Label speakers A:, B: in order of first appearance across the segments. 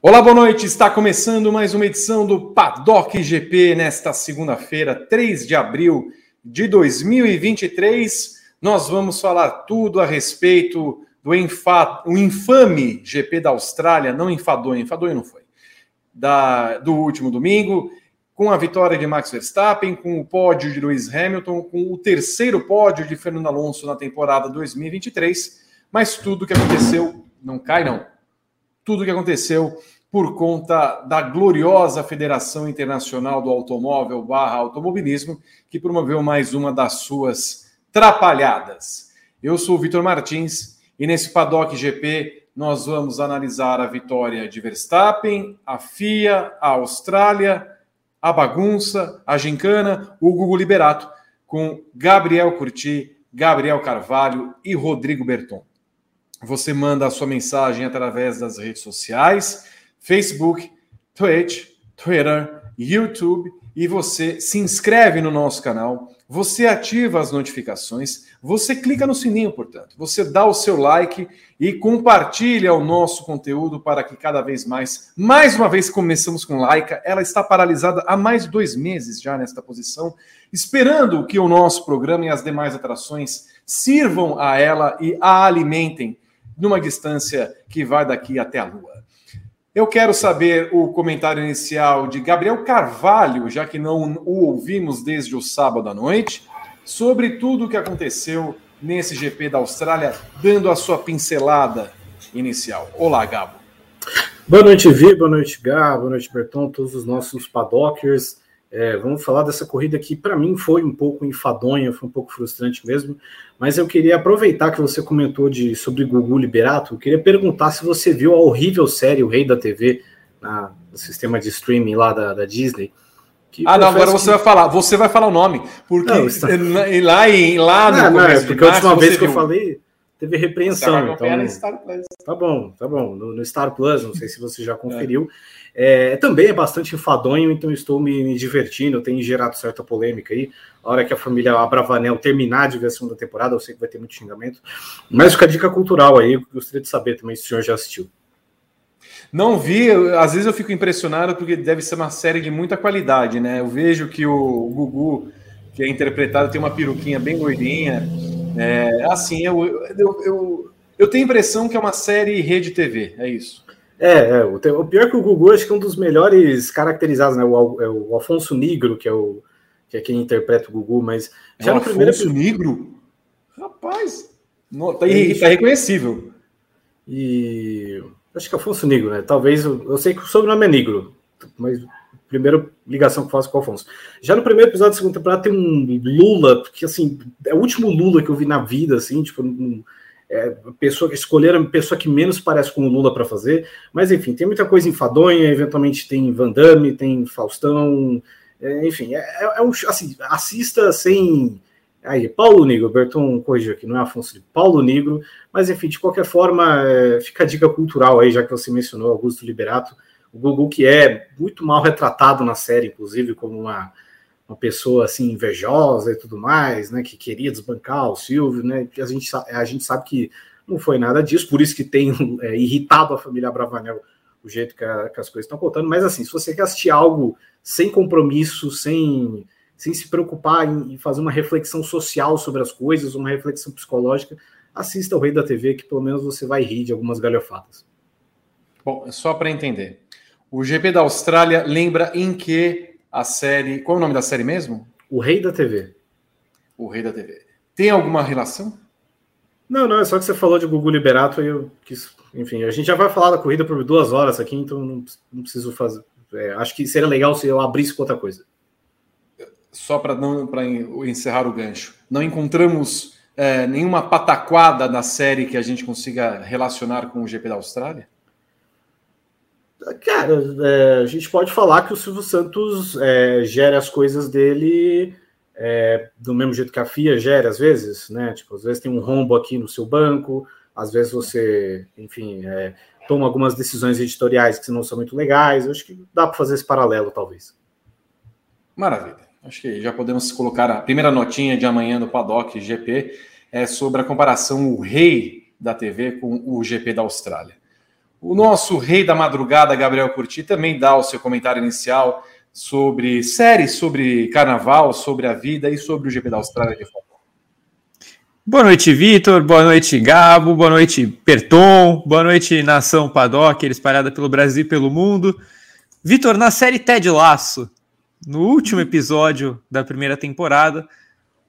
A: Olá, boa noite. Está começando mais uma edição do Paddock GP nesta segunda-feira, 3 de abril de 2023. Nós vamos falar tudo a respeito do o infame GP da Austrália, não enfadonho, enfadonho não foi, da, do último domingo, com a vitória de Max Verstappen, com o pódio de Lewis Hamilton, com o terceiro pódio de Fernando Alonso na temporada 2023, mas tudo que aconteceu, não cai não, tudo que aconteceu por conta da gloriosa Federação Internacional do Automóvel barra Automobilismo, que promoveu mais uma das suas trapalhadas. Eu sou o Vitor Martins e nesse Paddock GP nós vamos analisar a vitória de Verstappen, a FIA, a Austrália, a bagunça, a gincana, o Google Liberato, com Gabriel Curti, Gabriel Carvalho e Rodrigo Berton. Você manda a sua mensagem através das redes sociais Facebook, Twitch, Twitter, YouTube e você se inscreve no nosso canal, você ativa as notificações, você clica no sininho, portanto, você dá o seu like e compartilha o nosso conteúdo para que cada vez mais, mais uma vez começamos com Laika, ela está paralisada há mais de dois meses já nesta posição, esperando que o nosso programa e as demais atrações sirvam a ela e a alimentem numa distância que vai daqui até a Lua. Eu quero saber o comentário inicial de Gabriel Carvalho, já que não o ouvimos desde o sábado à noite, sobre tudo o que aconteceu nesse GP da Austrália, dando a sua pincelada inicial. Olá, Gabo.
B: Boa noite, Vi, boa noite, Gabo, boa noite, Berton, todos os nossos paddockers. É, vamos falar dessa corrida que para mim foi um pouco enfadonha, foi um pouco frustrante mesmo. Mas eu queria aproveitar que você comentou de, sobre Gugu Liberato. Eu queria perguntar se você viu a horrível série O Rei da TV na, no sistema de streaming lá da, da Disney.
A: ah, não, agora você que... vai falar. Você vai falar o nome. Porque não, está... lá, em, lá no
B: não, não, é porque a última vez que viu. eu falei teve repreensão. Então, Star Plus. Tá bom, tá bom. No, no, Star Plus, não sei se você já conferiu. É. É, também é bastante enfadonho, então estou me, me, divertindo, tem gerado certa polêmica aí. A hora que a família Abravanel terminar de ver a segunda temporada, eu sei que vai ter muito xingamento. Mas fica a dica cultural aí, gostaria de saber também se o senhor já assistiu.
A: Não vi, às vezes eu fico impressionado porque deve ser uma série de muita qualidade, né? Eu vejo que o Gugu, que é interpretado, tem uma peruquinha bem gordinha, é, assim, eu, eu, eu, eu tenho a impressão que é uma série rede TV, é isso.
B: É, é o, o, pior é que o Gugu acho que é um dos melhores caracterizados, né? O, é o Alfonso Negro, que é o que é quem interpreta o Gugu, mas
A: é já no primeiro Alfonso Negro? Rapaz, não, tá, é, tá reconhecível.
B: E acho que é Afonso Negro, né? Talvez eu, eu sei que o sobrenome é Negro, mas primeira ligação que eu faço com o Alfonso. Já no primeiro episódio da segunda temporada tem um Lula, que assim, é o último Lula que eu vi na vida, assim, tipo, um, é, pessoa, escolheram a pessoa que menos parece com o Lula para fazer, mas enfim, tem muita coisa enfadonha, eventualmente tem Van Damme, tem Faustão, é, enfim, é, é, é, um, assim, assista sem. Aí, Paulo Negro, Berton corrigiu aqui, não é Afonso, Paulo Negro, mas enfim, de qualquer forma, é, fica a dica cultural aí, já que você mencionou Augusto Liberato, o Gugu, que é muito mal retratado na série, inclusive, como uma, uma pessoa assim invejosa e tudo mais, né? Que queria desbancar o Silvio, né? A gente, a gente sabe que não foi nada disso, por isso que tem é, irritado a família Bravanel o jeito que, a, que as coisas estão contando. Mas assim, se você quer assistir algo sem compromisso, sem, sem se preocupar em, em fazer uma reflexão social sobre as coisas, uma reflexão psicológica, assista o Rei da TV, que pelo menos você vai rir de algumas galhofadas.
A: Bom, só para entender. O GP da Austrália lembra em que a série. Qual é o nome da série mesmo?
B: O Rei da TV.
A: O Rei da TV. Tem alguma relação?
B: Não, não, é só que você falou de Gugu Liberato e eu quis. Enfim, a gente já vai falar da corrida por duas horas aqui, então não, não preciso fazer. É, acho que seria legal se eu abrisse com outra coisa.
A: Só para encerrar o gancho. Não encontramos é, nenhuma pataquada na série que a gente consiga relacionar com o GP da Austrália?
B: Cara, é, a gente pode falar que o Silvio Santos é, gera as coisas dele é, do mesmo jeito que a FIA gera, às vezes, né? Tipo, às vezes tem um rombo aqui no seu banco, às vezes você, enfim, é, toma algumas decisões editoriais que não são muito legais. Eu acho que dá para fazer esse paralelo, talvez.
A: Maravilha. Acho que já podemos colocar a primeira notinha de amanhã do Paddock GP é sobre a comparação o rei da TV com o GP da Austrália. O nosso rei da madrugada, Gabriel Curti, também dá o seu comentário inicial sobre séries, sobre carnaval, sobre a vida e sobre o GP da Austrália de Fórmula
C: Boa noite, Vitor. Boa noite, Gabo. Boa noite, Perton. Boa noite, Nação Paddock, espalhada pelo Brasil e pelo mundo. Vitor, na série Ted Laço, no último episódio da primeira temporada,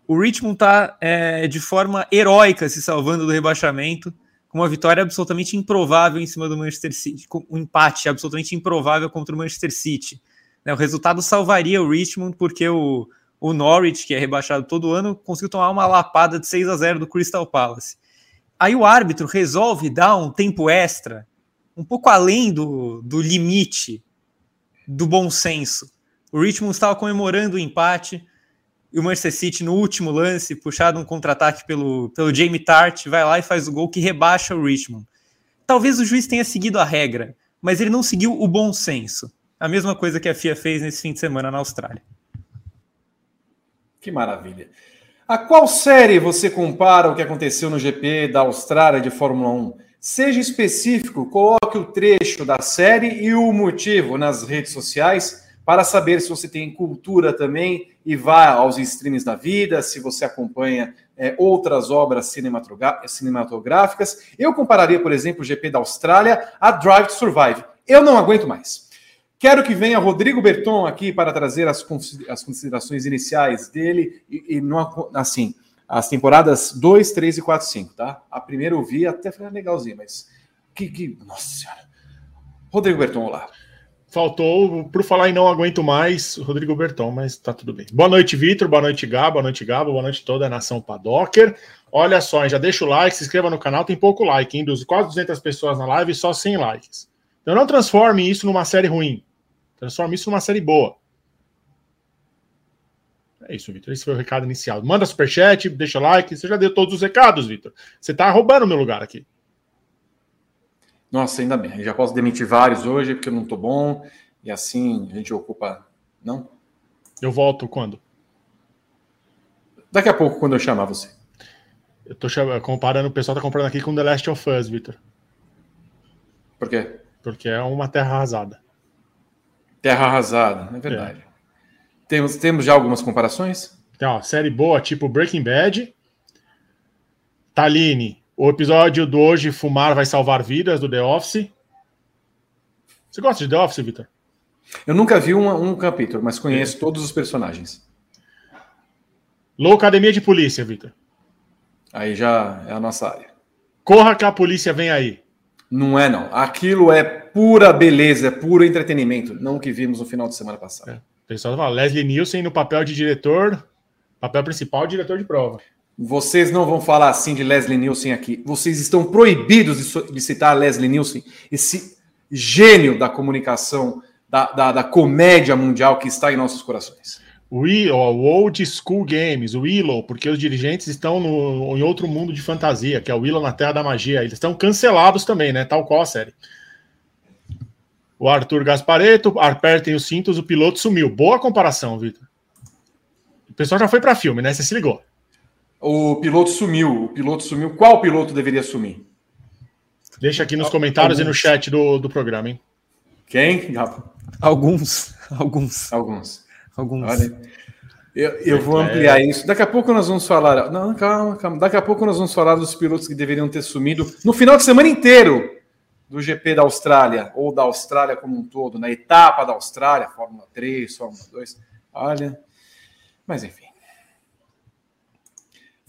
C: o Richmond está é, de forma heróica se salvando do rebaixamento, com uma vitória absolutamente improvável em cima do Manchester City, com um empate absolutamente improvável contra o Manchester City. Né, o resultado salvaria o Richmond, porque o o Norwich, que é rebaixado todo ano, conseguiu tomar uma lapada de 6 a 0 do Crystal Palace. Aí o árbitro resolve dar um tempo extra, um pouco além do, do limite do bom senso. O Richmond estava comemorando o empate e o Manchester City, no último lance, puxado um contra-ataque pelo, pelo Jamie Tart, vai lá e faz o gol que rebaixa o Richmond. Talvez o juiz tenha seguido a regra, mas ele não seguiu o bom senso. A mesma coisa que a FIA fez nesse fim de semana na Austrália.
A: Que maravilha. A qual série você compara o que aconteceu no GP da Austrália de Fórmula 1? Seja específico, coloque o trecho da série e o motivo nas redes sociais para saber se você tem cultura também e vá aos streams da vida, se você acompanha é, outras obras cinematográficas. Eu compararia, por exemplo, o GP da Austrália a Drive to Survive. Eu não aguento mais. Quero que venha Rodrigo Berton aqui para trazer as, considerações iniciais dele e, e não, assim, as temporadas 2, 3 e 4, 5, tá? A primeira eu vi até foi legalzinho, mas que, que nossa senhora. Rodrigo Berton, olá.
D: Faltou, por falar em não aguento mais, Rodrigo Berton, mas tá tudo bem. Boa noite, Vitor. Boa noite, Gabo. Boa noite, Gabo. Boa noite toda a nação Padocker. Olha só, já deixa o like, se inscreva no canal. Tem pouco like, hein? Dos quase 200 pessoas na live, só 100 likes. Então não transforme isso numa série ruim. Transforma isso numa série boa. É isso, Vitor. Esse foi o recado inicial. Manda superchat, deixa like. Você já deu todos os recados, Vitor. Você tá roubando o meu lugar aqui.
A: Nossa, ainda bem. Eu já posso demitir vários hoje, porque eu não tô bom. E assim a gente ocupa. Não?
D: Eu volto quando?
A: Daqui a pouco, quando eu chamar você.
D: Eu tô comparando, o pessoal tá comprando aqui com The Last of Us, Vitor.
A: Por quê?
D: Porque é uma terra arrasada.
A: Terra arrasada, é verdade. É. Temos, temos já algumas comparações?
D: Tem uma série boa, tipo Breaking Bad. Taline, o episódio do Hoje Fumar Vai Salvar Vidas, do The Office. Você gosta de The Office, Victor?
A: Eu nunca vi um, um capítulo, mas conheço é. todos os personagens.
D: Loucademia de Polícia, Victor.
A: Aí já é a nossa área.
D: Corra que a polícia vem aí.
A: Não é, não. Aquilo é pura beleza, é puro entretenimento. Não o que vimos no final de semana passado. É.
D: O pessoal fala, Leslie Nielsen no papel de diretor, papel principal, diretor de prova.
A: Vocês não vão falar assim de Leslie Nielsen aqui. Vocês estão proibidos de, citar Leslie Nielsen, esse gênio da comunicação, da, da, da comédia mundial que está em nossos corações
D: o Old School Games, o Willow, porque os dirigentes estão no, em outro mundo de fantasia, que é o Willow na Terra da Magia. Eles estão cancelados também, né? Tal qual a série. O Arthur Gaspareto, apertem os cintos, o piloto sumiu. Boa comparação, Vitor. O pessoal já foi para filme, né? Você se ligou.
A: O piloto sumiu. O piloto sumiu. Qual piloto deveria sumir?
D: Deixa aqui nos comentários Alguns. e no chat do, do programa, hein?
A: Quem?
C: Alguns. Alguns.
A: Alguns. Alguns. Olha, eu, eu vou ampliar é. isso. Daqui a pouco nós vamos falar. Não, calma, calma. Daqui a pouco nós vamos falar dos pilotos que deveriam ter sumido no final de semana inteiro do GP da Austrália, ou da Austrália como um todo, na etapa da Austrália, Fórmula 3, Fórmula 2. Olha. Mas enfim.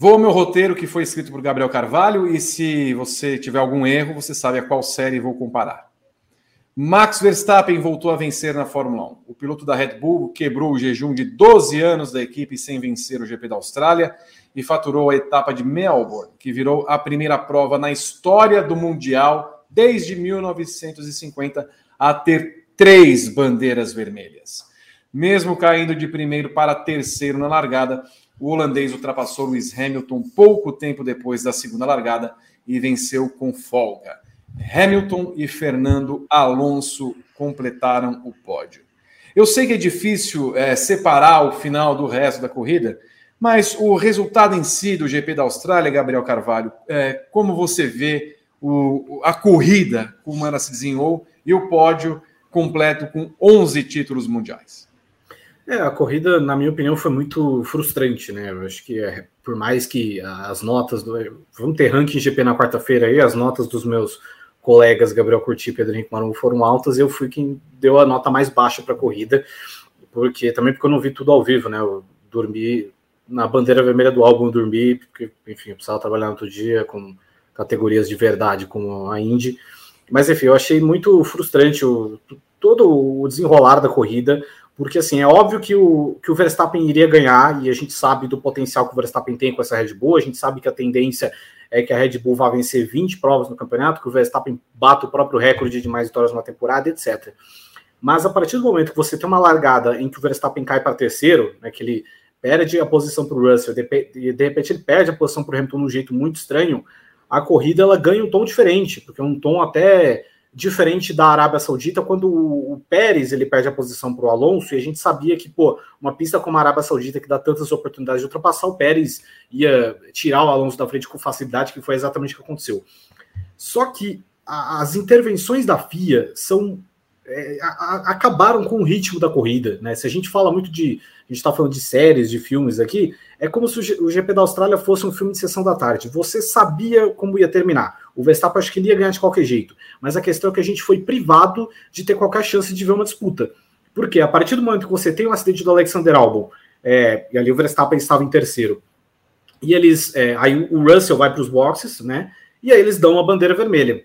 A: Vou ao meu roteiro que foi escrito por Gabriel Carvalho, e se você tiver algum erro, você sabe a qual série vou comparar. Max Verstappen voltou a vencer na Fórmula 1. O piloto da Red Bull quebrou o jejum de 12 anos da equipe sem vencer o GP da Austrália e faturou a etapa de Melbourne, que virou a primeira prova na história do Mundial desde 1950 a ter três bandeiras vermelhas. Mesmo caindo de primeiro para terceiro na largada, o holandês ultrapassou Lewis Hamilton pouco tempo depois da segunda largada e venceu com folga. Hamilton e Fernando Alonso completaram o pódio. Eu sei que é difícil é, separar o final do resto da corrida, mas o resultado em si do GP da Austrália, Gabriel Carvalho, é, como você vê o, a corrida, como ela se desenhou, e o pódio completo com 11 títulos mundiais?
B: É, a corrida, na minha opinião, foi muito frustrante, né? Eu acho que é, por mais que as notas do. Vamos ter ranking GP na quarta-feira aí, as notas dos meus colegas Gabriel Curti e Pedro Henrique Marum foram altas, eu fui quem deu a nota mais baixa para a corrida, porque também porque eu não vi tudo ao vivo, né? Eu dormi na bandeira vermelha do álbum, dormi, porque, enfim, eu precisava trabalhar outro dia com categorias de verdade, como a Indy. Mas, enfim, eu achei muito frustrante o, todo o desenrolar da corrida, porque, assim, é óbvio que o, que o Verstappen iria ganhar, e a gente sabe do potencial que o Verstappen tem com essa Red Bull, a gente sabe que a tendência é que a Red Bull vai vencer 20 provas no campeonato, que o Verstappen bata o próprio recorde de mais vitórias na temporada, etc. Mas a partir do momento que você tem uma largada em que o Verstappen cai para terceiro, né, que ele perde a posição para o Russell, e de repente ele perde a posição para o Hamilton de um jeito muito estranho, a corrida ela ganha um tom diferente, porque é um tom até diferente da Arábia Saudita, quando o, Pérez ele perde a posição para o Alonso, e a gente sabia que, pô, uma pista como a Arábia Saudita, que dá tantas oportunidades de ultrapassar, o Pérez ia tirar o Alonso da frente com facilidade, que foi exatamente o que aconteceu. Só que a, as intervenções da FIA são é, a, a, acabaram com o ritmo da corrida, né? Se a gente fala muito de. A gente está falando de séries, de filmes aqui, é como se o, o GP da Austrália fosse um filme de sessão da tarde. Você sabia como ia terminar. O Verstappen acho que ele ia ganhar de qualquer jeito. Mas a questão é que a gente foi privado de ter qualquer chance de ver uma disputa. Porque a partir do momento que você tem o um acidente do Alexander Albon, é, e ali o Verstappen estava em terceiro, e eles. É, aí o Russell vai para os boxes, né? E aí eles dão uma bandeira vermelha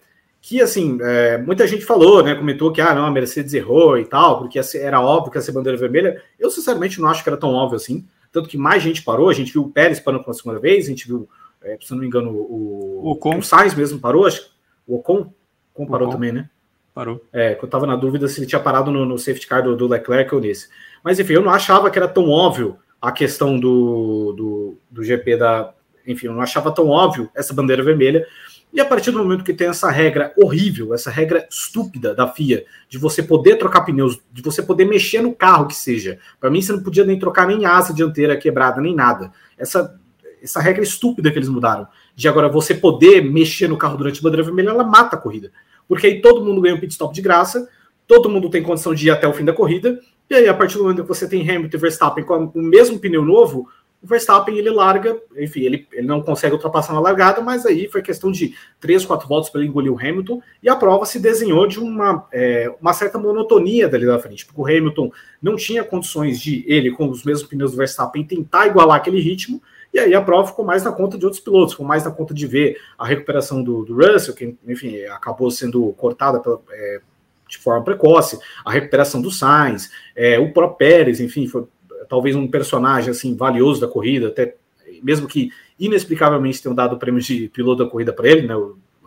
B: que assim, é, muita gente falou, né, comentou que ah, não, a Mercedes errou e tal, porque era óbvio que ia ser bandeira vermelha. Eu sinceramente não acho que era tão óbvio assim, tanto que mais gente parou, a gente viu o Pérez parando pela segunda vez, a gente viu, é, se não me engano, o, Ocon. o Sainz mesmo parou, acho que o Ocon, Ocon parou Ocon. também, né?
C: Parou.
B: É, eu tava na dúvida se ele tinha parado no, no safety car do, do, Leclerc ou nesse. Mas enfim, eu não achava que era tão óbvio a questão do, do, do GP da. Enfim, eu não achava tão óbvio essa bandeira vermelha. E a partir do momento que tem essa regra horrível, essa regra estúpida da FIA, de você poder trocar pneus, de você poder mexer no carro que seja, para mim você não podia nem trocar nem asa dianteira quebrada, nem nada. Essa, essa regra estúpida que eles mudaram, de agora você poder mexer no carro durante a bandeira vermelha, ela mata a corrida. Porque aí todo mundo ganha um pit stop de graça, todo mundo tem condição de ir até o fim da corrida, e aí a partir do momento que você tem Hamilton e Verstappen com o mesmo pneu novo, o Verstappen ele larga, enfim, ele, ele não consegue ultrapassar na largada, mas aí foi questão de três, quatro voltas para ele engolir o Hamilton, e a prova se desenhou de uma, é, uma certa monotonia dali da frente, porque o Hamilton não tinha condições de ele, com os mesmos pneus do Verstappen, tentar igualar aquele ritmo, e aí a prova ficou mais na conta de outros pilotos, ficou mais na conta de ver a recuperação do, do Russell, que, enfim, acabou sendo cortada pela, é, de forma precoce, a recuperação do Sainz, é, o próprio Pérez, enfim, foi talvez um personagem assim valioso da corrida, até mesmo que inexplicavelmente tenham dado o prêmio de piloto da corrida para ele, né?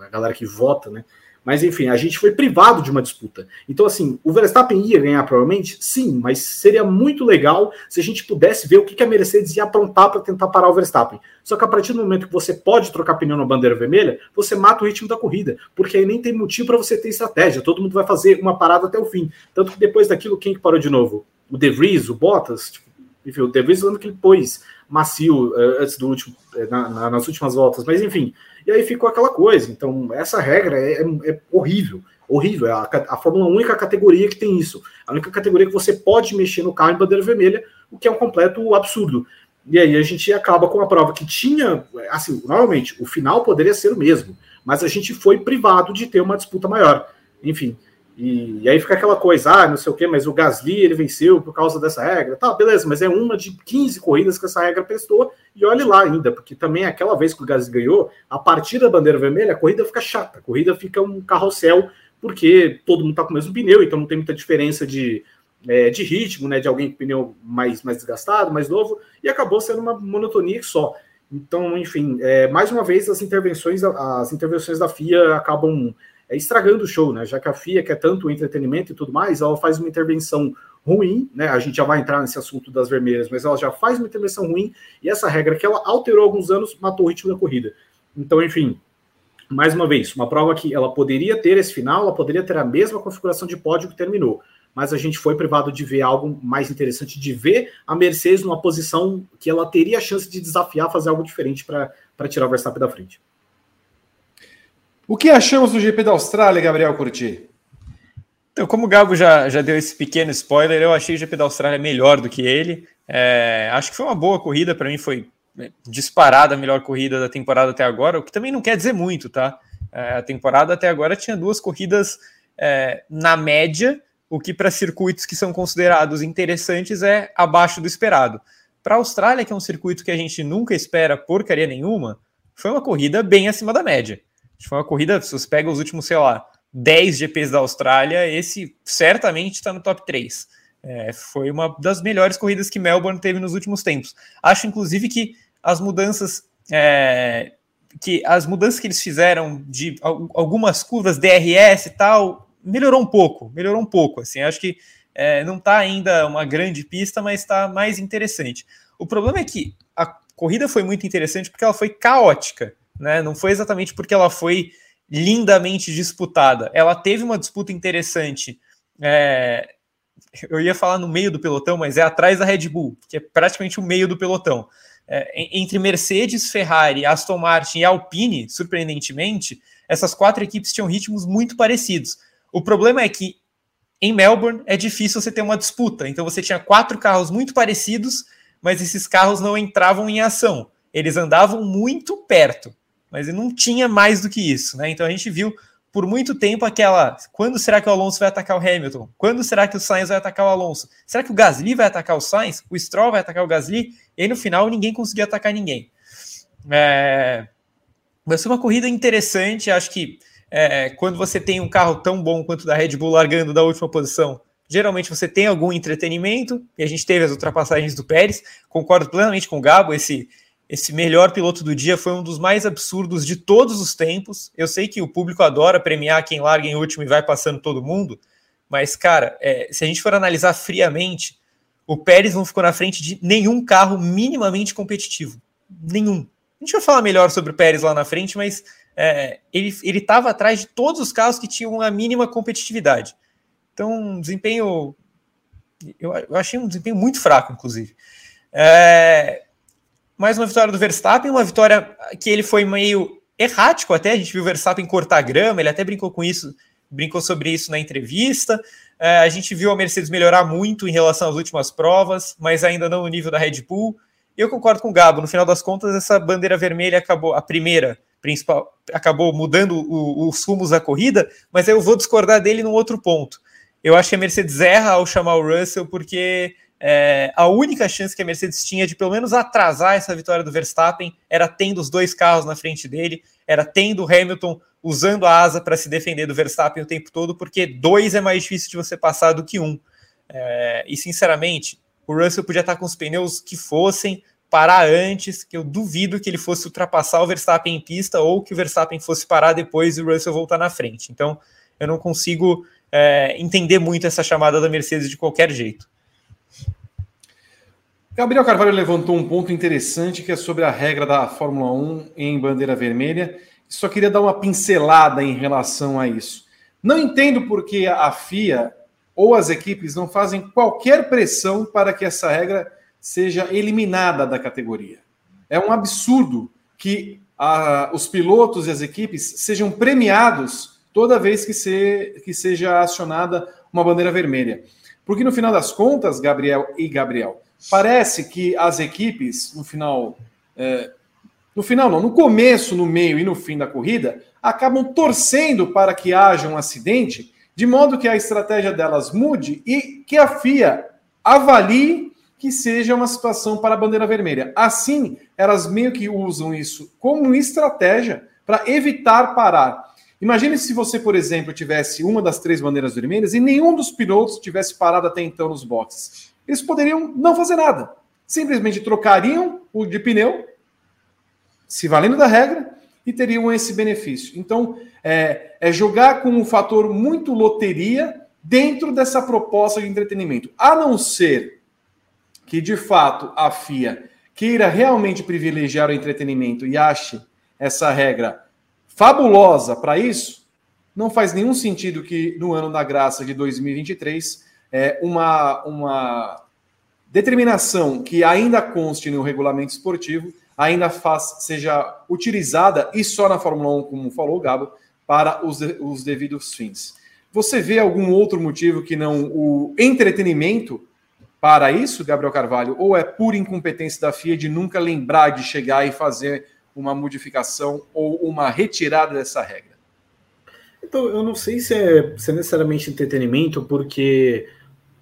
B: A galera que vota, né? Mas enfim, a gente foi privado de uma disputa. Então, assim, o Verstappen ia ganhar provavelmente? Sim, mas seria muito legal se a gente pudesse ver o que a Mercedes ia aprontar para tentar parar o Verstappen. Só que a partir do momento que você pode trocar pneu na bandeira vermelha, você mata o ritmo da corrida, porque aí nem tem motivo para você ter estratégia. Todo mundo vai fazer uma parada até o fim. Tanto que depois daquilo, quem que parou de novo? O De Vries, o Bottas? Tipo, enfim, o De Vries que ele pôs macio uh, antes do último, uh, na, na, nas últimas voltas, mas enfim, e aí ficou aquela coisa. Então, essa regra é, é, é horrível, horrível. É a, a Fórmula 1 é a única categoria que tem isso. A única categoria que você pode mexer no carro em bandeira vermelha, o que é um completo absurdo. E aí a gente acaba com a prova que tinha, assim, normalmente o final poderia ser o mesmo, mas a gente foi privado de ter uma disputa maior. Enfim, e, e, aí fica aquela coisa, ah, não sei o quê, mas o Gasly ele venceu por causa dessa regra. Tá, beleza, mas é uma de 15 corridas que essa regra prestou, e olhe lá ainda, porque também aquela vez que o Gasly ganhou, a partir da bandeira vermelha, a corrida fica chata, a corrida fica um carrossel, porque todo mundo tá com o mesmo pneu, então não tem muita diferença de, é, de ritmo, né? De alguém com pneu mais, mais desgastado, mais novo, e acabou sendo uma monotonia só. Então, enfim, é, mais uma vez as intervenções, as intervenções da FIA acabam é, estragando o show, né? Já que a FIA quer tanto entretenimento e tudo mais, ela faz uma intervenção ruim, né? A gente já vai entrar nesse assunto das vermelhas, mas ela já faz uma intervenção ruim e essa regra que ela alterou alguns anos matou o ritmo da corrida. Então, enfim, mais uma vez, uma prova que ela poderia ter esse final, ela poderia ter a mesma configuração de pódio que terminou, mas a gente foi privado de ver algo mais interessante, de ver a Mercedes numa posição que ela teria a chance de desafiar, fazer algo diferente para tirar o Verstappen da frente.
A: O que achamos do GP da Austrália, Gabriel Curti?
C: Então, como o Gabo já, já deu esse pequeno spoiler, eu achei o GP da Austrália melhor do que ele. É, acho que foi uma boa corrida, para mim foi né, disparada a melhor corrida da temporada até agora, o que também não quer dizer muito, tá? É, a temporada até agora tinha duas corridas é, na média, o que para circuitos que são considerados interessantes é abaixo do esperado. Para a Austrália, que é um circuito que a gente nunca espera porcaria nenhuma, foi uma corrida bem acima da média. Foi uma corrida, se você pega os últimos, sei lá, 10 GPs da Austrália, esse certamente está no top 3. É, foi uma das melhores corridas que Melbourne teve nos últimos tempos. Acho, inclusive, que as mudanças é, que as mudanças que eles fizeram de algumas curvas DRS e tal melhorou um pouco, melhorou um pouco. Assim, acho que é, não está ainda uma grande pista, mas está mais interessante. O problema é que a corrida foi muito interessante porque ela foi caótica né? Não foi exatamente porque ela foi lindamente disputada. Ela teve uma disputa interessante. É, eu ia falar no meio do pelotão, mas é atrás da Red Bull, que é praticamente o meio do pelotão. É, entre Mercedes, Ferrari, Aston Martin e Alpine, surpreendentemente, essas quatro equipes tinham ritmos muito parecidos. O problema é que em Melbourne é difícil você ter uma disputa. Então você tinha quatro carros muito parecidos, mas esses carros não entravam em ação. Eles andavam muito perto mas ele não tinha mais do que isso, né? Então a gente viu por muito tempo aquela. Quando será que o Alonso vai atacar o Hamilton? Quando será que o Sainz vai atacar o Alonso? Será que o Gasly vai atacar o Sainz? O Stroll vai atacar o Gasly? E aí no final ninguém conseguiu atacar ninguém. É... Vai ser uma corrida interessante. Acho que é, quando você tem um carro tão bom quanto o da Red Bull largando da última posição, geralmente você tem algum entretenimento. E a gente teve as ultrapassagens do Pérez. Concordo plenamente com o Gabo. Esse esse melhor piloto do dia foi um dos mais absurdos de todos os tempos. Eu sei que o público adora premiar quem larga em último e vai passando todo mundo, mas, cara, é, se a gente for analisar friamente, o Pérez não ficou na frente de nenhum carro minimamente competitivo. Nenhum. A gente vai falar melhor sobre o Pérez lá na frente, mas é, ele estava atrás de todos os carros que tinham a mínima competitividade. Então, um desempenho. Eu, eu achei um desempenho muito fraco, inclusive. É, mais uma vitória do Verstappen, uma vitória que ele foi meio errático até, a gente viu o Verstappen cortar grama, ele até brincou com isso, brincou sobre isso na entrevista. É, a gente viu a Mercedes melhorar muito em relação às últimas provas, mas ainda não no nível da Red Bull. Eu concordo com o Gabo, no final das contas, essa bandeira vermelha acabou, a primeira principal, acabou mudando o, os rumos da corrida, mas eu vou discordar dele num outro ponto. Eu acho que a Mercedes erra ao chamar o Russell porque é, a única chance que a Mercedes tinha de pelo menos atrasar essa vitória do Verstappen era tendo os dois carros na frente dele, era tendo o Hamilton usando a asa para se defender do Verstappen o tempo todo, porque dois é mais difícil de você passar do que um. É, e sinceramente, o Russell podia estar com os pneus que fossem parar antes, que eu duvido que ele fosse ultrapassar o Verstappen em pista ou que o Verstappen fosse parar depois e o Russell voltar na frente. Então, eu não consigo é, entender muito essa chamada da Mercedes de qualquer jeito.
A: Gabriel Carvalho levantou um ponto interessante que é sobre a regra da Fórmula 1 em bandeira vermelha. Só queria dar uma pincelada em relação a isso. Não entendo por que a FIA ou as equipes não fazem qualquer pressão para que essa regra seja eliminada da categoria. É um absurdo que a, os pilotos e as equipes sejam premiados toda vez que, se, que seja acionada uma bandeira vermelha. Porque no final das contas, Gabriel e Gabriel, parece que as equipes, no final, é, no final não, no começo, no meio e no fim da corrida, acabam torcendo para que haja um acidente, de modo que a estratégia delas mude e que a FIA avalie que seja uma situação para a bandeira vermelha. Assim, elas meio que usam isso como estratégia para evitar parar. Imagine se você, por exemplo, tivesse uma das três bandeiras vermelhas e nenhum dos pilotos tivesse parado até então nos boxes eles poderiam não fazer nada. Simplesmente trocariam o de pneu, se valendo da regra, e teriam esse benefício. Então, é, é jogar com um fator muito loteria dentro dessa proposta de entretenimento. A não ser que, de fato, a FIA queira realmente privilegiar o entretenimento e ache essa regra fabulosa para isso, não faz nenhum sentido que no ano da graça de 2023 é, uma, uma determinação que ainda conste no regulamento esportivo ainda faz, seja utilizada e só na Fórmula 1, como falou o Gabo, para os, os devidos fins. Você vê algum outro motivo que não o entretenimento para isso, Gabriel Carvalho? Ou é pura incompetência da FIA de nunca lembrar de chegar e fazer uma modificação ou uma retirada dessa regra?
B: Então, eu não sei se é, se é necessariamente entretenimento, porque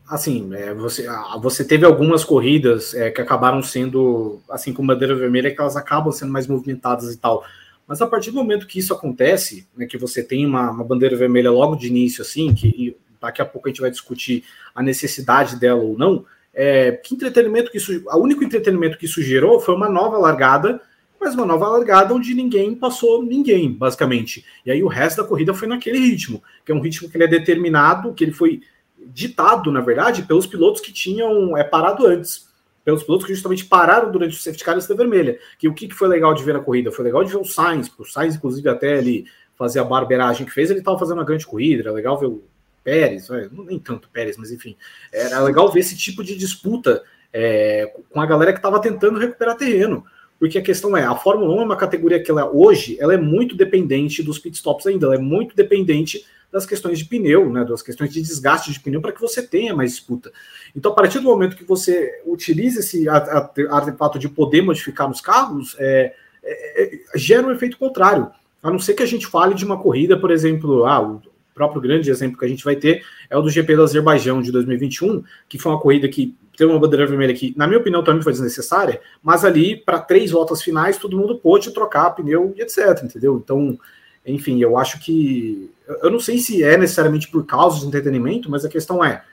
B: assim, é, você, você teve algumas corridas é, que acabaram sendo, assim, com bandeira vermelha, que elas acabam sendo mais movimentadas e tal. Mas a partir do momento que isso acontece, né, que você tem uma, uma bandeira vermelha logo de início, assim, que daqui a pouco a gente vai discutir a necessidade dela ou não, é, que entretenimento que isso, o único entretenimento que isso gerou foi uma nova largada, mas uma nova largada onde ninguém passou ninguém, basicamente. E aí o resto da corrida foi naquele ritmo, que é um ritmo que ele é determinado, que ele foi ditado, na verdade, pelos pilotos que tinham é, parado antes. Pelos pilotos que justamente pararam durante o safety car e vermelha. Que o que, que foi legal de ver na corrida? Foi legal de ver o Sainz, porque o Sainz, inclusive, até ele fazer a barbeiragem que fez, ele estava fazendo uma grande corrida, era legal ver o Pérez, nem tanto Pérez, mas enfim, era legal ver esse tipo de disputa é, com a galera que estava tentando recuperar terreno. Porque a questão é, a Fórmula 1 é uma categoria que ela hoje ela é muito dependente dos pitstops ainda, ela é muito dependente das questões de pneu, né, das questões de desgaste de pneu para que você tenha mais disputa. Então, a partir do momento que você utiliza esse artefato de poder modificar nos carros, é, é, é, gera um efeito contrário. A não ser que a gente fale de uma corrida, por exemplo, ah, o próprio grande exemplo que a gente vai ter é o do GP do Azerbaijão de 2021, que foi uma corrida que teve uma bandeira vermelha que, na minha opinião, também foi desnecessária, mas ali, para três voltas finais, todo mundo pôde trocar pneu e etc, entendeu? Então, enfim, eu acho que. Eu não sei se é necessariamente por causa de entretenimento, mas a questão é.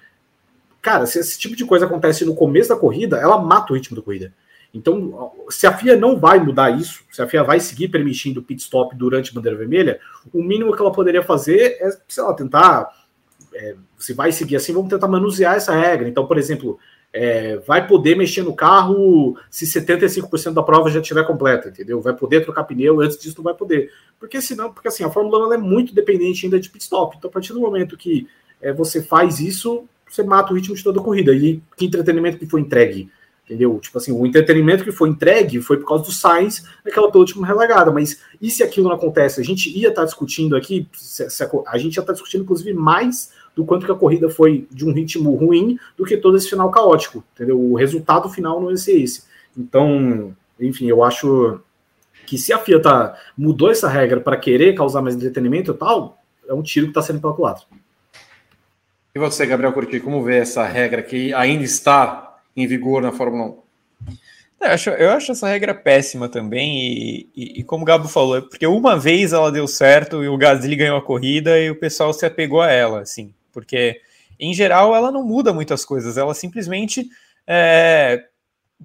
B: Cara, se esse tipo de coisa acontece no começo da corrida, ela mata o ritmo da corrida. Então, se a FIA não vai mudar isso, se a FIA vai seguir permitindo pit stop durante a bandeira vermelha, o mínimo que ela poderia fazer é, sei lá, tentar. É, se vai seguir assim, vamos tentar manusear essa regra. Então, por exemplo, é, vai poder mexer no carro se 75% da prova já estiver completa, entendeu? Vai poder trocar pneu, antes disso não vai poder. Porque senão, porque assim, a Fórmula 1 é muito dependente ainda de pit stop. Então, a partir do momento que é, você faz isso, você mata o ritmo de toda a corrida. E que entretenimento que foi entregue? Entendeu? Tipo assim, o entretenimento que foi entregue foi por causa do Sainz naquela última relegada. Mas e se aquilo não acontece? A gente ia estar tá discutindo aqui, se, se a, a, gente ia estar tá discutindo, inclusive, mais do quanto que a corrida foi de um ritmo ruim do que todo esse final caótico, entendeu? O resultado final não ia ser esse. Então, enfim, eu acho que se a FIA tá, mudou essa regra para querer causar mais entretenimento e tal, é um tiro que está sendo culatra.
A: E você, Gabriel Curti, como vê essa regra que ainda está em vigor na Fórmula 1?
C: Eu acho, eu acho essa regra péssima também, e, e, e, como o Gabo falou, é porque uma vez ela deu certo e o Gasly ganhou a corrida e o pessoal se apegou a ela, assim porque em geral ela não muda muitas coisas, ela simplesmente é,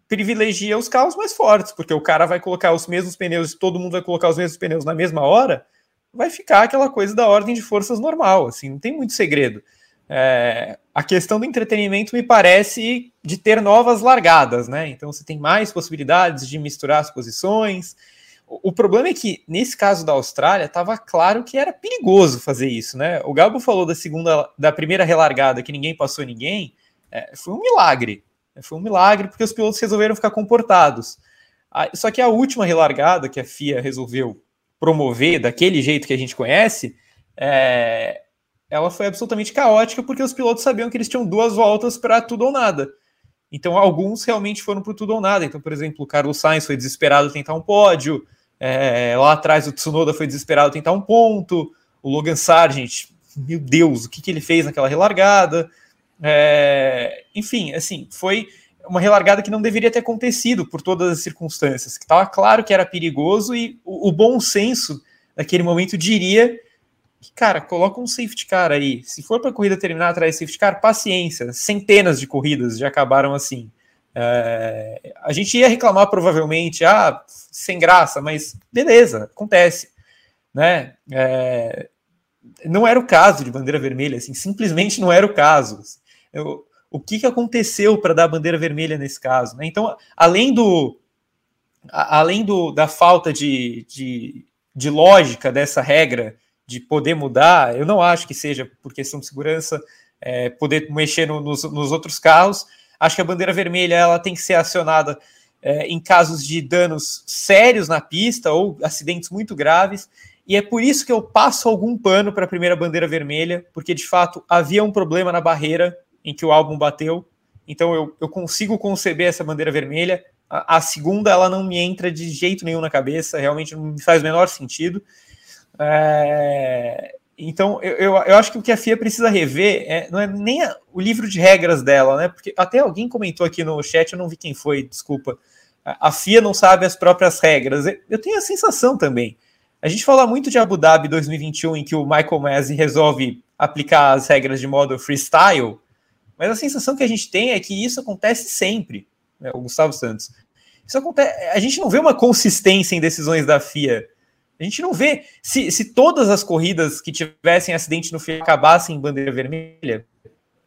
C: privilegia os carros mais fortes, porque o cara vai colocar os mesmos pneus, todo mundo vai colocar os mesmos pneus na mesma hora, vai ficar aquela coisa da ordem de forças normal, assim, não tem muito segredo. É, a questão do entretenimento me parece de ter novas largadas, né? Então você tem mais possibilidades de misturar as posições, o problema é que, nesse caso da Austrália, estava claro que era perigoso fazer isso, né? O Gabo falou da segunda, da primeira relargada que ninguém passou ninguém. É, foi um milagre. Foi um milagre porque os pilotos resolveram ficar comportados. Só que a última relargada que a FIA resolveu promover daquele jeito que a gente conhece, é, ela foi absolutamente caótica porque os pilotos sabiam que eles tinham duas voltas para tudo ou nada. Então, alguns realmente foram para tudo ou nada. Então, por exemplo, o Carlos Sainz foi desesperado tentar um pódio. É, lá atrás o Tsunoda foi desesperado tentar um ponto. O Logan Sargent, meu Deus, o que, que ele fez naquela relargada? É, enfim, assim, foi uma relargada que não deveria ter acontecido por todas as circunstâncias. Que estava claro que era perigoso e o, o bom senso naquele momento diria cara, coloca um safety car aí. Se for para a corrida terminar atrás de safety car, paciência. Centenas de corridas já acabaram assim. É, a gente ia reclamar provavelmente, ah, sem graça, mas beleza, acontece, né? É, não era o caso de bandeira vermelha, assim, simplesmente não era o caso. Eu, o que, que aconteceu para dar bandeira vermelha nesse caso? Né? Então, além do, além do, da falta de, de, de lógica dessa regra de poder mudar, eu não acho que seja por questão de segurança, é, poder mexer no, nos, nos, outros carros. Acho que a bandeira vermelha ela tem que ser acionada é, em casos de danos sérios na pista ou acidentes muito graves. E é por isso que eu passo algum pano para a primeira bandeira vermelha, porque de fato havia um problema na barreira em que o álbum bateu. Então eu, eu consigo conceber essa bandeira vermelha. A, a, segunda ela não me entra de jeito nenhum na cabeça, realmente não faz o menor sentido. É, então, eu, eu, eu, acho que o que a FIA precisa rever é, não é nem a, o livro de regras dela, né? Porque até alguém comentou aqui no chat, eu não vi quem foi, desculpa. A, FIA não sabe as próprias regras. Eu tenho a sensação também. A gente fala muito de Abu Dhabi 2021, em que o Michael Masi resolve aplicar as regras de modo freestyle, mas a sensação que a gente tem é que isso acontece sempre, né, o Gustavo Santos. Isso acontece, a gente não vê uma consistência em decisões da FIA. A gente não vê. Se, se todas as corridas que tivessem acidente no fim acabassem em bandeira vermelha,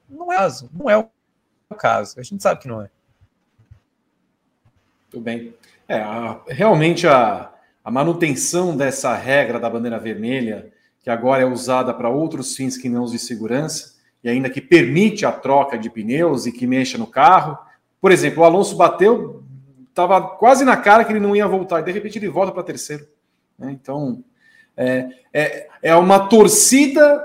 C: não é o caso. Não é o caso. A gente sabe que não é.
A: Tudo bem. É, a, realmente a, a manutenção dessa regra da bandeira vermelha, que agora é usada para outros fins que não os de segurança, e ainda que permite a troca de pneus e que mexa no carro. Por exemplo, o Alonso bateu, estava quase na cara que ele não ia voltar, e de repente ele volta para terceiro. Né? Então, é, é, é uma torcida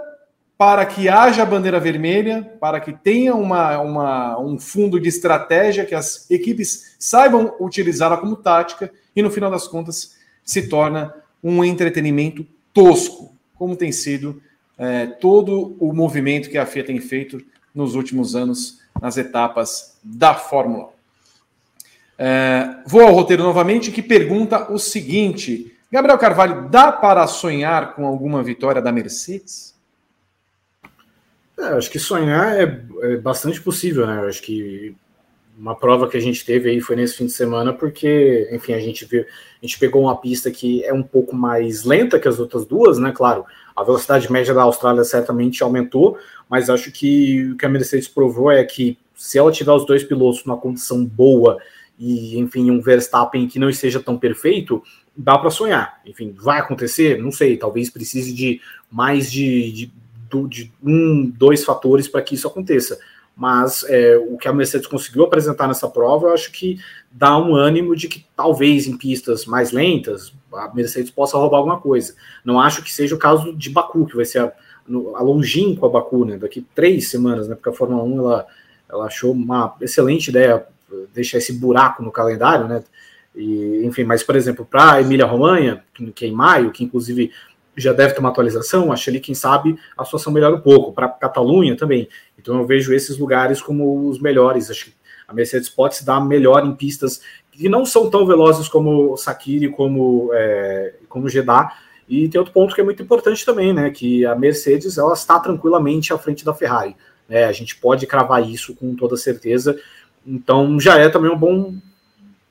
A: para que haja bandeira vermelha, para que tenha uma, uma, um fundo de estratégia, que as equipes saibam utilizá-la como tática, e no final das contas se torna um entretenimento tosco, como tem sido é, todo o movimento que a FIA tem feito nos últimos anos nas etapas da Fórmula 1. É, vou ao roteiro novamente, que pergunta o seguinte: Gabriel Carvalho, dá para sonhar com alguma vitória da Mercedes?
B: É, acho que sonhar é, é, bastante possível, né? acho que uma prova que a gente teve aí foi nesse fim de semana, porque, enfim, a gente viu, a gente pegou uma pista que é um pouco mais lenta que as outras duas, né? Claro, a velocidade média da Austrália certamente aumentou, mas acho que o que a Mercedes provou é que se ela tiver os dois pilotos numa condição boa e, enfim, um Verstappen que não esteja tão perfeito, dá para sonhar. Enfim, vai acontecer? Não sei, talvez precise de mais de, de, de um, dois fatores para que isso aconteça. Mas é, o que a Mercedes conseguiu apresentar nessa prova, eu acho que dá um ânimo de que talvez em pistas mais lentas a Mercedes possa roubar alguma coisa. Não acho que seja o caso de Baku, que vai ser a, a longínqua Baku, né? Daqui três semanas, né? Porque a Fórmula 1 ela, ela achou uma excelente ideia deixar esse buraco no calendário, né? E, enfim, mas, por exemplo, para a Emília-Romanha, que é em maio, que inclusive já deve ter uma atualização, acho ali, quem sabe, a situação melhora um pouco. Para Catalunha também. Então eu vejo esses lugares como os melhores. Acho que a Mercedes pode se dar melhor em pistas que não são tão velozes como Sakiri, como, é, como Jeddah. E tem outro ponto que é muito importante também, né? Que a Mercedes ela está tranquilamente à frente da Ferrari. Né? A gente pode cravar isso com toda certeza. Então já é também um bom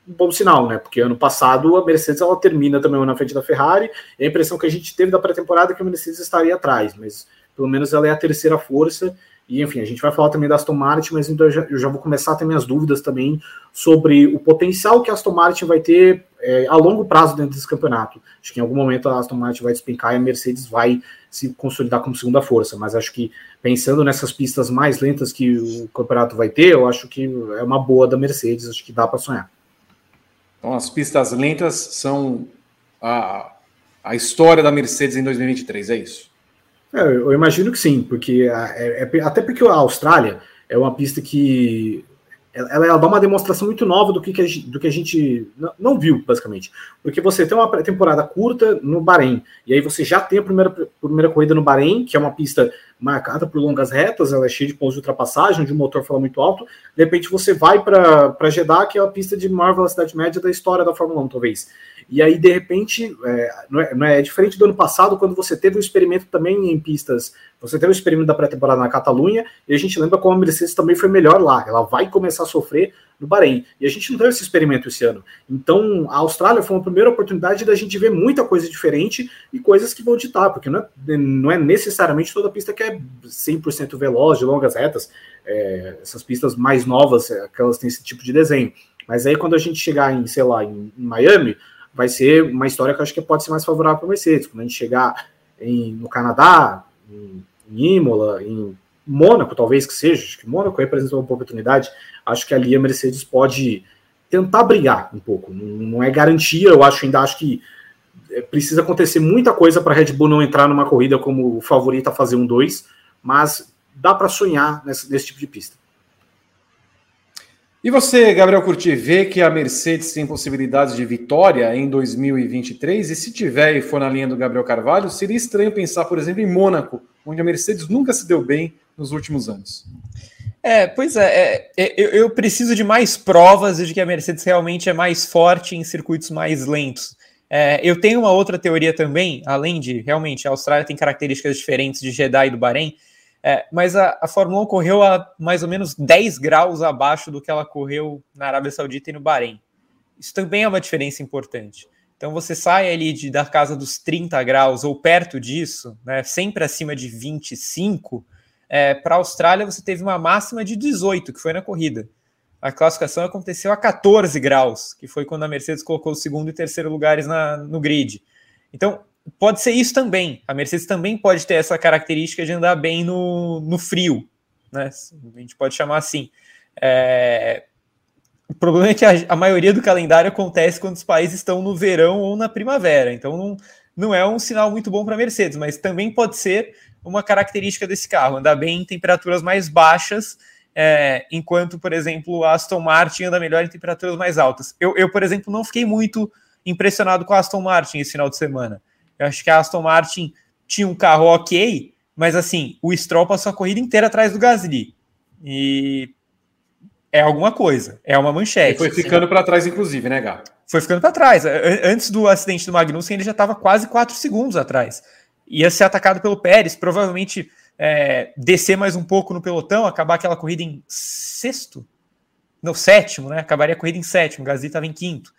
B: bom sinal, né? Porque ano passado a Mercedes ela termina também na frente da Ferrari. E a impressão que a gente teve da pré-temporada é que a Mercedes estaria atrás, mas pelo menos ela é a terceira força. E enfim, a gente vai falar também da Aston Martin, mas então eu já, eu já vou começar a ter minhas dúvidas também sobre o potencial que a Aston Martin vai ter é, a longo prazo dentro desse campeonato. Acho que em algum momento a Aston Martin vai despencar e a Mercedes vai se consolidar como segunda força. Mas acho que pensando nessas pistas mais lentas que o campeonato vai ter, eu acho que é uma boa da Mercedes, acho que dá para sonhar.
A: Então, as pistas lentas são a, a história da Mercedes em 2023, é isso?
B: É, eu imagino que sim, porque é, é, até porque a Austrália é uma pista que ela, ela, dá uma demonstração muito nova do que, que, a, do que a gente não viu, basicamente. Porque você tem uma temporada curta no Bahrein, e aí você já tem a primeira, primeira corrida no Bahrein, que é uma pista marcada por longas retas, ela é cheia de pontos de ultrapassagem, onde o motor fala muito alto. De repente você vai para Jeddah, que é a pista de maior velocidade média da história da Fórmula 1, talvez. E aí, de repente, é, não, é, não é, é, diferente do ano passado, quando você teve um experimento também em pistas. Você teve um experimento da pré-temporada na Catalunha, e a gente lembra como a Mercedes também foi melhor lá. Ela vai começar a sofrer no Bahrein. E a gente não teve esse experimento esse ano. Então, a Austrália foi uma primeira oportunidade da gente ver muita coisa diferente e coisas que vão ditar, porque não é, não é necessariamente toda pista que é 100% veloz, de longas retas. É, essas pistas mais novas, aquelas têm esse tipo de desenho. Mas aí, quando a gente chegar em, sei lá, em, Miami vai ser uma história que eu acho que pode ser mais favorável para a Mercedes. Quando a gente chegar em, no Canadá, em, em Imola, em Mônaco, talvez que seja, acho que Mônaco representa uma oportunidade. Acho que ali a Mercedes pode tentar brigar um pouco. Não, não é garantia, eu acho ainda acho que é, precisa acontecer muita coisa para a Red Bull não entrar numa corrida como favorita a fazer um 2, mas dá para sonhar nesse, nesse tipo de pista.
A: E você, Gabriel Curti, vê que a Mercedes tem possibilidades de vitória em 2023? E se tiver e for na linha do Gabriel Carvalho, seria estranho pensar, por exemplo, em Mônaco, onde a Mercedes nunca se deu bem nos últimos anos.
C: É, pois é, é eu, eu, preciso de mais provas de que a Mercedes realmente é mais forte em circuitos mais lentos. É, eu tenho uma outra teoria também, além de realmente a Austrália tem características diferentes de Jeddah e do Bahrein, é, mas a, a, Fórmula 1 correu a mais ou menos 10 graus abaixo do que ela correu na Arábia Saudita e no Bahrein. Isso também é uma diferença importante. Então você sai ali de, da casa dos 30 graus ou perto disso, né, sempre acima de 25, é, para a Austrália você teve uma máxima de 18, que foi na corrida. A classificação aconteceu a 14 graus, que foi quando a Mercedes colocou o segundo e terceiro lugares na, no grid. Então, pode ser isso também. A Mercedes também pode ter essa característica de andar bem no, no frio, né? A gente pode chamar assim. É... O problema é que a, a, maioria do calendário acontece quando os países estão no verão ou na primavera. Então não, não é um sinal muito bom para a Mercedes, mas também pode ser uma característica desse carro, andar bem em temperaturas mais baixas, é, enquanto, por exemplo, a Aston Martin anda melhor em temperaturas mais altas. Eu, eu, por exemplo, não fiquei muito impressionado com a Aston Martin esse final de semana. Eu acho que a Aston Martin tinha um carro ok, mas assim, o Stroll passou a corrida inteira atrás do Gasly. E é alguma coisa, é uma manchete. E
A: foi ficando para trás, inclusive, né, Gato?
C: Foi ficando para trás. Antes do acidente do Magnussen, ele já estava quase 4 segundos atrás. Ia ser atacado pelo Pérez, provavelmente é, descer mais um pouco no pelotão, acabar aquela corrida em sexto? No sétimo, né? Acabaria a corrida em sétimo, Gasly estava em quinto.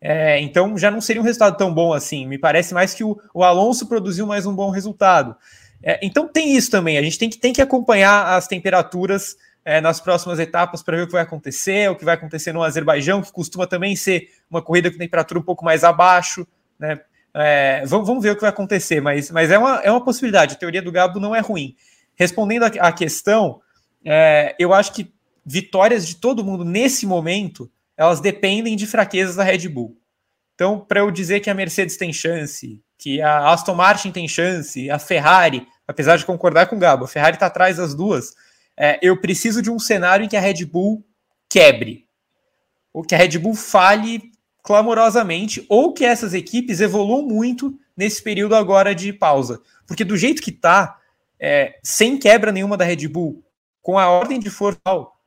C: É, então já não seria um resultado tão bom assim. Me parece mais que o, o Alonso produziu mais um bom resultado. É, então tem isso também. A gente tem que, tem que acompanhar as temperaturas é, nas próximas etapas para ver o que vai acontecer, o que vai acontecer no Azerbaijão, que costuma também ser uma corrida com temperatura um pouco mais abaixo. Né? É, vamos, vamos, ver o que vai acontecer, mas, mas é, uma, é uma possibilidade. A teoria do Gabo não é ruim. Respondendo à questão, é, eu acho que vitórias de todo mundo nesse momento elas dependem de fraquezas da Red Bull. Então, para eu dizer que a Mercedes tem chance, que a Aston Martin tem chance, a Ferrari, apesar de concordar com o Gabo, a Ferrari está atrás das duas, é, eu preciso de um cenário em que a Red Bull quebre, ou que a Red Bull fale clamorosamente, ou que essas equipes evoluam muito nesse período agora de pausa. Porque do jeito que está, é, sem quebra nenhuma da Red Bull, com a ordem de força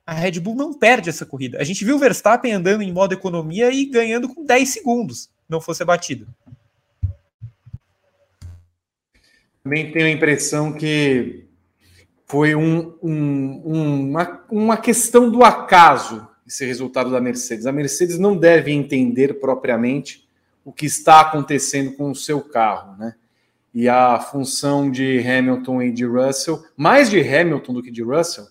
C: a Red Bull não perde essa corrida. A gente viu o Verstappen andando em modo economia e ganhando com 10 segundos, não fosse batido.
A: Também tenho a impressão que foi um, um, uma, uma questão do acaso esse resultado da Mercedes. A Mercedes não deve entender propriamente o que está acontecendo com o seu carro, né? E a função de Hamilton e de Russell, mais de Hamilton do que de Russell,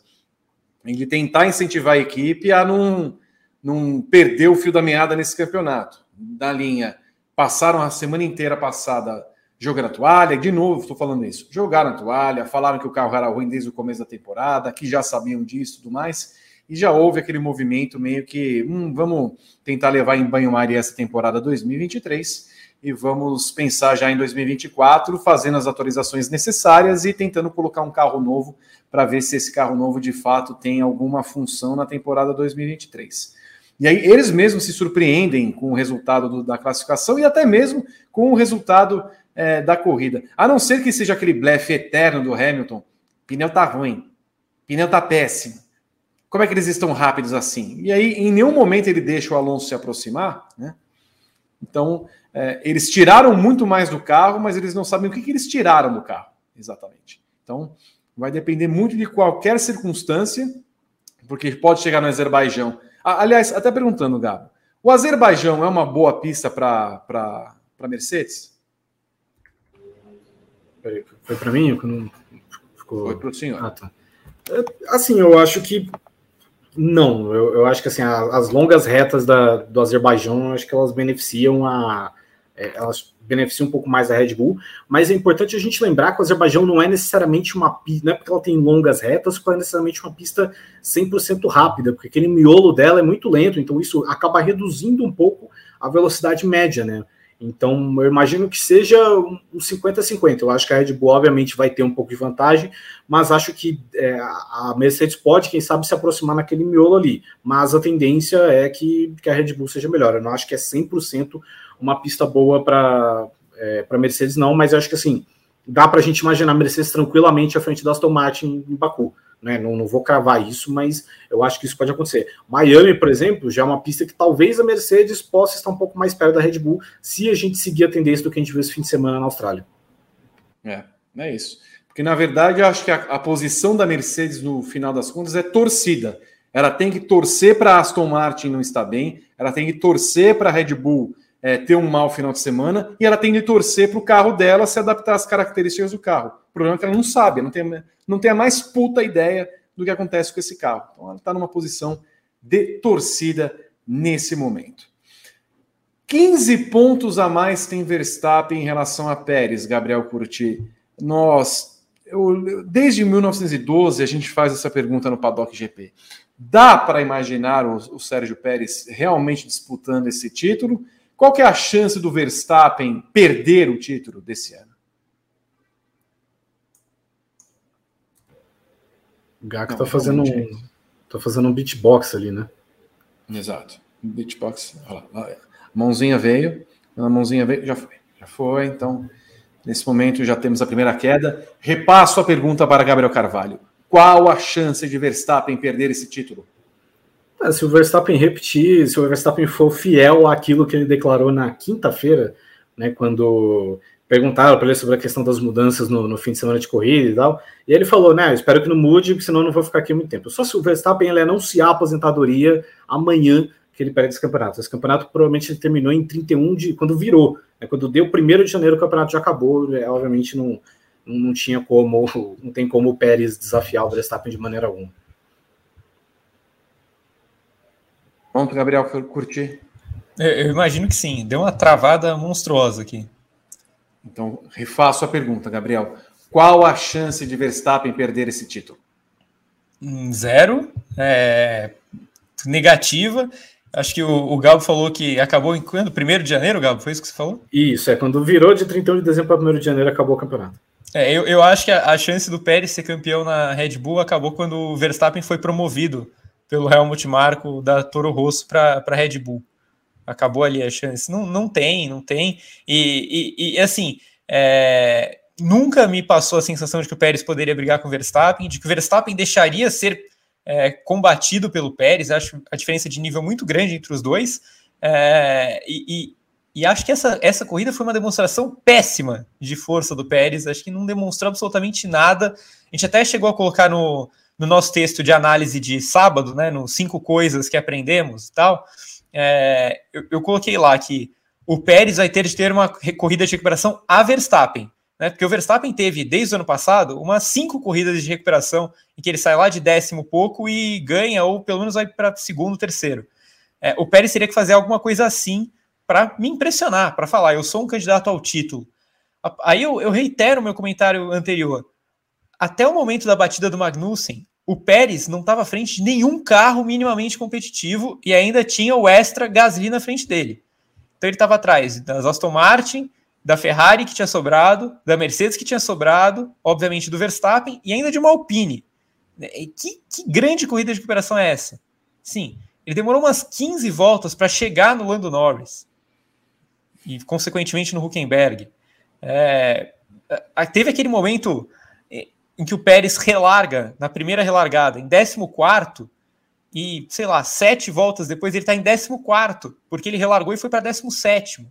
A: de tentar incentivar a equipe a não, não perder o fio da meada nesse campeonato. Da linha, passaram a semana inteira passada jogando a toalha, de novo estou falando isso, jogaram a toalha, falaram que o carro era ruim desde o começo da temporada, que já sabiam disso e tudo mais, e já houve aquele movimento meio que, hum, vamos tentar levar em banho-maria essa temporada 2023 e vamos pensar já em 2024, fazendo as atualizações necessárias e tentando colocar um carro novo para ver se esse carro novo de fato tem alguma função na temporada 2023. E aí eles mesmos se surpreendem com o resultado do, da classificação e até mesmo com o resultado é, da corrida. A não ser que seja aquele blefe eterno do Hamilton, pneu tá ruim, pneu tá péssimo. Como é que eles estão rápidos assim? E aí, em nenhum momento ele deixa o Alonso se aproximar, né? Então, é, eles tiraram muito mais do carro, mas eles não sabem o que, que eles tiraram do carro, exatamente. Então, vai depender muito de qualquer circunstância, porque pode chegar no Azerbaijão. Ah, aliás, até perguntando, Gabo, o Azerbaijão é uma boa pista para Mercedes?
B: Foi para mim? Não
A: ficou... Foi para o senhor. Ah, tá.
B: É, assim, eu acho que não. Eu, eu acho que assim, as longas retas da, do Azerbaijão, acho que elas beneficiam a, é, elas beneficiam um pouco mais a Red Bull, mas é importante a gente lembrar que o Azerbaijão não é necessariamente uma pista, não é porque ela tem longas retas, que é necessariamente uma pista 100% rápida, porque aquele miolo dela é muito lento, então isso acaba reduzindo um pouco a velocidade média, né? Então, eu imagino que seja um 50-50. Eu acho que a Red Bull, obviamente, vai ter um pouco de vantagem, mas acho que é, a Mercedes pode, quem sabe, se aproximar naquele miolo ali. Mas a tendência é que, que a Red Bull seja melhor. Eu não acho que é 100% uma pista boa para é, a Mercedes, não, mas eu acho que assim, dá para a gente imaginar a Mercedes tranquilamente à frente da Aston Martin em Baku. Né? Não, não vou cravar isso, mas eu acho que isso pode acontecer. Miami, por exemplo, já é uma pista que talvez a Mercedes possa estar um pouco mais perto da Red Bull se a gente seguir a tendência do que a gente viu esse fim de semana na Austrália.
A: É, é isso. Porque, na verdade, eu acho que a, a posição da Mercedes, no final das contas, é torcida. Ela tem que torcer para a Aston Martin não estar bem, ela tem que torcer para a Red Bull é, ter um mau final de semana e ela tem que torcer para o carro dela se adaptar às características do carro. O problema é que ela não sabe, não tem, não tem a mais puta ideia do que acontece com esse carro. Então ela está numa posição de torcida nesse momento. 15 pontos a mais tem Verstappen em relação a Pérez, Gabriel Curti. Nós, eu, desde 1912, a gente faz essa pergunta no Paddock GP. Dá para imaginar o, o Sérgio Pérez realmente disputando esse título? Qual que é a chance do Verstappen perder o título desse ano?
B: O Gaco tá fazendo um, tá fazendo um beatbox ali, né?
A: Exato. Beatbox. Olha lá. Mãozinha veio, a mãozinha veio, já foi. Já foi, então nesse momento já temos a primeira queda. Repasso a pergunta para Gabriel Carvalho. Qual a chance de Verstappen perder esse título?
B: É, se o Verstappen repetir, se o Verstappen for fiel àquilo que ele declarou na quinta-feira, né, quando perguntaram para ele sobre a questão das mudanças no, no, fim de semana de corrida e tal, e ele falou, né, espero que não mude, porque senão eu não vou ficar aqui muito tempo. Só se o Verstappen ele anunciar a aposentadoria amanhã que ele perde esse campeonato. Esse campeonato provavelmente ele terminou em 31 de quando virou, né, quando deu o primeiro de janeiro o campeonato já acabou, é, obviamente não, não tinha como, não tem como o Pérez desafiar o Verstappen de maneira alguma.
A: Pronto, Gabriel, curti.
C: Eu imagino que sim. Deu uma travada monstruosa aqui.
A: Então, refaço a pergunta, Gabriel. Qual a chance de Verstappen perder esse título?
C: Hum, zero. É... Negativa. Acho que o, o Gabo falou que acabou em quando? Primeiro de janeiro, Gabo? Foi isso que você falou?
B: Isso, é quando virou de 31 de dezembro para 1 de janeiro acabou o campeonato.
C: É, eu, eu acho que a, a, chance do Pérez ser campeão na Red Bull acabou quando o Verstappen foi promovido pelo Helmut Marko da Toro Rosso para a Red Bull. Acabou ali a chance. Não, não tem, não tem. E, e, e assim, é, nunca me passou a sensação de que o Pérez poderia brigar com o Verstappen, de que o Verstappen deixaria ser é, combatido pelo Pérez. Acho a diferença de nível muito grande entre os dois. É, e, e, acho que essa, essa corrida foi uma demonstração péssima de força do Pérez. Acho que não demonstrou absolutamente nada. A gente até chegou a colocar no, no nosso texto de análise de sábado, né, no cinco coisas que aprendemos e tal, é, eu, eu, coloquei lá que o Pérez vai ter de ter uma corrida de recuperação a Verstappen, né, porque o Verstappen teve, desde o ano passado, umas cinco corridas de recuperação em que ele sai lá de décimo pouco e ganha, ou pelo menos vai para segundo, terceiro. É, o Pérez teria que fazer alguma coisa assim para me impressionar, para falar, eu sou um candidato ao título. Aí eu, eu reitero o meu comentário anterior. Até o momento da batida do Magnussen, o Pérez não estava à frente de nenhum carro minimamente competitivo e ainda tinha o extra Gasly na frente dele. Então ele estava atrás das Aston Martin, da Ferrari que tinha sobrado, da Mercedes que tinha sobrado, obviamente do Verstappen e ainda de uma Alpine. Que, que grande corrida de recuperação é essa? Sim, ele demorou umas 15 voltas para chegar no Lando Norris e, consequentemente, no Huckenberg. É, teve aquele momento em que o Pérez relarga na primeira relargada em 14 e, sei lá, sete voltas depois ele está em 14, porque ele relargou e foi para 17.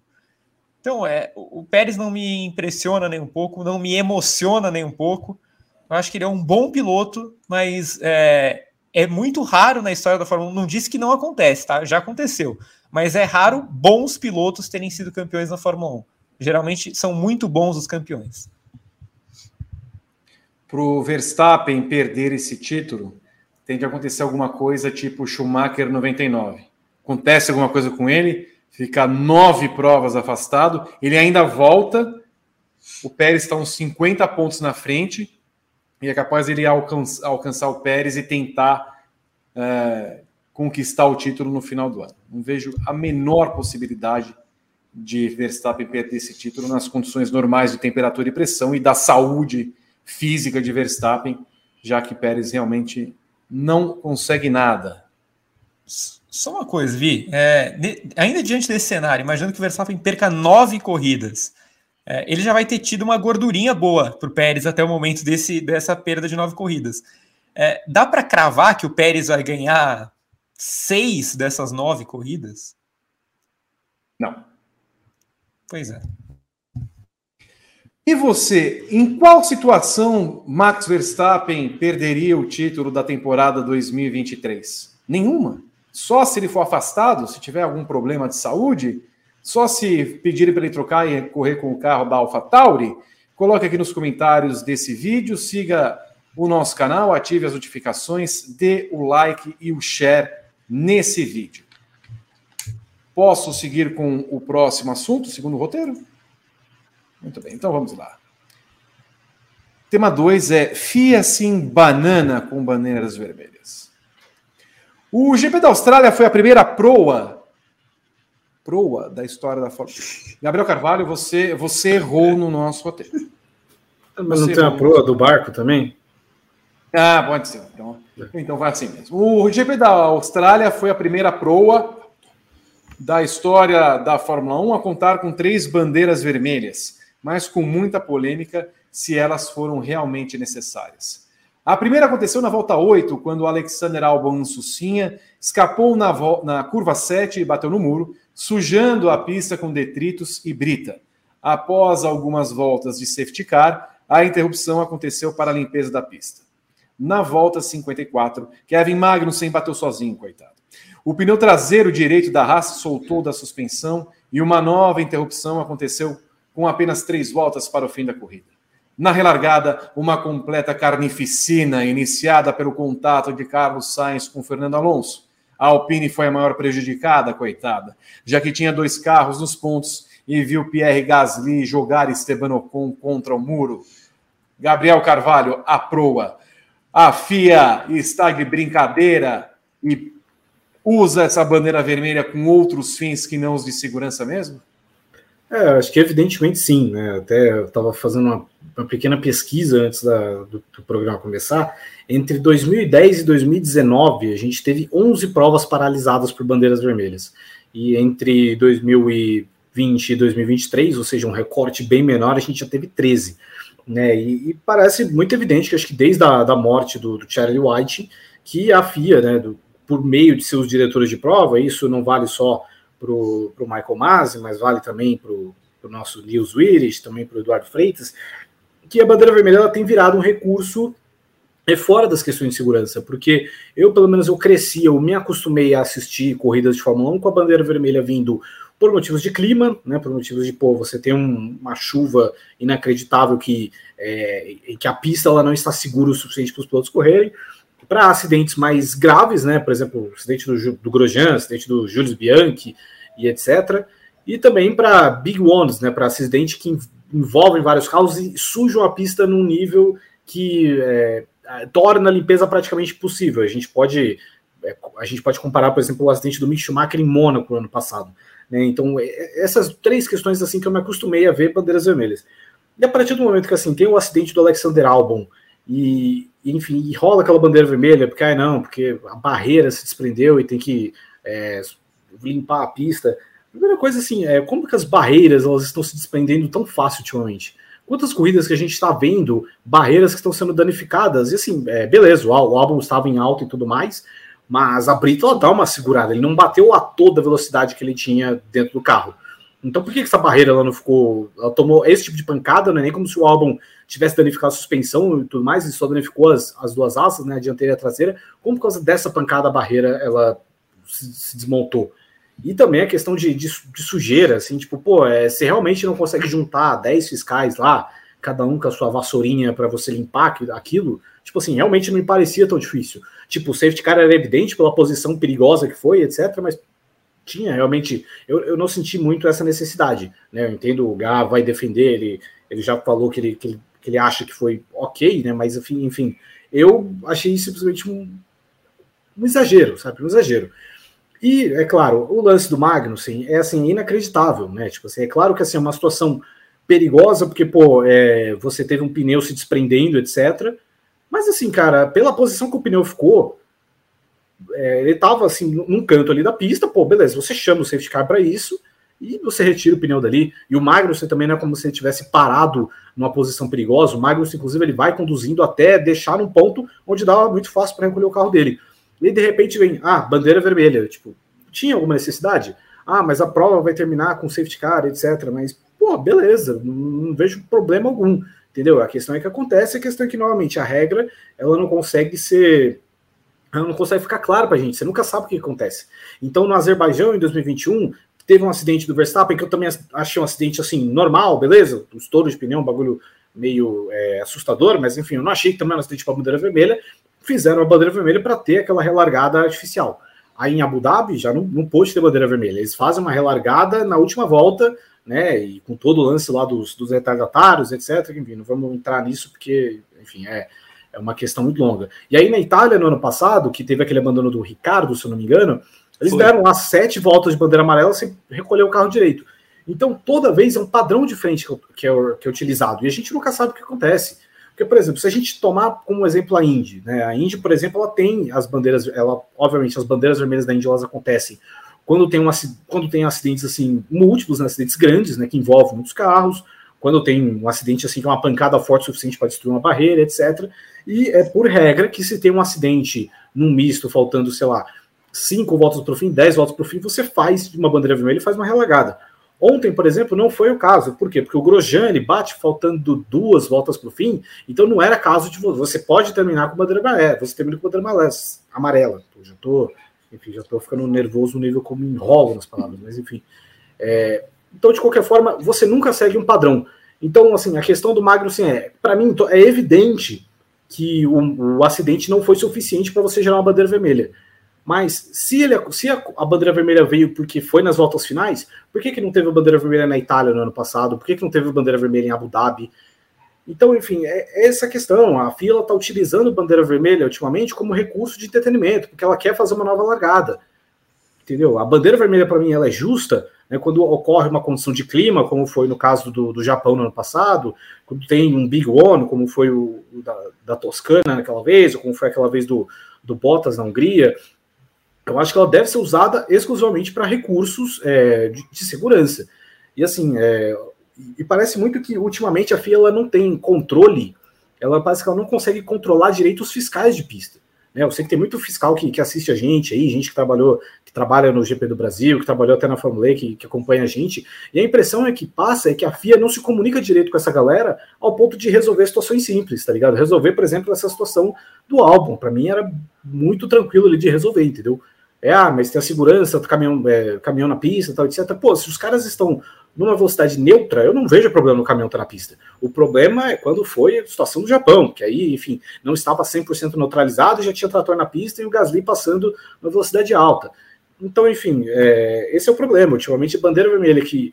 C: Então, é, o Pérez não me impressiona nem um pouco, não me emociona nem um pouco. Eu acho que ele é um bom piloto, mas é, é muito raro na história da Fórmula 1. Não disse que não acontece, tá? Já aconteceu. Mas é raro bons pilotos terem sido campeões na Fórmula 1. Geralmente são muito bons os campeões
A: para o Verstappen perder esse título, tem de acontecer alguma coisa tipo Schumacher 99. Acontece alguma coisa com ele, fica nove provas afastado, ele ainda volta. O Pérez está uns 50 pontos na frente e é capaz ele alcançar, alcançar o Pérez e tentar é, conquistar o título no final do ano. Não vejo a menor possibilidade de Verstappen perder esse título nas condições normais de temperatura e pressão e da saúde física de Verstappen, já que Pérez realmente não consegue nada.
C: Só uma coisa, Vi. É, ainda diante desse cenário, imaginando que o Verstappen perca nove corridas, é, ele já vai ter tido uma gordurinha boa para o Pérez até o momento desse, dessa perda de nove corridas. É, dá para cravar que o Pérez vai ganhar seis dessas nove corridas?
A: Não.
C: Pois é.
A: E você, em qual situação Max Verstappen perderia o título da temporada 2023? Nenhuma. Só se ele for afastado, se tiver algum problema de saúde, só se pedirem para ele trocar e correr com o carro da AlphaTauri, coloque aqui nos comentários desse vídeo, siga o nosso canal, ative as notificações, dê o like e o share nesse vídeo. Posso seguir com o próximo assunto, segundo o roteiro? Muito bem, então vamos lá. Tema 2 é Fia-se em banana com bandeiras vermelhas. O GP da Austrália foi a primeira proa proa da história da Fórmula 1. Gabriel Carvalho, você, você errou no nosso roteiro.
B: Mas não tem a proa do barco também?
A: Ah, pode ser. Então, então vai assim mesmo. O GP da Austrália foi a primeira proa da história da Fórmula 1 a contar com três bandeiras vermelhas mas com muita polêmica se elas foram realmente necessárias. A primeira aconteceu na volta 8, quando o Alexander Albon Sucinha escapou na, na curva 7 e bateu no muro, sujando a pista com detritos e brita. Após algumas voltas de safety car, a interrupção aconteceu para a limpeza da pista. Na volta 54, Kevin Magnussen bateu sozinho, coitado. O pneu traseiro direito da Haas soltou da suspensão e uma nova interrupção aconteceu com apenas três voltas para o fim da corrida. Na relargada, uma completa carnificina iniciada pelo contato de Carlos Sainz com Fernando Alonso. A Alpine foi a maior prejudicada, coitada, já que tinha dois carros nos pontos e viu Pierre Gasly jogar Esteban Ocon contra o muro. Gabriel Carvalho, a proa. A FIA está de brincadeira e usa essa bandeira vermelha com outros fins que não os de segurança mesmo?
B: É, acho que evidentemente sim, né? Até eu estava fazendo uma, uma, pequena pesquisa antes da, do, do, programa começar. Entre 2010 e 2019, a gente teve 11 provas paralisadas por bandeiras vermelhas. E entre 2020 e 2023, ou seja, um recorte bem menor, a gente já teve 13. Né? E, e parece muito evidente que acho que desde a da morte do, do Charlie White, que a FIA, né, do, por meio de seus diretores de prova, isso não vale só para o Michael Masi, mas vale também para o nosso Nils Willis, também para o Eduardo Freitas, que a bandeira vermelha ela tem virado um recurso é fora das questões de segurança, porque eu, pelo menos, eu cresci, eu me acostumei a assistir corridas de Fórmula 1 com a bandeira vermelha vindo por motivos de clima, né, por motivos de, pô, você tem um, uma chuva inacreditável que, é, que a pista ela não está segura o suficiente para os pilotos correrem, para acidentes mais graves, né? Por exemplo, acidente do, do Grosjean, acidente do Jules Bianchi e etc. E também para big ones, né? Para acidentes que envolvem vários carros e sujam a pista num nível que é, torna a limpeza praticamente impossível. A gente pode é, a gente pode comparar, por exemplo, o acidente do Mick Schumacher em Mônaco no ano passado. Né? Então, é, essas três questões assim que eu me acostumei a ver bandeiras vermelhas. E a partir do momento que assim tem o acidente do Alexander Albon e, enfim, e rola aquela bandeira vermelha, porque, ah, não, porque a barreira se desprendeu e tem que é, limpar a pista. Primeira coisa, assim, é como que as barreiras elas estão se desprendendo tão fácil ultimamente? Quantas corridas que a gente está vendo, barreiras que estão sendo danificadas, e assim, é, beleza, o, álbum estava em alta e tudo mais, mas a Brita ela dá uma segurada, ele não bateu a toda a velocidade que ele tinha dentro do carro. Então por que, essa barreira ela não ficou. Ela tomou esse tipo de pancada, não é nem como se o álbum tivesse danificado a suspensão e tudo mais, e só danificou as, as duas asas, né, a dianteira e a traseira, como por causa dessa pancada a barreira ela se, se desmontou. E também a questão de, de, de, sujeira, assim, tipo, pô, é, você realmente não consegue juntar 10 fiscais lá, cada um com a sua vassourinha para você limpar aquilo, tipo assim, realmente não me parecia tão difícil. Tipo, o safety car era evidente pela posição perigosa que foi, etc, mas tinha realmente. Eu, eu não senti muito essa necessidade. Né? Eu entendo o Gá vai defender, ele, ele já falou que ele, que ele, que ele acha que foi ok, né? Mas enfim, enfim, eu achei simplesmente um, um exagero, sabe? Um exagero. E, é claro, o lance do Magnussen é assim, inacreditável, né? Tipo assim, é claro que assim, é uma situação perigosa, porque, pô, é, você teve um pneu se desprendendo, etc. Mas assim, cara, pela posição que o pneu ficou, é, ele tava assim, num canto ali da pista, pô, beleza, você chama o safety car para isso e você retira o pneu dali. E o Magnussen também não é como se ele tivesse parado numa posição perigosa. O Magnussen, inclusive, ele vai conduzindo até deixar um ponto onde dava muito fácil para recolher o carro dele. E de repente vem, ah, bandeira vermelha. Tipo, tinha alguma necessidade? Ah, mas a prova vai terminar com safety car, etc. Mas, pô, beleza, não, não vejo problema algum. Entendeu? A questão é que acontece, a questão é que, novamente, a regra ela não consegue ser não consegue ficar claro para a gente, você nunca sabe o que acontece. Então, no Azerbaijão, em 2021, teve um acidente do Verstappen, que eu também achei um acidente assim, normal, beleza? Os touros de pneu, um bagulho meio é, assustador, mas enfim, eu não achei que também era um acidente para bandeira vermelha. Fizeram a bandeira vermelha para ter aquela relargada artificial. Aí em Abu Dhabi já não, não pôde ter bandeira vermelha. Eles fazem uma relargada na última volta, né? E com todo o lance lá dos, dos retardatários, etc. Enfim, não vamos entrar nisso, porque, enfim, é é uma questão muito longa. E aí na Itália, no ano passado, que teve aquele abandono do Ricardo, se eu não me engano, eles Foi. deram lá sete voltas de bandeira amarela sem recolher o carro direito. Então, toda vez é um padrão de frente que é, que é utilizado. E a gente nunca sabe o que acontece. Porque, por exemplo, se a gente tomar como exemplo a Indy, né? A Indy, por exemplo, ela tem as bandeiras, ela, obviamente, as bandeiras vermelhas da Indy elas acontecem quando tem, um, quando tem acidentes assim, múltiplos, né, acidentes grandes, né, que envolvem muitos carros, quando tem um acidente assim, que é uma pancada forte suficiente para destruir uma barreira, etc. E é por regra que se tem um acidente num misto, faltando, sei lá, cinco voltas para o fim, dez voltas para o fim, você faz uma bandeira vermelha e faz uma relagada. Ontem, por exemplo, não foi o caso. Por quê? Porque o Grosjean ele bate faltando duas voltas para o fim, então não era caso de você pode terminar com bandeira amarela, você termina com bandeira amarela. Eu já tô, enfim, já ficando nervoso no nível como enrolo nas palavras, mas enfim. É, então, de qualquer forma, você nunca segue um padrão. Então, assim, a questão do Magnussen é, para mim, é evidente que o, o acidente não foi suficiente para você gerar uma bandeira vermelha. Mas se, ele, se a, a, bandeira vermelha veio porque foi nas voltas finais, por que, que não teve a bandeira vermelha na Itália no ano passado? Por que, que não teve a bandeira vermelha em Abu Dhabi? Então, enfim, é, é essa questão. A FIA está utilizando bandeira vermelha ultimamente como recurso de entretenimento, porque ela quer fazer uma nova largada. Entendeu? A bandeira vermelha, para mim, ela é justa né, quando ocorre uma condição de clima, como foi no caso do, do Japão no ano passado, quando tem um Big One, como foi o, o da, da, Toscana naquela vez, ou como foi aquela vez do, do Bottas na Hungria, eu acho que ela deve ser usada exclusivamente para recursos é, de, de, segurança. E assim, é, e parece muito que ultimamente a FIA ela não tem controle, ela parece que ela não consegue controlar direito os fiscais de pista. Né? Eu sei que tem muito fiscal que, que assiste a gente aí, gente que trabalhou, que trabalha no GP do Brasil, que trabalhou até na Fórmula E, que, que acompanha a gente, e a impressão é que passa é que a FIA não se comunica direito com essa galera ao ponto de resolver situações simples, tá ligado? Resolver, por exemplo, essa situação do álbum. Para mim era muito tranquilo ali de resolver, entendeu? É, ah, mas tem a segurança, caminhão, é, caminhão na pista, tal, etc. Pô, se os caras estão numa velocidade neutra, eu não vejo problema no caminhão estar na pista. O problema é quando foi a situação do Japão, que aí, enfim, não estava 100% neutralizado, já tinha trator na pista e o Gasly passando na velocidade alta. Então, enfim, é, esse é o problema. Ultimamente, bandeira vermelha que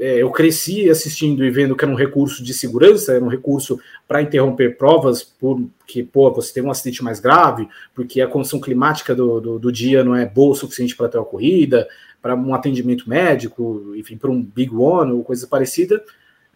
B: é, eu cresci assistindo e vendo que era um recurso de segurança, era um recurso para interromper provas, porque pô, você tem um acidente mais grave, porque a condição climática do, do, do dia não é boa o suficiente para ter uma corrida, para um atendimento médico, enfim, para um big one ou coisa parecida,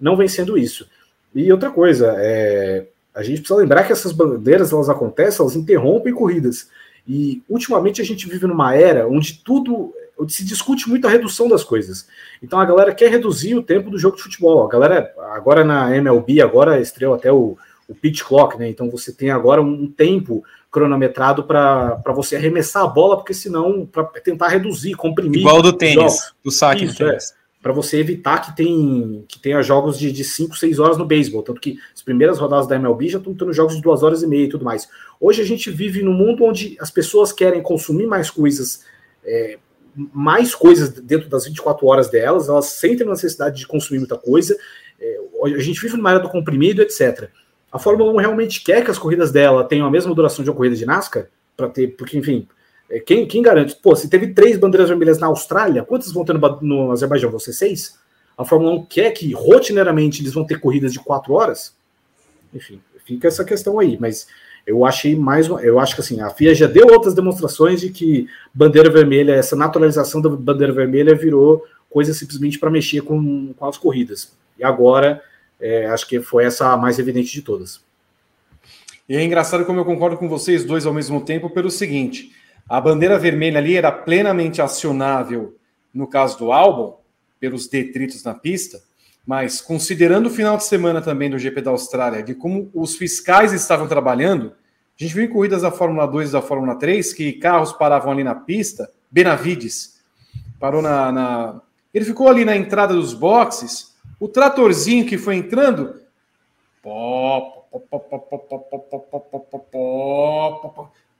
B: não vem sendo isso. E outra coisa, é, a gente precisa lembrar que essas bandeiras elas acontecem, elas interrompem corridas. E ultimamente a gente vive numa era onde tudo onde se discute muito a redução das coisas. Então a galera quer reduzir o tempo do jogo de futebol. A galera agora na MLB agora estreou até o, o pitch clock, né? Então você tem agora um tempo cronometrado para você arremessar a bola, porque senão, para tentar reduzir, comprimir.
C: Igual do tênis, do saque
B: Isso, do tênis. É, para você evitar que, tem, que tenha jogos de 5, 6 horas no beisebol. Tanto que as primeiras rodadas da MLB já estão tendo jogos de 2 horas e meia e tudo mais. Hoje a gente vive num mundo onde as pessoas querem consumir mais coisas, é, mais coisas dentro das 24 horas delas, elas sentem a necessidade de consumir muita coisa. É, a gente vive numa era do comprimido, etc. A Fórmula 1 realmente quer que as corridas dela tenham a mesma duração de uma corrida de NASCAR, para ter, porque, enfim, quem, quem garante? Pô, se teve três bandeiras vermelhas na Austrália, quantas vão ter no, no Azerbaijão? Você seis? A Fórmula 1 quer que rotineiramente eles vão ter corridas de quatro horas? Enfim, fica essa questão aí, mas eu achei mais eu acho que assim, a FIA já deu outras demonstrações de que bandeira vermelha, essa naturalização da bandeira vermelha virou coisa simplesmente para mexer com, com as corridas. E agora, é, acho que foi essa a mais evidente de todas.
A: E é engraçado como eu concordo com vocês dois ao mesmo tempo pelo seguinte: a bandeira vermelha ali era plenamente acionável no caso do álbum, pelos detritos na pista, mas considerando o final de semana também do GP da Austrália, de como os fiscais estavam trabalhando, a gente viu em corridas da Fórmula 2 e da Fórmula 3 que carros paravam ali na pista, Benavides parou na, na. Ele ficou ali na entrada dos boxes, o tratorzinho que foi entrando.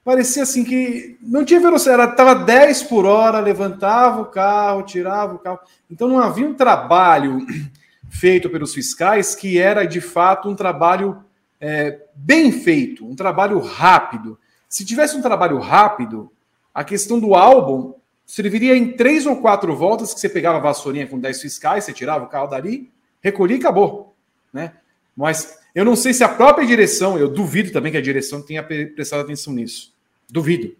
A: Parecia assim que não tinha velocidade, estava 10 por hora, levantava o carro, tirava o carro. Então não havia um trabalho feito pelos fiscais, que era de fato um trabalho é, bem feito, um trabalho rápido. Se tivesse um trabalho rápido, a questão do álbum serviria em três ou quatro voltas que você pegava a vassourinha com 10 fiscais, você tirava o carro dali, recolhia e acabou. Né? Mas eu não sei se a própria direção, eu duvido também que a direção tenha prestado atenção nisso. Duvido.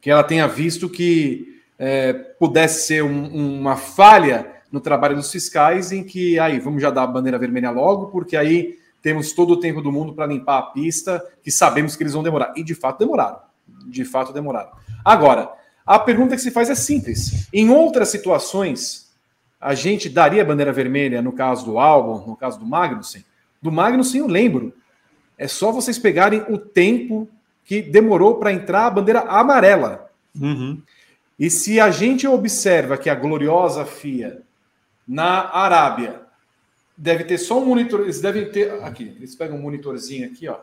A: Que ela tenha visto que é, pudesse ser um, uma falha no trabalho dos fiscais, em que aí vamos já dar a bandeira vermelha logo, porque aí temos todo o tempo do mundo para limpar a pista, que sabemos que eles vão demorar. E de fato demoraram. De fato demoraram. Agora, a pergunta que se faz é simples. Em outras situações, a gente daria bandeira vermelha no caso do Albon, no caso do Magnussen? Do Magnussen eu lembro. É só vocês pegarem o tempo que demorou para entrar a bandeira amarela. Uhum. E se a gente observa que a gloriosa FIA na Arábia. Deve ter só um monitor. Eles devem ter. Aqui, eles pegam um monitorzinho aqui, ó.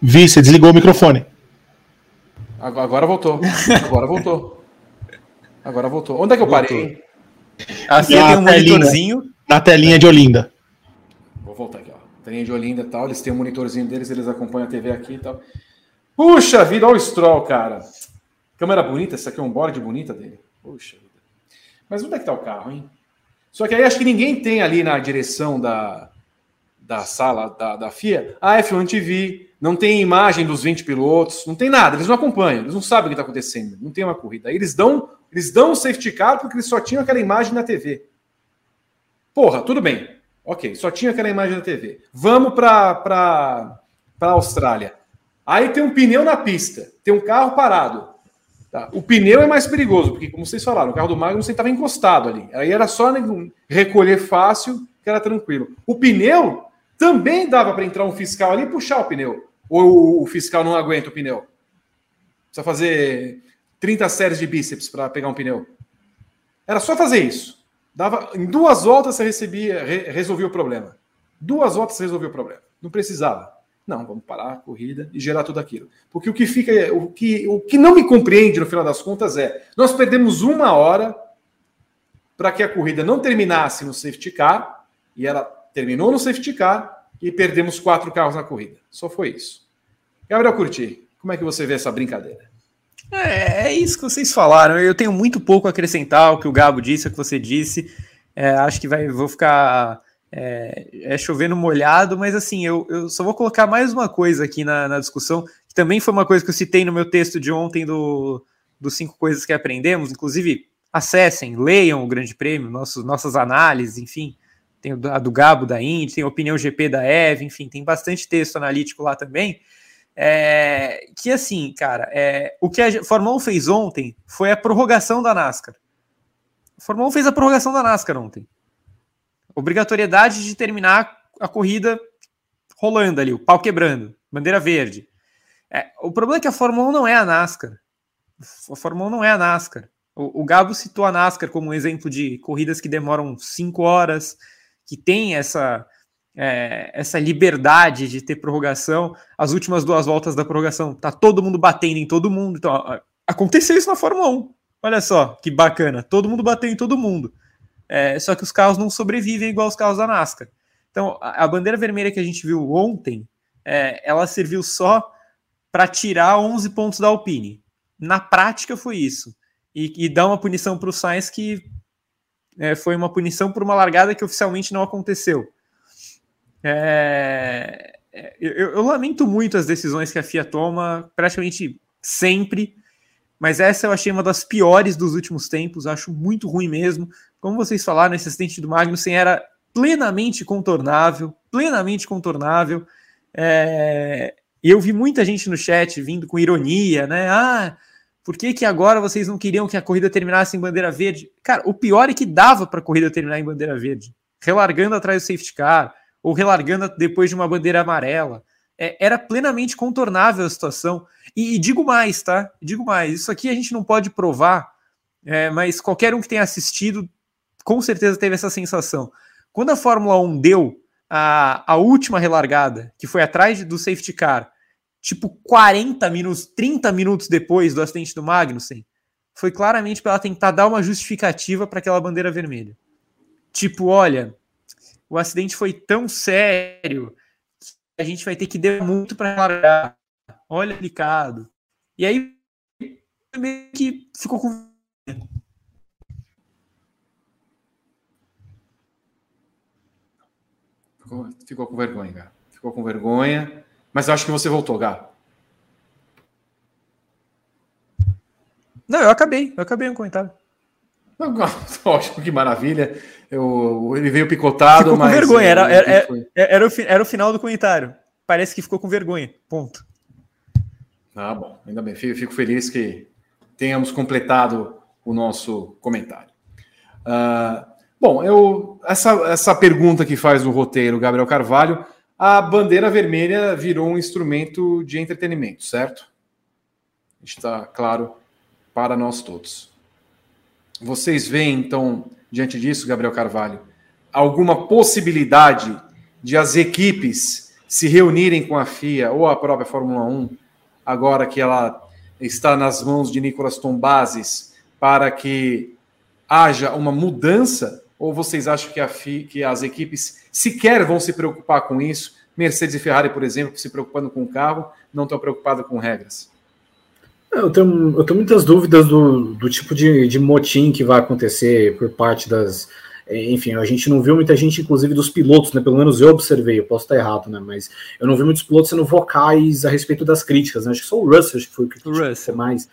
D: Vi, você desligou o microfone.
A: Agora voltou. Agora voltou. Agora voltou. Onde é que eu parei?
C: Assim tem um monitorzinho.
D: Na telinha de Olinda
A: voltar aqui, ó. Telinha de Olinda e tal. Eles têm um monitorzinho deles, eles acompanham a TV aqui e tal. Puxa vida, olha o Stroll, cara. Câmera bonita, essa aqui é um board bonita dele. Puxa vida. Mas onde é que tá o carro, hein? Só que aí acho que ninguém tem ali na direção da, da sala da, da FIA a F1 TV, não tem imagem dos 20 pilotos, não tem nada, eles não acompanham, eles não sabem o que está acontecendo, não tem uma corrida. Aí eles dão, eles dão o safety car porque eles só tinham aquela imagem na TV. Porra, tudo bem. Ok, só tinha aquela imagem na TV. Vamos para a Austrália. Aí tem um pneu na pista, tem um carro parado. Tá? O pneu é mais perigoso, porque, como vocês falaram, o carro do Magnus estava encostado ali. Aí era só recolher fácil, que era tranquilo. O pneu também dava para entrar um fiscal ali e puxar o pneu. Ou o fiscal não aguenta o pneu? Precisa fazer 30 séries de bíceps para pegar um pneu. Era só fazer isso. Dava, em duas voltas você recebia, re, resolvia o problema. Duas voltas você resolvia o problema. Não precisava. Não, vamos parar a corrida e gerar tudo aquilo. Porque o que fica, o que, o que não me compreende no final das contas é: nós perdemos uma hora para que a corrida não terminasse no safety car, e ela terminou no safety car, e perdemos quatro carros na corrida. Só foi isso. Gabriel Curti, como é que você vê essa brincadeira?
C: É, é, isso que vocês falaram. Eu tenho muito pouco a acrescentar o que o Gabo disse, o que você disse. É, acho que vai, vou ficar é, é chovendo molhado, mas assim, eu, eu só vou colocar mais uma coisa aqui na, na, discussão, que também foi uma coisa que eu citei no meu texto de ontem do, dos cinco coisas que aprendemos. Inclusive, acessem, leiam o Grande Prêmio, nossos, nossas análises, enfim. Tem a do Gabo da Indy, tem a opinião GP da Eve, enfim, tem bastante texto analítico lá também. É, que assim, cara, é, o que a Fórmula 1 fez ontem foi a prorrogação da NASCAR. A Fórmula 1 fez a prorrogação da NASCAR ontem. Obrigatoriedade de terminar a corrida rolando ali, o pau quebrando, bandeira verde. É, o problema é que a Fórmula 1 não é a NASCAR. A Fórmula 1 não é a NASCAR. O, o Gabo citou a NASCAR como um exemplo de corridas que demoram cinco horas, que tem essa é, essa liberdade de ter prorrogação, as últimas duas voltas da prorrogação, tá todo mundo batendo em todo mundo. Então, aconteceu isso na Fórmula 1. Olha só que bacana, todo mundo bateu em todo mundo. É, só que os carros não sobrevivem igual os carros da NASCAR. Então, a, a bandeira vermelha que a gente viu ontem, é, ela serviu só para tirar 11 pontos da Alpine. Na prática, foi isso. E, e dá uma punição para o Sainz que é, foi uma punição por uma largada que oficialmente não aconteceu. É, é eu, eu, lamento muito as decisões que a FIA toma, praticamente sempre, mas essa eu achei uma das piores dos últimos tempos, acho muito ruim mesmo. Como vocês falaram, esse acidente do Magnussen era plenamente contornável, plenamente contornável. É, eu vi muita gente no chat vindo com ironia, né? Ah, por que, que agora vocês não queriam que a corrida terminasse em bandeira verde? Cara, o pior é que dava para a corrida terminar em bandeira verde, relargando atrás do safety car, ou relargando depois de uma bandeira amarela. É, era plenamente contornável a situação. E, e, digo mais, tá? Digo mais, isso aqui a gente não pode provar, é, mas qualquer um que tenha assistido com certeza teve essa sensação. Quando a Fórmula 1 deu a, a última relargada, que foi atrás do safety car, tipo 40 minutos, 30 minutos depois do acidente do Magnussen, foi claramente para ela tentar dar uma justificativa para aquela bandeira vermelha. Tipo, olha, o acidente foi tão sério que a gente vai ter que dar muito para largar. Olha, delicado. E aí meio que ficou com
A: Ficou, ficou com vergonha, cara. Ficou com vergonha. Mas eu acho que você voltou, Gá.
C: Não, eu acabei. Eu acabei um comentário.
A: Ótimo, que maravilha. Eu, ele veio picotado,
C: ficou
A: mas.
C: Com vergonha, era, era, era, era, o, era o final do comentário. Parece que ficou com vergonha. Ponto.
A: Ah, bom. Ainda bem. Fico, fico feliz que tenhamos completado o nosso comentário. Uh, Bom, eu essa, essa pergunta que faz o roteiro Gabriel Carvalho, a bandeira vermelha virou um instrumento de entretenimento, certo? Está claro para nós todos. Vocês veem, então, diante disso, Gabriel Carvalho, alguma possibilidade de as equipes se reunirem com a FIA ou a própria Fórmula 1, agora que ela está nas mãos de Nicolas Tombazes, para que haja uma mudança ou vocês acham que, a FI, que as equipes sequer vão se preocupar com isso? Mercedes e Ferrari, por exemplo, se preocupando com o carro, não estão preocupados com regras.
B: Eu tenho, eu tenho muitas dúvidas do, do tipo de, de motim que vai acontecer por parte das. Enfim, a gente não viu muita gente, inclusive dos pilotos, né? Pelo menos eu observei, eu posso estar errado, né? Mas eu não vi muitos pilotos sendo vocais a respeito das críticas, né? Acho que só o Russell acho que foi o que
C: Russell.
B: mais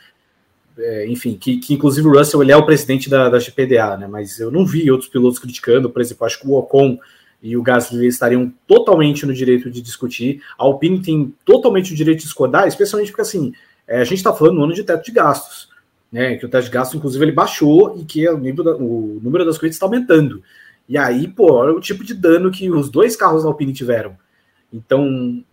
B: é, enfim, que, que, inclusive o Russell ele é o presidente da, da GPDA, né? Mas eu não vi outros pilotos criticando, por exemplo, acho que o Ocon e o Gasly estariam totalmente no direito de discutir. A Alpine tem totalmente o direito de discordar, especialmente porque assim, é, a gente está falando no ano de teto de gastos, né? Que o teto de gastos, inclusive, ele baixou e que o, nível da, o número das corridas está aumentando. E aí, pô, olha o tipo de dano que os dois carros da Alpine tiveram. Então,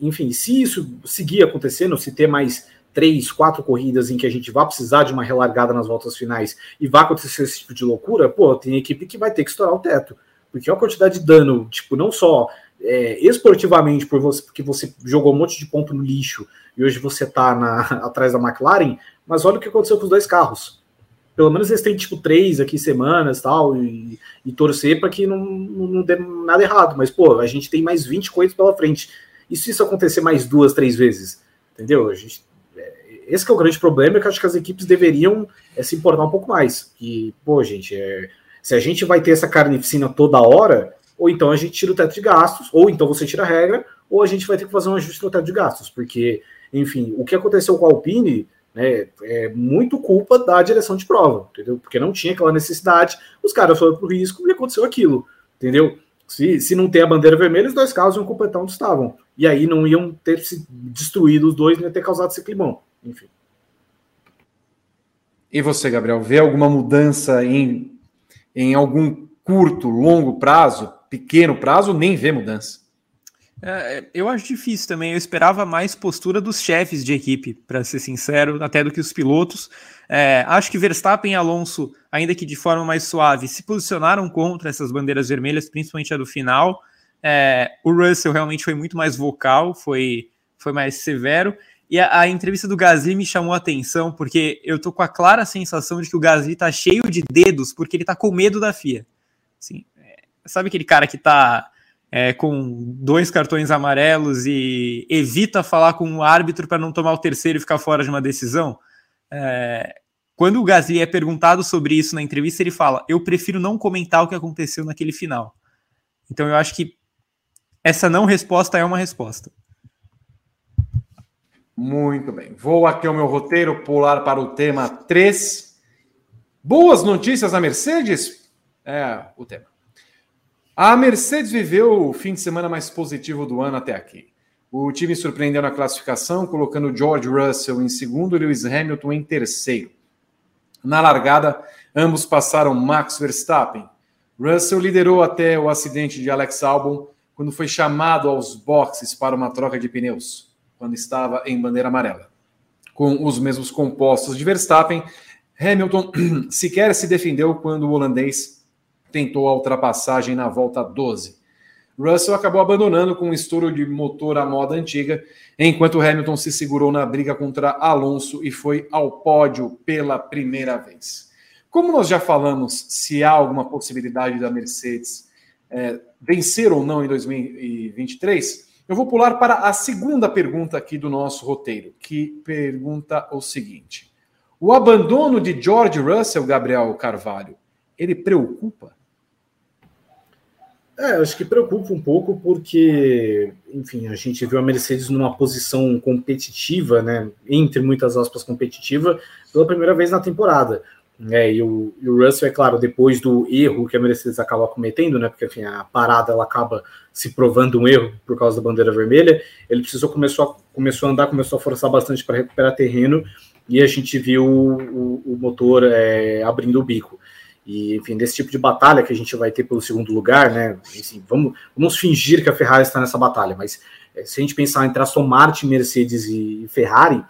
B: enfim, se isso seguir acontecendo, se ter mais três, quatro corridas em que a gente vai precisar de uma relargada nas voltas finais e vai acontecer esse tipo de loucura, pô, tem equipe que vai ter que estourar o teto. Porque a quantidade de dano, tipo, não só é, esportivamente, por você, porque você jogou um monte de ponto no lixo e hoje você tá na, atrás da McLaren, mas olha o que aconteceu com os dois carros. Pelo menos eles têm, tipo, três aqui semanas tal, e, e torcer para que não, não, dê nada errado. Mas, pô, a gente tem mais 20 corridas pela frente. E se isso acontecer mais duas, três vezes? Entendeu? A gente esse é o grande problema, é que acho que as equipes deveriam é, se importar um pouco mais. E, pô, gente, é, se a gente vai ter essa carnificina toda hora, ou então a gente tira o teto de gastos, ou então você tira a regra, ou a gente vai ter que fazer um ajuste no teto de gastos, porque, enfim, o que aconteceu com a Alpine né, é muito culpa da direção de prova, entendeu? Porque não tinha aquela necessidade, os caras foram pro risco e aconteceu aquilo, entendeu? Se, se não tem a bandeira vermelha, os dois carros iam completar onde estavam. E aí não iam ter se destruído os dois, não ia ter causado esse climão enfim.
A: E você, Gabriel, vê alguma mudança em, em algum curto, longo prazo, pequeno prazo, nem vê mudança?
C: É, eu acho difícil também. Eu esperava mais postura dos chefes de equipe, para ser sincero, até do que os pilotos. É, acho que Verstappen e Alonso, ainda que de forma mais suave, se posicionaram contra essas bandeiras vermelhas, principalmente a do final. É, o Russell realmente foi muito mais vocal, foi, foi mais severo. E a, a, entrevista do Gasly me chamou a atenção, porque eu tô com a clara sensação de que o Gasly tá cheio de dedos, porque ele tá com medo da FIA. Assim, é, sabe aquele cara que tá é, com dois cartões amarelos e evita falar com o árbitro para não tomar o terceiro e ficar fora de uma decisão? É, quando o Gasly é perguntado sobre isso na entrevista, ele fala: Eu prefiro não comentar o que aconteceu naquele final. Então eu acho que essa não resposta é uma resposta.
A: Muito bem. Vou aqui ao meu roteiro pular para o tema 3. Boas notícias da Mercedes? É o tema. A Mercedes viveu o fim de semana mais positivo do ano até aqui. O time surpreendeu na classificação, colocando George Russell em segundo e Lewis Hamilton em terceiro. Na largada, ambos passaram Max Verstappen. Russell liderou até o acidente de Alex Albon, quando foi chamado aos boxes para uma troca de pneus quando estava em bandeira amarela. Com os mesmos compostos de Verstappen, Hamilton sequer se defendeu quando o holandês tentou a ultrapassagem na volta 12. Russell acabou abandonando com um estouro de motor à moda antiga, enquanto Hamilton se segurou na briga contra Alonso e foi ao pódio pela primeira vez. Como nós já falamos, se há alguma possibilidade da Mercedes é, vencer ou não em 2023, eu vou pular para a segunda pergunta aqui do nosso roteiro, que pergunta o seguinte: O abandono de George Russell, Gabriel Carvalho, ele preocupa?
B: É, acho que preocupa um pouco porque, enfim, a gente viu a Mercedes numa posição competitiva, né, entre muitas aspas competitiva, pela primeira vez na temporada. É, e, o, e o Russell, é claro, depois do erro que a Mercedes acaba cometendo, né? Porque enfim, a parada ela acaba se provando um erro por causa da bandeira vermelha. Ele precisou começou a, começou a andar, começou a forçar bastante para recuperar terreno e a gente viu o, o motor é, abrindo o bico. E, enfim, desse tipo de batalha que a gente vai ter pelo segundo lugar, né? Assim, vamos, vamos fingir que a Ferrari está nessa batalha, mas é, se a gente pensar entre Aston Martin, Mercedes e Ferrari,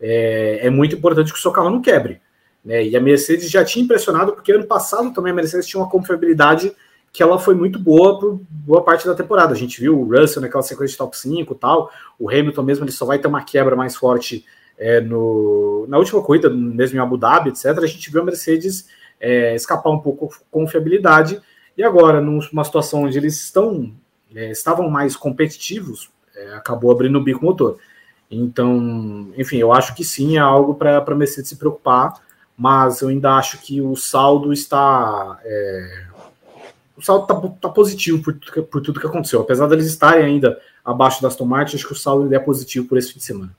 B: é, é muito importante que o seu carro não quebre né? E a Mercedes já tinha impressionado, porque ano passado também a Mercedes tinha uma confiabilidade que ela foi muito boa por boa parte da temporada. A gente viu o Russell naquela sequência de top 5 e tal, o Hamilton mesmo ele só vai ter uma quebra mais forte é, no, na última corrida, mesmo em Abu Dhabi, etc. A gente viu a Mercedes é, escapar um pouco confiabilidade, e agora, numa situação onde eles estão é, estavam mais competitivos, é, acabou abrindo o bico motor. Então, enfim, eu acho que sim, é algo para a Mercedes se preocupar mas eu ainda acho que o saldo está. É, o saldo está tá positivo por, por, tudo que aconteceu. Apesar deles estarem ainda abaixo das tomates, acho que o saldo é positivo por esse fim de semana.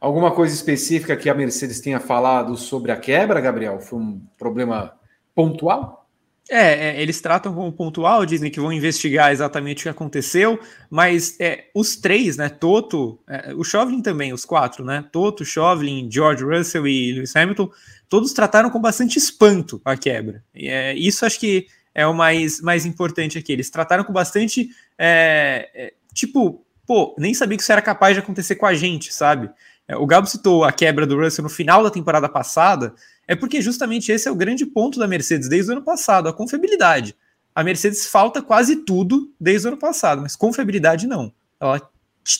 A: Alguma coisa específica que a Mercedes tenha falado sobre a quebra, Gabriel? Foi um problema pontual?
C: É, é, eles tratam como pontual, dizem que vão investigar exatamente o que aconteceu, mas é, os três, né, Toto, é, o Chauvelin também, os quatro, né, Toto, Chauvelin, George Russell e Lewis Hamilton, todos trataram com bastante espanto a quebra. E, é, isso acho que é o mais, mais importante aqui. Eles trataram com bastante, é, é, tipo, pô, nem sabia que isso era capaz de acontecer com a gente, sabe? O Gabo citou a quebra do Russell no final da temporada passada, é porque justamente esse é o grande ponto da Mercedes desde o ano passado, a confiabilidade. A Mercedes falta quase tudo desde o ano passado, mas confiabilidade não. Ela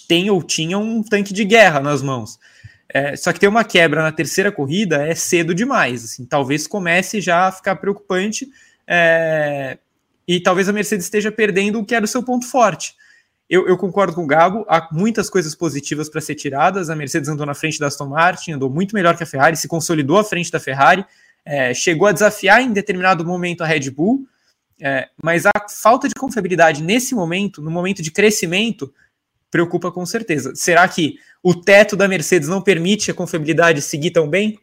C: tem ou tinha um tanque de guerra nas mãos. É, só que ter uma quebra na terceira corrida é cedo demais. Assim, talvez comece já a ficar preocupante é, e talvez a Mercedes esteja perdendo o que era o seu ponto forte. Eu, eu, concordo com o Gabo, há muitas coisas positivas para ser tiradas. A Mercedes andou na frente da Aston Martin, andou muito melhor que a Ferrari, se consolidou à frente da Ferrari, é, chegou a desafiar em determinado momento a Red Bull, é, mas a falta de confiabilidade nesse momento, no momento de crescimento, preocupa com certeza. Será que o teto da Mercedes não permite a confiabilidade seguir tão bem?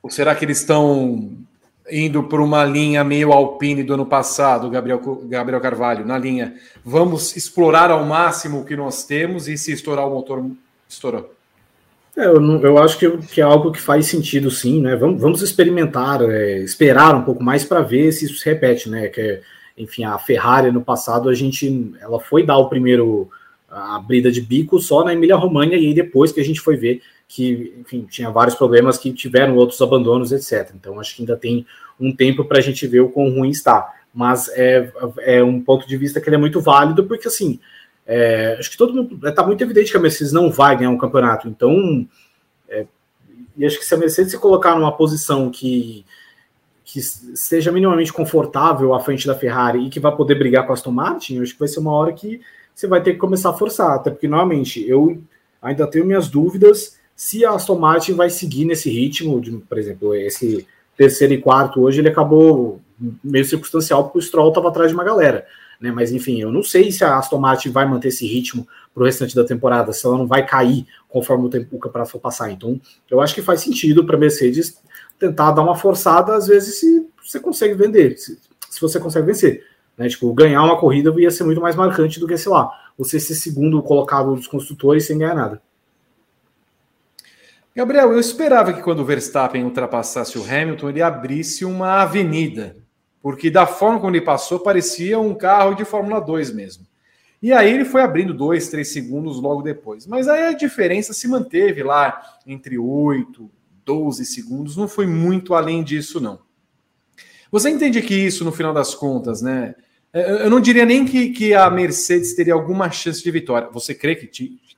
A: Ou será que eles estão indo por uma linha meio alpine do ano passado, Gabriel, Gabriel Carvalho, na linha, vamos explorar ao máximo o que nós temos e se estourar o motor, estourou.
B: É, eu, não, eu, acho que, que, é algo que faz sentido, sim, né? Vamos, vamos experimentar, é, esperar um pouco mais para ver se isso se repete, né? Que, enfim, a Ferrari no passado a gente, ela foi dar o primeiro a brida de bico só na Emília Romagna e aí depois que a gente foi ver que, enfim, tinha vários problemas que tiveram outros abandonos, etc. Então, acho que ainda tem um tempo para a gente ver o quão ruim está. Mas é, é um ponto de vista que ele é muito válido, porque, assim, É, acho que todo mundo está muito evidente que a Mercedes não vai ganhar um campeonato. Então, é, e acho que se a Mercedes se colocar numa posição que, que seja minimamente confortável à frente da Ferrari e que vai poder brigar com a Aston Martin, acho que vai ser uma hora que você vai ter que começar a forçar. Até porque, normalmente, eu ainda tenho minhas dúvidas se a Aston Martin vai seguir nesse ritmo. De, por exemplo, esse terceiro e quarto hoje ele acabou meio circunstancial porque o Stroll estava atrás de uma galera. Né? Mas enfim, eu não sei se a Aston Martin vai manter esse ritmo para o restante da temporada, se ela não vai cair conforme o, tempo, o campeonato for passar. Então, eu acho que faz sentido para a Mercedes tentar dar uma forçada, às vezes, se você consegue vender, se, se você consegue vencer. Né? Tipo, ganhar uma corrida ia ser muito mais marcante do que, sei lá, você ser segundo colocado dos construtores sem ganhar nada.
A: Gabriel, eu esperava que quando o Verstappen ultrapassasse o Hamilton, ele abrisse uma avenida porque da forma como ele passou, parecia um carro de Fórmula 2 mesmo. E aí ele foi abrindo dois, três segundos logo depois. Mas aí a diferença se manteve lá entre 8, 12 segundos, não foi muito além disso, não. Você entende que isso, no final das contas, né? É, eu não diria nem que, que a Mercedes teria alguma chance de vitória. Você crê que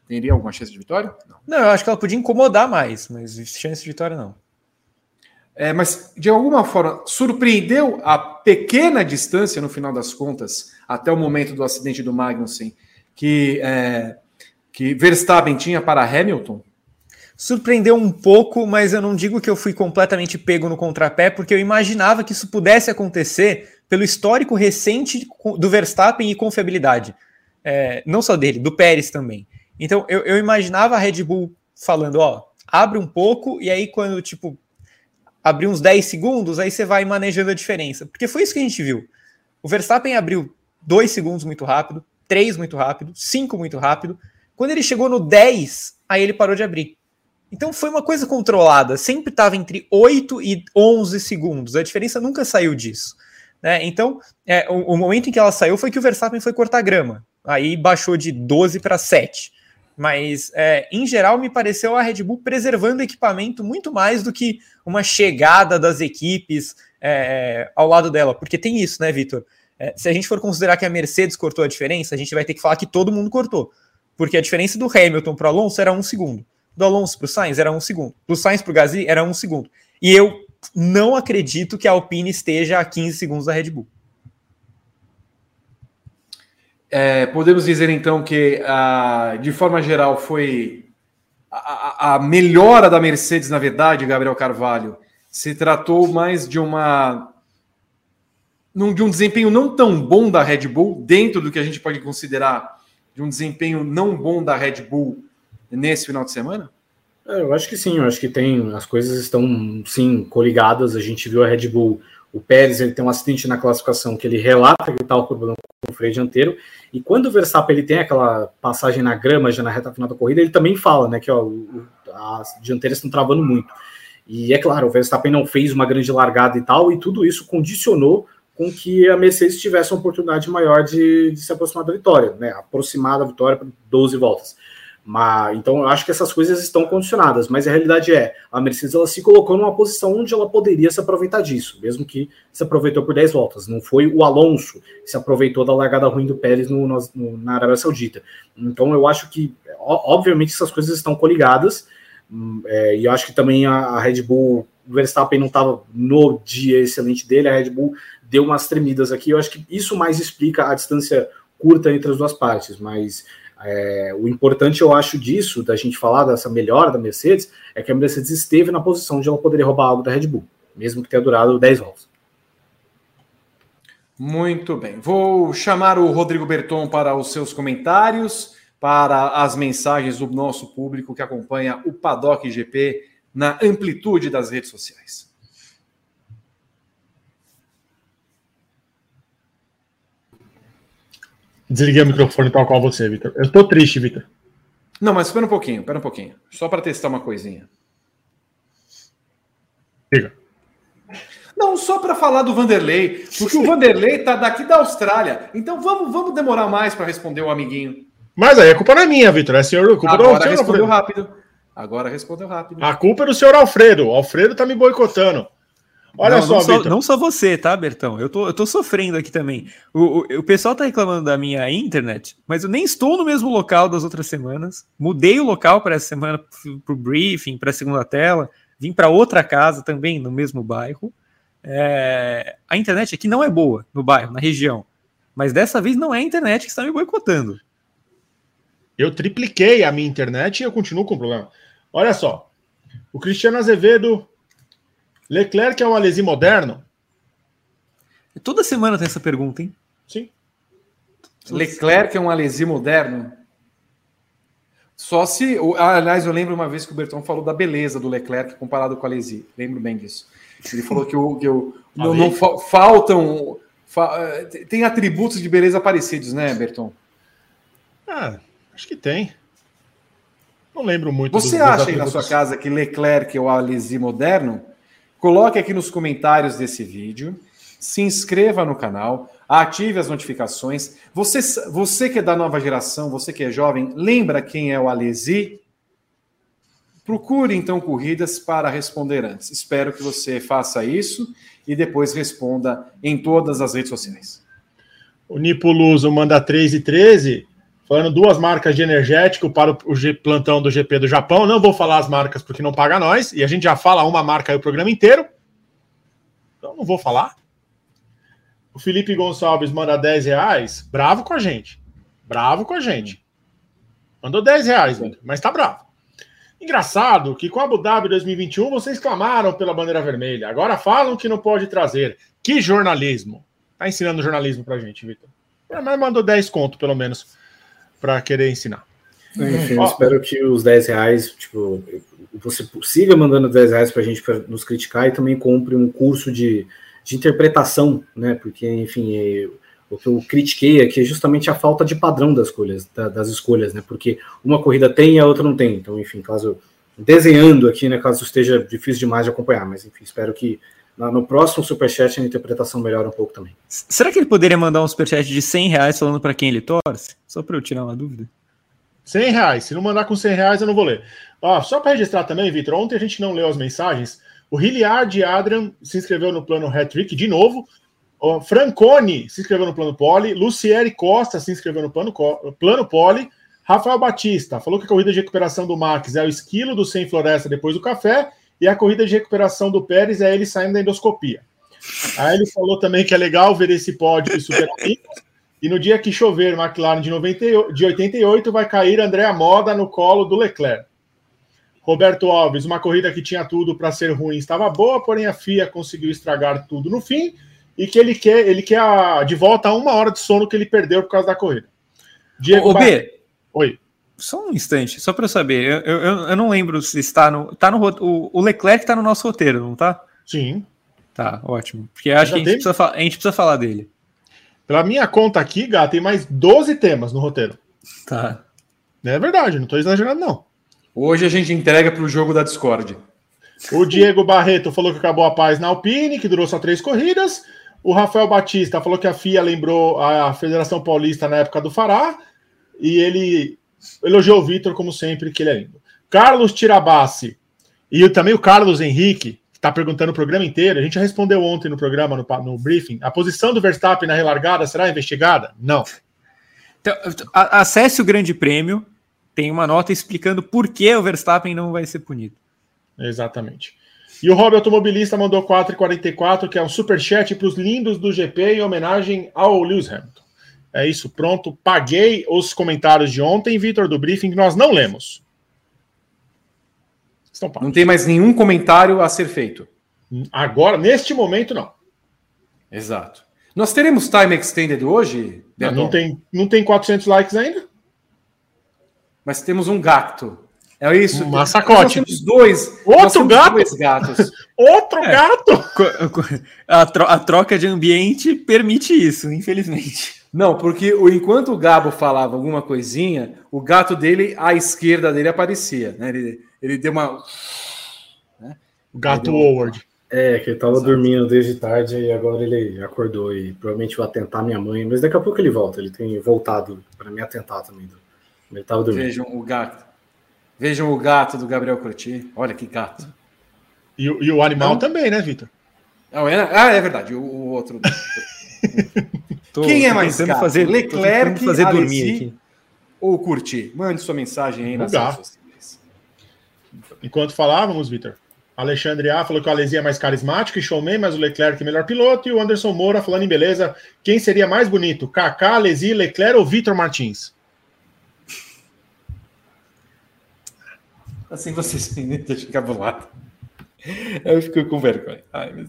A: teria alguma chance de vitória?
C: Não. não, eu acho que ela podia incomodar mais, mas chance de vitória não.
A: É, mas, de alguma forma, surpreendeu a pequena distância, no final das contas, até o momento do acidente do Magnussen, que, é, que Verstappen tinha para Hamilton?
C: Surpreendeu um pouco, mas eu não digo que eu fui completamente pego no contrapé, porque eu imaginava que isso pudesse acontecer pelo histórico recente do Verstappen e confiabilidade. É, não só dele, do Pérez também. Então, eu, eu imaginava a Red Bull falando, ó, abre um pouco, e aí quando, tipo, abrir uns 10 segundos, aí você vai manejando a diferença. Porque foi isso que a gente viu. O Verstappen abriu 2 segundos muito rápido, 3 muito rápido, 5 muito rápido. Quando ele chegou no 10, aí ele parou de abrir. Então foi uma coisa controlada, sempre estava entre 8 e 11 segundos. A diferença nunca saiu disso. Né? Então, é, o, o, momento em que ela saiu foi que o Verstappen foi cortar grama. Aí baixou de 12 para 7. Mas, é, em geral, me pareceu a Red Bull preservando equipamento muito mais do que uma chegada das equipes é, ao lado dela. Porque tem isso, né, Vitor? É, se a gente for considerar que a Mercedes cortou a diferença, a gente vai ter que falar que todo mundo cortou. Porque a diferença do Hamilton para o Alonso era um segundo. Do Alonso para o Sainz era um segundo. Do Sainz para o Gasly era um segundo. E eu não acredito que a Alpine esteja a 15 segundos da Red Bull.
A: É, podemos dizer então que, ah, de forma geral, foi a, a, melhora da Mercedes, na verdade, Gabriel Carvalho, se tratou mais de uma de um desempenho não tão bom da Red Bull, dentro do que a gente pode considerar de um desempenho não bom da Red Bull nesse final de semana?
B: É, eu acho que sim, eu acho que tem, as coisas estão sim coligadas. A gente viu a Red Bull, o Pérez, ele tem um acidente na classificação que ele relata que está o problema com o freio dianteiro, e quando o Verstappen ele tem aquela passagem na grama já na reta final da corrida, ele também fala, né, que ó, as dianteiras estão travando muito. E é claro, o Verstappen não fez uma grande largada e tal, e tudo isso condicionou com que a Mercedes tivesse uma oportunidade maior de, de se aproximar da vitória, né, aproximar da vitória para 12 voltas. Mas, então eu acho que essas coisas estão condicionadas, mas a realidade é, a Mercedes ela se colocou numa posição onde ela poderia se aproveitar disso, mesmo que se aproveitou por 10 voltas. Não foi o Alonso que se aproveitou da largada ruim do Pérez no, no, na Arábia Saudita. Então eu acho que, obviamente, essas coisas estão coligadas, hum, é, e eu acho que também a, a Red Bull, o Verstappen não estava no dia excelente dele, a Red Bull deu umas tremidas aqui. Eu acho que isso mais explica a distância curta entre as duas partes, mas é, o importante, eu acho, disso, da gente falar dessa melhora da Mercedes, é que a Mercedes esteve na posição de ela poderia roubar algo da Red Bull, mesmo que tenha durado 10 voltas.
A: Muito bem. Vou chamar o Rodrigo Berton para os seus comentários, para as mensagens do nosso público que acompanha o Paddock GP na amplitude das redes sociais.
D: Desliguei o microfone tal qual você, Vitor. Eu tô triste, Vitor.
A: Não, mas espera um pouquinho, espera um pouquinho. Só para testar uma coisinha.
D: Diga.
A: Não, só para falar do Vanderlei, porque o Vanderlei tá daqui da Austrália. Então vamos, vamos demorar mais para responder o amiguinho.
D: Mas aí a culpa não é minha, Vitor. É senhor, a culpa
A: Agora do senhor respondeu Alfredo. rápido. Agora respondeu rápido.
D: A culpa é do senhor Alfredo. O Alfredo tá me boicotando.
C: Olha não, só, não só, não só você, tá, Bertão? Eu tô, eu tô sofrendo aqui também. O, o, o, pessoal tá reclamando da minha internet, mas eu nem estou no mesmo local das outras semanas. Mudei o local para essa semana pro briefing, para a segunda tela. Vim para outra casa também no mesmo bairro. É, a internet aqui não é boa no bairro, na região. Mas dessa vez não é a internet que está me boicotando.
D: Eu tripliquei a minha internet e eu continuo com problema. Olha só. O Cristiano Azevedo. Leclerc é um Alesi moderno?
C: Toda semana tem essa pergunta, hein?
D: Sim.
A: Leclerc é um Alesi moderno? Só se. Aliás, eu lembro uma vez que o Berton falou da beleza do Leclerc comparado com o Alesi. Lembro bem disso. Ele falou que, o, que o, não, não fa faltam. Fa tem atributos de beleza parecidos, né, Berton?
D: Ah, acho que tem. Não lembro muito.
A: Você dos, acha dos aí na sua casa que Leclerc é o Alesi moderno? Coloque aqui nos comentários desse vídeo. Se inscreva no canal, ative as notificações. Você, você que é da nova geração, você que é jovem, lembra quem é o Alesi? Procure então corridas para responder antes. Espero que você faça isso e depois responda em todas as redes sociais.
D: O Nipo Luso manda 3 e 13, falando duas marcas de energético para o plantão do GP do Japão. Não vou falar as marcas porque não paga nós, e a gente já fala uma marca aí o programa inteiro. Então não vou falar. O Felipe Gonçalves manda 10 reais, bravo com a gente. Bravo com a gente. Mandou 10 reais, mas tá bravo. Engraçado que com a Abu Dhabi 2021 vocês clamaram pela bandeira vermelha. Agora falam que não pode trazer. Que jornalismo. Tá ensinando jornalismo pra gente, Vitor. É, mas mandou 10 conto, pelo menos, para querer ensinar.
B: Enfim, espero que os 10 reais, tipo, você siga mandando 10 reais pra gente pra nos criticar e também compre um curso de, de interpretação, né? Porque, enfim, é, o que eu critiquei aqui é justamente a falta de padrão das escolhas, da, das escolhas, né? Porque uma corrida tem e a outra não tem. Então, enfim, caso desenhando aqui, né? Caso esteja difícil demais de acompanhar, mas enfim, espero que no próximo superchat a interpretação melhore um pouco também.
C: Será que ele poderia mandar um superchat de 100 reais falando para quem ele torce? Só para eu tirar uma dúvida.
D: 100 reais. Se não mandar com 100 reais, eu não vou ler. Ó, só para registrar também, Vitor, ontem a gente não leu as mensagens. O Hilliard Adrian se inscreveu no plano Hat-Trick de novo. O Francone se inscreveu no plano Poli, Luciere Costa se inscreveu no plano, plano Poli, Rafael Batista falou que a corrida de recuperação do Max é o esquilo do sem floresta depois do café e a corrida de recuperação do Pérez é ele saindo da endoscopia. Aí ele falou também que é legal ver esse pódio de super e no dia que chover McLaren de, 98, de 88 vai cair Andréa Moda no colo do Leclerc. Roberto Alves, uma corrida que tinha tudo para ser ruim, estava boa, porém a FIA conseguiu estragar tudo no fim e que ele quer, ele quer a, de volta a uma hora de sono que ele perdeu por causa da corrida.
C: Diego Ô, B, Oi. Só um instante, só para eu saber. Eu, eu, eu, não lembro se está no. Tá no o, o Leclerc está no nosso roteiro, não tá?
D: Sim.
C: Tá, ótimo. Porque acho que a gente, precisa, a gente precisa falar dele.
D: Pela minha conta aqui, Gá, tem mais 12 temas no roteiro.
C: Tá.
D: É verdade, não estou exagerando, não.
A: Hoje a gente entrega para o jogo da Discord.
D: O Diego Barreto falou que acabou a paz na Alpine, que durou só três corridas. O Rafael Batista falou que a FIA lembrou a Federação Paulista na época do Fará e ele elogiou o Vitor, como sempre, que ele é lindo. Carlos Tirabassi e também o Carlos Henrique, que está perguntando o programa inteiro. A gente já respondeu ontem no programa, no, no briefing. A posição do Verstappen na relargada será investigada? Não.
C: Então, acesse o Grande Prêmio, tem uma nota explicando por que o Verstappen não vai ser punido.
D: Exatamente. E o Hobby Automobilista mandou 4,44, que é um superchat para os lindos do GP em homenagem ao Lewis Hamilton. É isso, pronto. Paguei os comentários de ontem, Vitor, do briefing, que nós não lemos.
A: não tem mais nenhum comentário a ser feito.
D: Agora, neste momento, não.
A: Exato. Nós teremos time extended hoje?
D: Não, não, tem, não tem 400 likes ainda.
A: Mas temos um gato. É isso.
D: Um massacote.
A: Nós temos dois.
D: Outro
A: temos
D: gato?
A: Dois gatos.
D: Outro é. gato?
C: A, troca de ambiente permite isso, infelizmente.
A: Não, porque o, enquanto o Gabo falava alguma coisinha, o gato dele, à esquerda dele, aparecia. Né? Ele, ele deu uma.
D: Né? O gato Howard.
B: É, que ele tava Exato. dormindo desde tarde e agora ele acordou e provavelmente vai atentar minha mãe, mas daqui a pouco ele volta. Ele tem voltado para me atentar também. Ele tava dormindo.
A: Vejam o gato. Vejam o gato do Gabriel Curti. Olha que gato.
D: E, e o animal então, também, né, Vitor?
A: Ah, é verdade, o, o outro.
C: Tô,
A: Quem é mais
C: tentando
A: gato?
C: fazer,
A: Leclerc,
C: tentando fazer dormir
A: Alesi
C: aqui.
A: ou curtir? Mande sua mensagem aí nas redes sociais.
D: Enquanto falávamos, Vitor, Alexandre A falou que o Alesi é mais carismático e showman, mas o Leclerc é melhor piloto. E o Anderson Moura falando em beleza, quem seria mais bonito? Kaká, Alesi, Leclerc ou Vitor Martins?
A: Assim vocês me deixam cabulado. Eu fico com vergonha. Ai.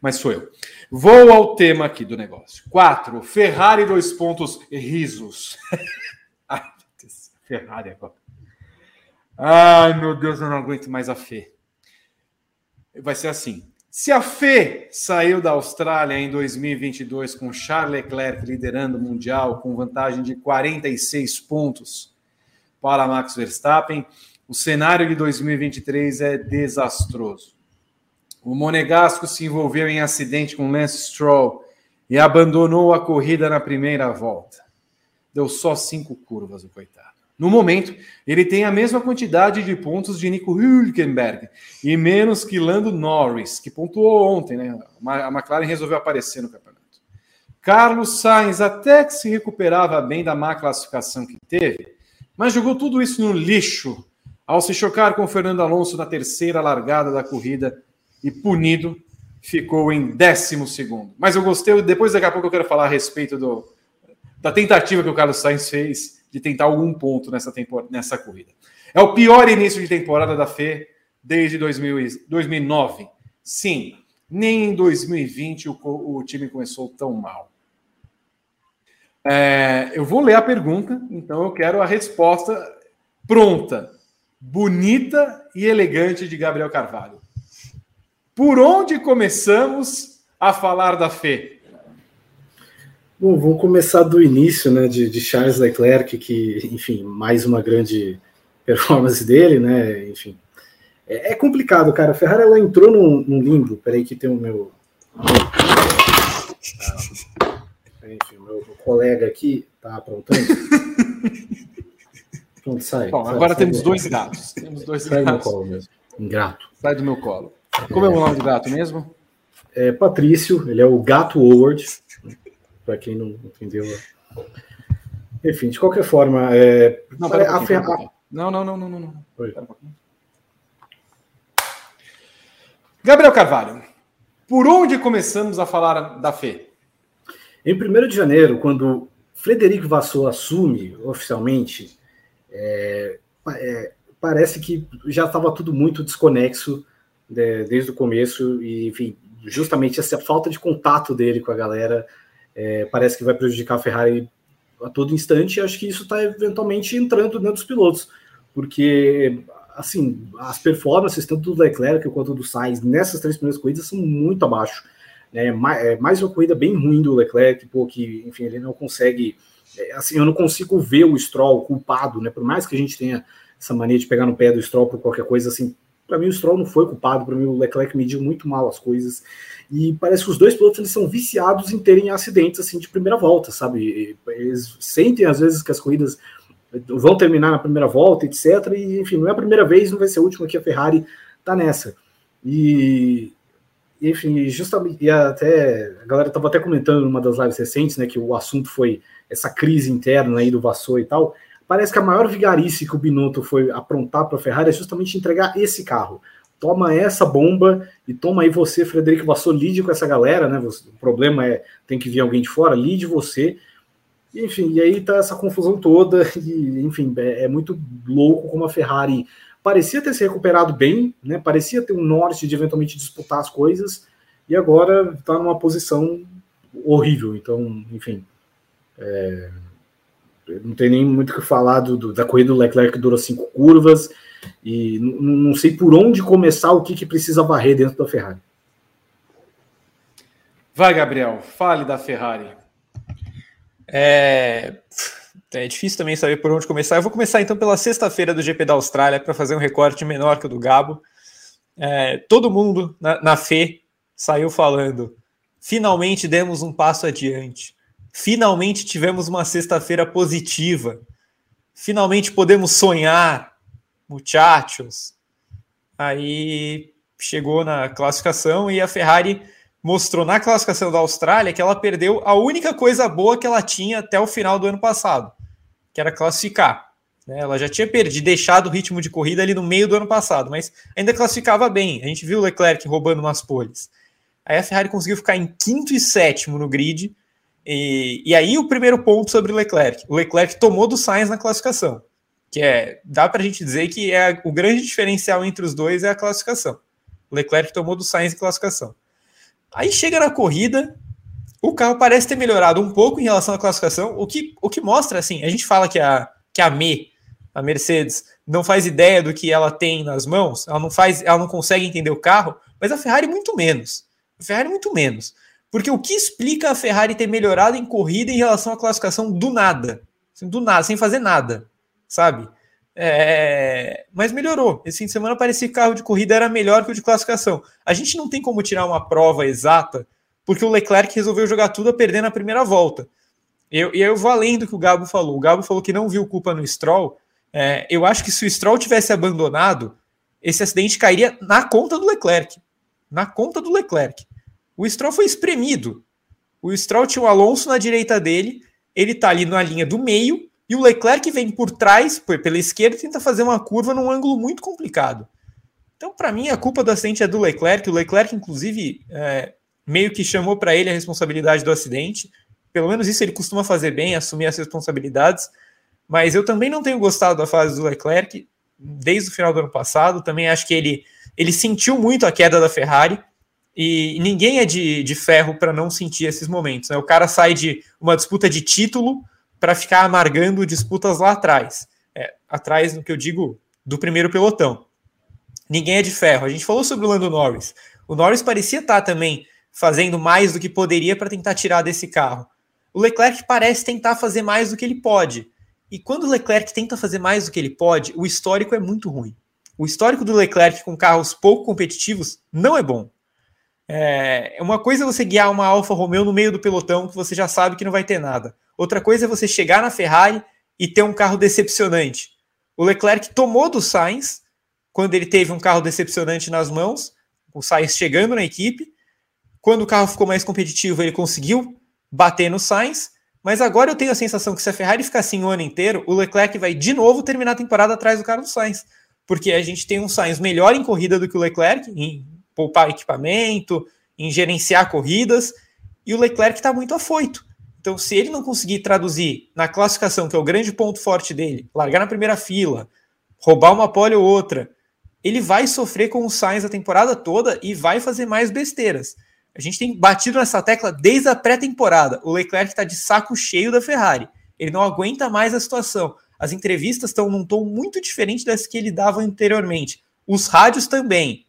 A: Mas sou eu. Vou ao tema aqui do negócio. 4. Ferrari, dois pontos, risos. Ferrari agora. Ai, meu Deus, eu não aguento mais a Fê. Vai ser assim. Se a Fê saiu da Austrália em 2022 com Charles Leclerc liderando o Mundial com vantagem de 46 pontos para Max Verstappen, o cenário de 2023 é desastroso. O Monegasco se envolveu em acidente com Lance Stroll e abandonou a corrida na primeira volta. Deu só cinco curvas, o coitado. No momento, ele tem a mesma quantidade de pontos de Nico Hülkenberg e menos que Lando Norris, que pontuou ontem, né? A McLaren resolveu aparecer no campeonato. Carlos Sainz até que se recuperava bem da má classificação que teve, mas jogou tudo isso no lixo ao se chocar com Fernando Alonso na terceira largada da corrida e punido, ficou em décimo segundo. Mas eu gostei, depois daqui a pouco eu quero falar a respeito do, da tentativa que o Carlos Sainz fez de tentar algum ponto nessa, temporada, nessa corrida. É o pior início de temporada da FE desde 2000, 2009. Sim, nem em 2020 o, o time começou tão mal. É, eu vou ler a pergunta, então eu quero a resposta pronta bonita e elegante de Gabriel Carvalho. Por onde começamos a falar da Fê?
B: Bom, vou começar do início, né, de, de, Charles Leclerc, que, enfim, mais uma grande performance dele, né, enfim. É, é complicado, cara. A Ferrari, ela entrou num, num limbo. Peraí que tem o meu... Ah, enfim, meu, meu colega aqui tá aprontando. Pronto, sai.
A: Bom,
B: sai,
A: agora
B: sai
A: temos
B: do-
A: dois gatos. Temos dois
B: Sai do meu
A: gatos.
B: colo mesmo. Ingrato.
A: Sai do meu colo. Como é o nome do gato mesmo?
B: É Patrício, ele é o Gato Howard, para quem não entendeu. Enfim, de qualquer forma, é,
A: Não, pera
B: a
A: pera um não, não, não, não, não, não. Um. Gabriel Carvalho, por onde começamos a falar da Fê?
B: Em 1 de janeiro, quando Frederico Vassou assume oficialmente, é, é, parece que já estava tudo muito desconexo né, desde o começo, e enfim, justamente essa falta de contato dele com a galera é, parece que vai prejudicar a Ferrari a todo instante, e acho que isso está eventualmente entrando dentro dos pilotos, porque assim, as performances, tanto do Leclerc quanto do Sainz, nessas três primeiras corridas são muito abaixo né, é, mais uma corrida bem ruim do Leclerc, pô, que, enfim, ele não consegue, é, assim, eu não consigo ver o Stroll culpado, né, por mais que a gente tenha essa mania de pegar no pé do Stroll por qualquer coisa, assim, para mim o Stroll não foi culpado, para mim o Leclerc mediu muito mal as coisas, e parece que os dois pilotos eles são viciados em terem acidentes, assim, de primeira volta, sabe, eles sentem às vezes que as corridas vão terminar na primeira volta, etc, e, enfim, não é a primeira vez, não vai ser a última que a Ferrari tá nessa, e enfim, justamente, e até a galera estava até comentando numa das lives recentes, né, que o assunto foi essa crise interna aí do Vassou e tal. Parece que a maior vigarice que o Binotto foi aprontar para a Ferrari é justamente entregar esse carro. Toma essa bomba e toma aí você, Frederico Vassou, lide com essa galera, né? O problema é tem que vir alguém de fora, lide você. Enfim, e aí tá essa confusão toda, e enfim, é, é muito louco como a Ferrari parecia ter se recuperado bem, né? Parecia ter um norte de eventualmente disputar as coisas e agora está numa posição horrível. Então, enfim, é, não tem nem muito o que falar do, do- da corrida do Leclerc que durou cinco curvas e não sei por onde começar o que, que precisa varrer dentro da Ferrari.
A: Vai, Gabriel, fale da Ferrari.
C: É... é difícil também saber por onde começar. Eu vou começar então pela sexta-feira do GP da Austrália para fazer um recorte menor que o do Gabo. É, todo mundo na, na FE saiu falando. Finalmente demos um passo adiante. Finalmente tivemos uma sexta-feira positiva. Finalmente podemos sonhar, muchachos. Aí chegou na classificação e a Ferrari mostrou na classificação da Austrália que ela perdeu a única coisa boa que ela tinha até o final do ano passado, que era classificar. Né? Ela já tinha perdido, deixado o ritmo de corrida ali no meio do ano passado, mas ainda classificava bem. A gente viu o Leclerc roubando umas poles. Aí a Ferrari conseguiu ficar em quinto e sétimo no grid. E, e aí o primeiro ponto sobre o Leclerc. O Leclerc tomou do Sainz na classificação. Que é, dá para a gente dizer que é o grande diferencial entre os dois é a classificação. O Leclerc tomou do Sainz em classificação. Aí chega na corrida, o carro parece ter melhorado um pouco em relação à classificação, o que, o que mostra, assim, a gente fala que a, que a Me, a Mercedes, não faz ideia do que ela tem nas mãos, ela não faz, ela não consegue entender o carro, mas a Ferrari muito menos. A Ferrari muito menos. Porque o que explica a Ferrari ter melhorado em corrida em relação à classificação do nada? Assim, do nada, sem fazer nada, sabe? É, mas melhorou. Esse fim de semana parecia que o carro de corrida era melhor que o de classificação. A gente não tem como tirar uma prova exata, porque o Leclerc resolveu jogar tudo a perder na primeira volta. E eu, eu vou além do que o Gabo falou. O Gabo falou que não viu culpa no Stroll. É, eu acho que se o Stroll tivesse abandonado, esse acidente cairia na conta do Leclerc. Na conta do Leclerc. O Stroll foi espremido. O Stroll tinha o Alonso na direita dele, ele tá ali na linha do meio, e o Leclerc vem por trás, pela esquerda, e tenta fazer uma curva num ângulo muito complicado. Então, para mim, a culpa do acidente é do Leclerc. O Leclerc, inclusive, é, meio que chamou para ele a responsabilidade do acidente. Pelo menos isso ele costuma fazer bem, assumir as responsabilidades. Mas eu também não tenho gostado da fase do Leclerc desde o final do ano passado. Também acho que ele, ele sentiu muito a queda da Ferrari. E ninguém é de, de ferro para não sentir esses momentos. Né? O cara sai de uma disputa de título para ficar amargando disputas lá atrás. É, atrás, no que eu digo, do primeiro pelotão. Ninguém é de ferro. A gente falou sobre o Lando Norris. O Norris parecia estar tá também fazendo mais do que poderia para tentar tirar desse carro. O Leclerc parece tentar fazer mais do que ele pode. E quando o Leclerc tenta fazer mais do que ele pode, o histórico é muito ruim. O histórico do Leclerc com carros pouco competitivos não é bom. É uma coisa é você guiar uma Alfa Romeo no meio do pelotão que você já sabe que não vai ter nada. Outra coisa é você chegar na Ferrari e ter um carro decepcionante. O Leclerc tomou do Sainz quando ele teve um carro decepcionante nas mãos, o Sainz chegando na equipe. Quando o carro ficou mais competitivo, ele conseguiu bater no Sainz. Mas agora eu tenho a sensação que se a Ferrari ficar assim o ano inteiro, o Leclerc vai de novo terminar a temporada atrás do Carlos Sainz. Porque a gente tem um Sainz melhor em corrida do que o Leclerc, em poupar equipamento, em gerenciar corridas, e o Leclerc está muito afoito. Então, se ele não conseguir traduzir na classificação, que é o grande ponto forte dele, largar na primeira fila, roubar uma pole ou outra, ele vai sofrer com o Sainz a temporada toda e vai fazer mais besteiras. A gente tem batido nessa tecla desde a pré-temporada. O Leclerc está de saco cheio da Ferrari. Ele não aguenta mais a situação. As entrevistas estão num tom muito diferente das que ele dava anteriormente. Os rádios também.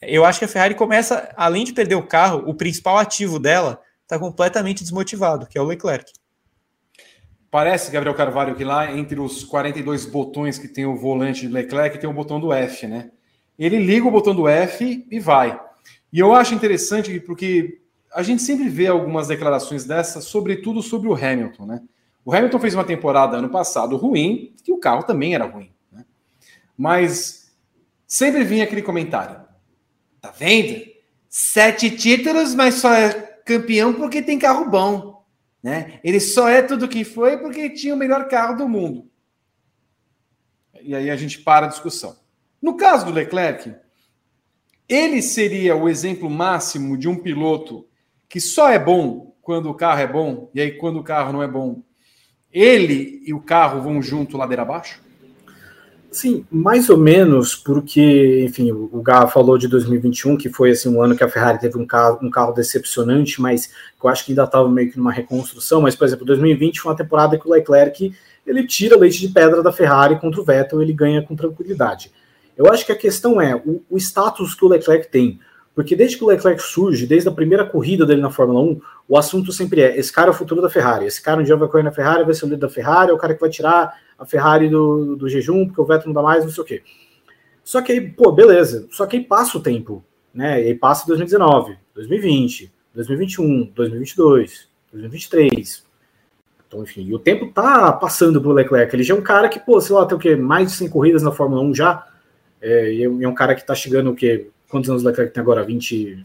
C: Eu acho que a Ferrari começa, além de perder o carro, o principal ativo dela está completamente desmotivado, que é o Leclerc.
A: Parece, Gabriel Carvalho, que lá entre os 42 botões que tem o volante de Leclerc, tem o botão do F, né? Ele liga o botão do F e vai. E eu acho interessante porque a gente sempre vê algumas declarações dessas, sobretudo sobre o Hamilton, né? O Hamilton fez uma temporada ano passado ruim, que o carro também era ruim, né? Mas sempre vinha aquele comentário: tá vendo? Sete títulos, mas só é campeão porque tem carro bom. Né? Ele só é tudo que foi porque tinha o melhor carro do mundo. E aí a gente para a discussão. No caso do Leclerc, ele seria o exemplo máximo de um piloto que só é bom quando o carro é bom, e aí quando o carro não é bom, ele e o carro vão junto ladeira abaixo?
B: Sim, mais ou menos, porque, enfim, o Gá falou de 2021, que foi assim, um ano que a Ferrari teve um carro, um carro decepcionante, mas que eu acho que ainda estava meio que numa reconstrução. Mas, por exemplo, 2020 foi uma temporada que o Leclerc ele tira leite de pedra da Ferrari contra o Vettel, ele ganha com tranquilidade. Eu acho que a questão é o, o status que o Leclerc tem. Porque desde que o Leclerc surge, desde a primeira corrida dele na Fórmula 1, o assunto sempre é: esse cara é o futuro da Ferrari. Esse cara um dia vai correr na Ferrari, vai ser o líder da Ferrari, é o cara que vai tirar a Ferrari do, do jejum, porque o Vettel não dá mais, não sei o quê. Só que aí, pô, beleza. Só que aí passa o tempo, né? E aí passa 2019, 2020, 2021, 2022, 2023. Então, enfim, e o tempo tá passando pro Leclerc. Ele já é um cara que, pô, sei lá, tem o quê? Mais de 100 corridas na Fórmula 1 já. É, e é um cara que tá chegando o quê? Quantos anos o Leclerc tem agora? 20.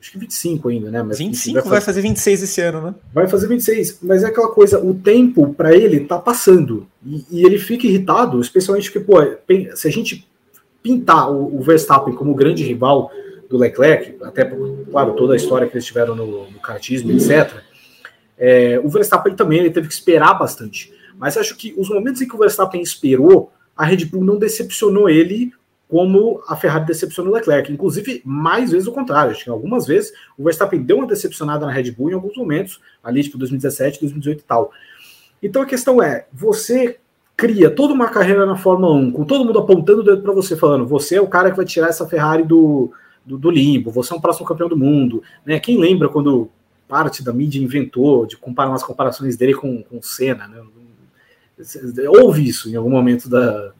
B: acho que 25 ainda, né?
C: Mas 25 vai fazer, vai fazer 26 esse ano, né?
B: Vai fazer 26, mas é aquela coisa, o tempo para ele tá passando e, e, ele fica irritado, especialmente porque, pô, se a gente pintar o, o Verstappen como grande rival do Leclerc, até, claro, toda a história que eles tiveram no, no kartismo, etc., é, o Verstappen também ele teve que esperar bastante. Mas acho que os momentos em que o Verstappen esperou, a Red Bull não decepcionou ele como a Ferrari decepcionou o Leclerc. Inclusive, mais vezes o contrário. Acho que algumas vezes o Verstappen deu uma decepcionada na Red Bull em alguns momentos, ali tipo 2017, 2018 e tal. Então a questão é, você cria toda uma carreira na Fórmula 1, com todo mundo apontando o dedo para você, falando, você é o cara que vai tirar essa Ferrari do, do, do limbo, você é um próximo campeão do mundo. Né? Quem lembra quando parte da mídia inventou de comparar umas comparações dele com, com Senna? Né? Houve isso em algum momento da,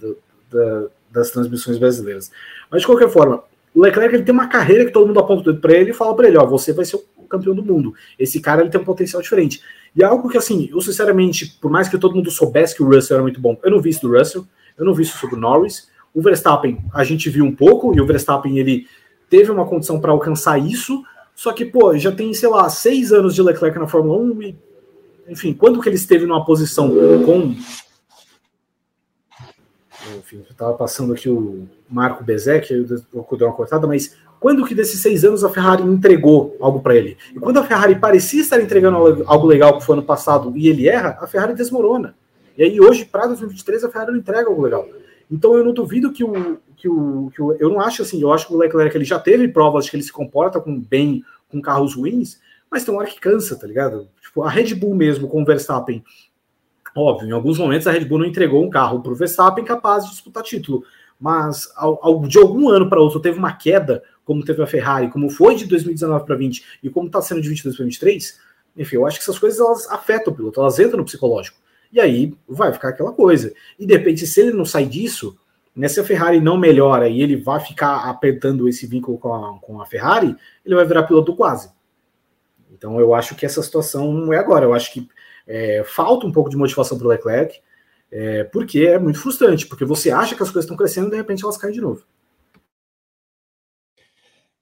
B: da, das transmissões brasileiras. Mas de qualquer forma, o Leclerc ele tem uma carreira que todo mundo aponta o dedo para ele e fala para ele: ó, você vai ser o campeão do mundo. Esse cara ele tem um potencial diferente. E é algo que, assim, eu sinceramente, por mais que todo mundo soubesse que o Russell era muito bom, eu não vi isso do Russell, eu não vi isso sobre o Norris. O Verstappen, a gente viu um pouco, e o Verstappen ele teve uma condição para alcançar isso, só que, pô, já tem, sei lá, seis anos de Leclerc na Fórmula 1 e, enfim, quando que ele esteve numa posição com enfim, estava passando aqui o Marco Bezek, eu dei uma cortada, mas quando que desses seis anos a Ferrari entregou algo para ele? E quando a Ferrari parecia estar entregando algo legal que foi ano passado e ele erra, a Ferrari desmorona. E aí hoje, para 2023, a Ferrari não entrega algo legal. Então eu não duvido que o, que o, que o. Eu não acho assim, eu acho que o Leclerc ele já teve provas de que ele se comporta com bem com carros ruins, mas tem uma hora que cansa, tá ligado? Tipo, a Red Bull mesmo com o Verstappen Óbvio, em alguns momentos a Red Bull não entregou um carro para o Verstappen capaz de disputar título, mas ao, ao, de algum ano para outro teve uma queda, como teve a Ferrari, como foi de 2019 para 20 e como está sendo de 22 para 23. Enfim, eu acho que essas coisas elas afetam o piloto, elas entram no psicológico. E aí vai ficar aquela coisa. E de repente, se ele não sai disso, né, se a Ferrari não melhora e ele vai ficar apertando esse vínculo com a, com a Ferrari, ele vai virar piloto quase. Então eu acho que essa situação não é agora. Eu acho que é, falta um pouco de motivação para o Leclerc, é, porque é muito frustrante, porque você acha que as coisas estão crescendo e de repente elas caem de novo.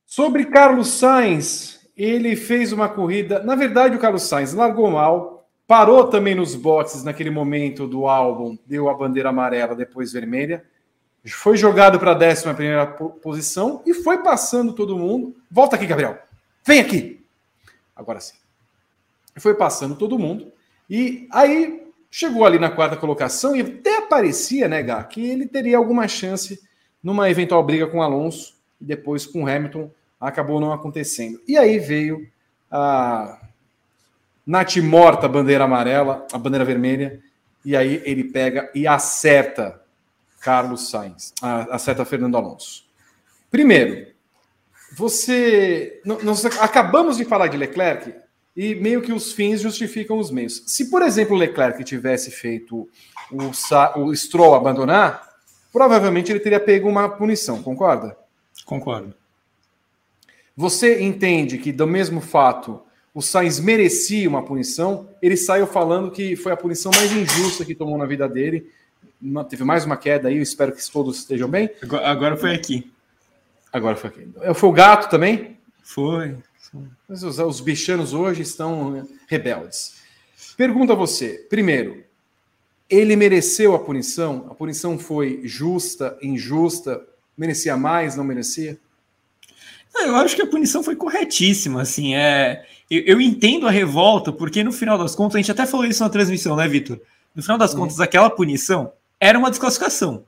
A: Sobre Carlos Sainz, ele fez uma corrida. Na verdade, o Carlos Sainz largou mal, parou também nos boxes naquele momento do álbum, deu a bandeira amarela, depois vermelha. Foi jogado para a 11 posição e foi passando todo mundo. Volta aqui, Gabriel. Vem aqui. Agora sim. Foi passando todo mundo. E aí chegou ali na quarta colocação e até parecia, né, Gá, que ele teria alguma chance numa eventual briga com Alonso e depois com Hamilton. Acabou não acontecendo. E aí veio a Nath morta, bandeira amarela, a bandeira vermelha, e aí ele pega e acerta Carlos Sainz, acerta Fernando Alonso. Primeiro, você. Nós acabamos de falar de Leclerc, e meio que os fins justificam os meios. Se, por exemplo, o Leclerc tivesse feito o, o Stroll abandonar, provavelmente ele teria pego uma punição, concorda?
C: Concordo.
A: Você entende que, do mesmo fato, o Sainz merecia uma punição, ele saiu falando que foi a punição mais injusta que tomou na vida dele. Teve mais uma queda aí, eu espero que todos estejam bem.
C: Agora foi aqui.
A: Agora foi aqui. Foi o gato também?
C: Foi.
A: Os, os bichanos hoje estão né, rebeldes. Pergunta a você: primeiro, ele mereceu a punição? A punição foi justa, injusta? Merecia mais, não merecia?
C: Eu acho que a punição foi corretíssima, assim, é... Eu, eu, entendo a revolta, porque no final das contas, a gente até falou isso na transmissão, né, Vitor? No final das uhum. contas, aquela punição era uma desclassificação.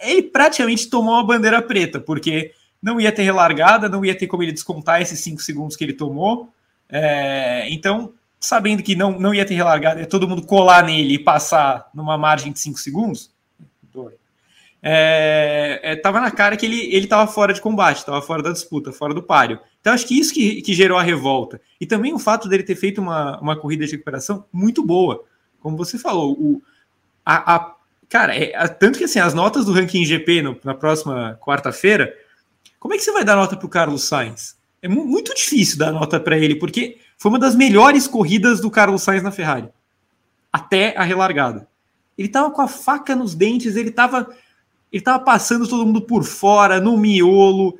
C: Ele praticamente tomou a bandeira preta, porque não ia ter relargada, não ia ter como ele descontar esses cinco segundos que ele tomou. É, então, sabendo que não, não ia ter relargada, ia todo mundo colar nele e passar numa margem de cinco segundos, é, é, tava na cara que ele, ele fora de combate, tava fora da disputa, fora do páreo. Então, acho que isso que, que gerou a revolta. E também o fato dele ter feito uma, uma corrida de recuperação muito boa. Como você falou, o, a, a cara, é, tanto que assim, as notas do ranking GP no, na próxima quarta-feira como é que você vai dar nota para o Carlos Sainz? É muito difícil dar nota para ele, porque foi uma das melhores corridas do Carlos Sainz na Ferrari. Até a relargada. Ele estava com a faca nos dentes, ele estava ele tava passando todo mundo por fora, no miolo.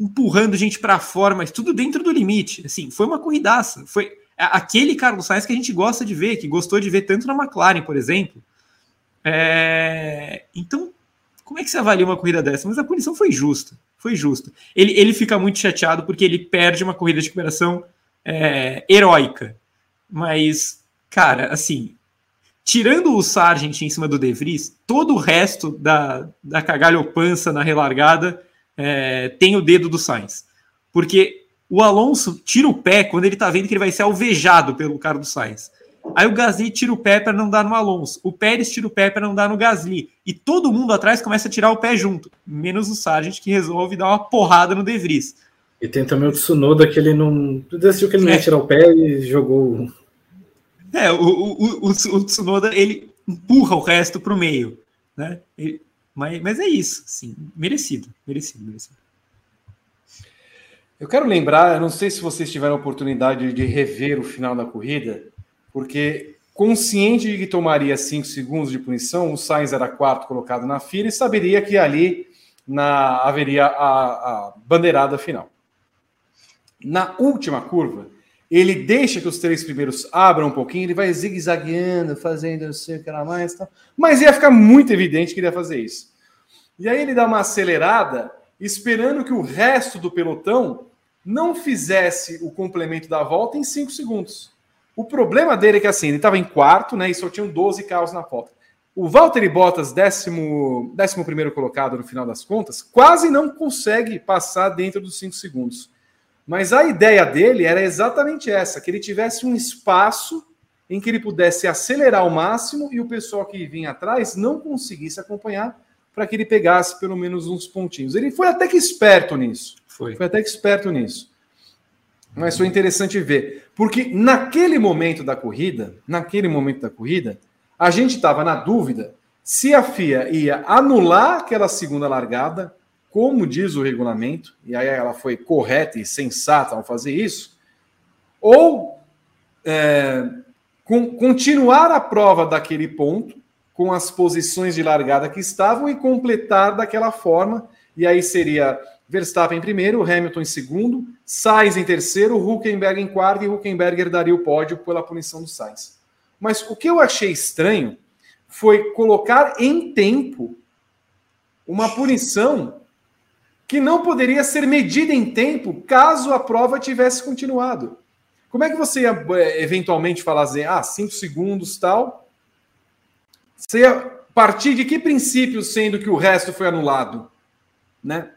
C: empurrando gente para fora, mas tudo dentro do limite. Assim, foi uma corridaça. Foi aquele Carlos Sainz que a gente gosta de ver, que gostou de ver tanto na McLaren, por exemplo. É... Então, como é que você avalia uma corrida dessa? Mas a punição foi justa. Foi justa. Ele, ele fica muito chateado porque ele perde uma corrida de recuperação é, heróica. Mas, cara, assim, tirando o Sargent em cima do De Vries, todo o resto da, da cagalhopança na relargada é, tem o dedo do Sainz. Porque o Alonso tira o pé quando ele tá vendo que ele vai ser alvejado pelo cara do Sainz. Aí o Gasly tira o pé para não dar no Alonso. O Pérez tira o pé para não dar no Gasly. E todo mundo atrás começa a tirar o pé junto. Menos o Sargent que resolve dar uma porrada no De Vries.
B: E tem também o Tsunoda que ele não. Decidiu que ele não ia é. tirar o pé e jogou.
C: É, o, o, o, o Tsunoda ele empurra o resto para o meio. Né? Ele, mas, mas é isso, sim, merecido, merecido, merecido.
A: Eu quero lembrar, eu não sei se vocês tiveram a oportunidade de rever o final da corrida, porque consciente de que tomaria cinco segundos de punição, o Sainz era quarto colocado na fila e saberia que ali na, haveria a, a bandeirada final. Na última curva, ele deixa que os três primeiros abram um pouquinho, ele vai zigue-zagueando, fazendo não sei o que lá mais, tá? mas ia ficar muito evidente que ele ia fazer isso. E aí ele dá uma acelerada, esperando que o resto do pelotão não fizesse o complemento da volta em cinco segundos. O problema dele é que assim, ele estava em quarto, né? E só tinham 12 carros na volta. O Valtteri Bottas, décimo, décimo primeiro colocado no final das contas, quase não consegue passar dentro dos cinco segundos. Mas a ideia dele era exatamente essa: que ele tivesse um espaço em que ele pudesse acelerar ao máximo e o pessoal que vinha atrás não conseguisse acompanhar para que ele pegasse pelo menos uns pontinhos. Ele foi até que esperto nisso. Foi. Foi até que esperto nisso. Mas foi interessante ver, porque naquele momento da corrida, naquele momento da corrida, a gente estava na dúvida se a FIA ia anular aquela segunda largada como diz o regulamento, e aí ela foi correta e sensata ao fazer isso, ou é, com, continuar a prova daquele ponto, com as posições de largada que estavam, e completar daquela forma, e aí seria Verstappen em primeiro, Hamilton em segundo, Sainz em terceiro, Huckenberg em quarto, e Huckenberg daria o pódio pela punição do Sainz. Mas o que eu achei estranho foi colocar em tempo uma punição que não poderia ser medida em tempo caso a prova tivesse continuado. Como é que você ia eh, eventualmente falar assim, ah, cinco segundos tal? Você ia partir de que princípio, sendo que o resto foi anulado? Né?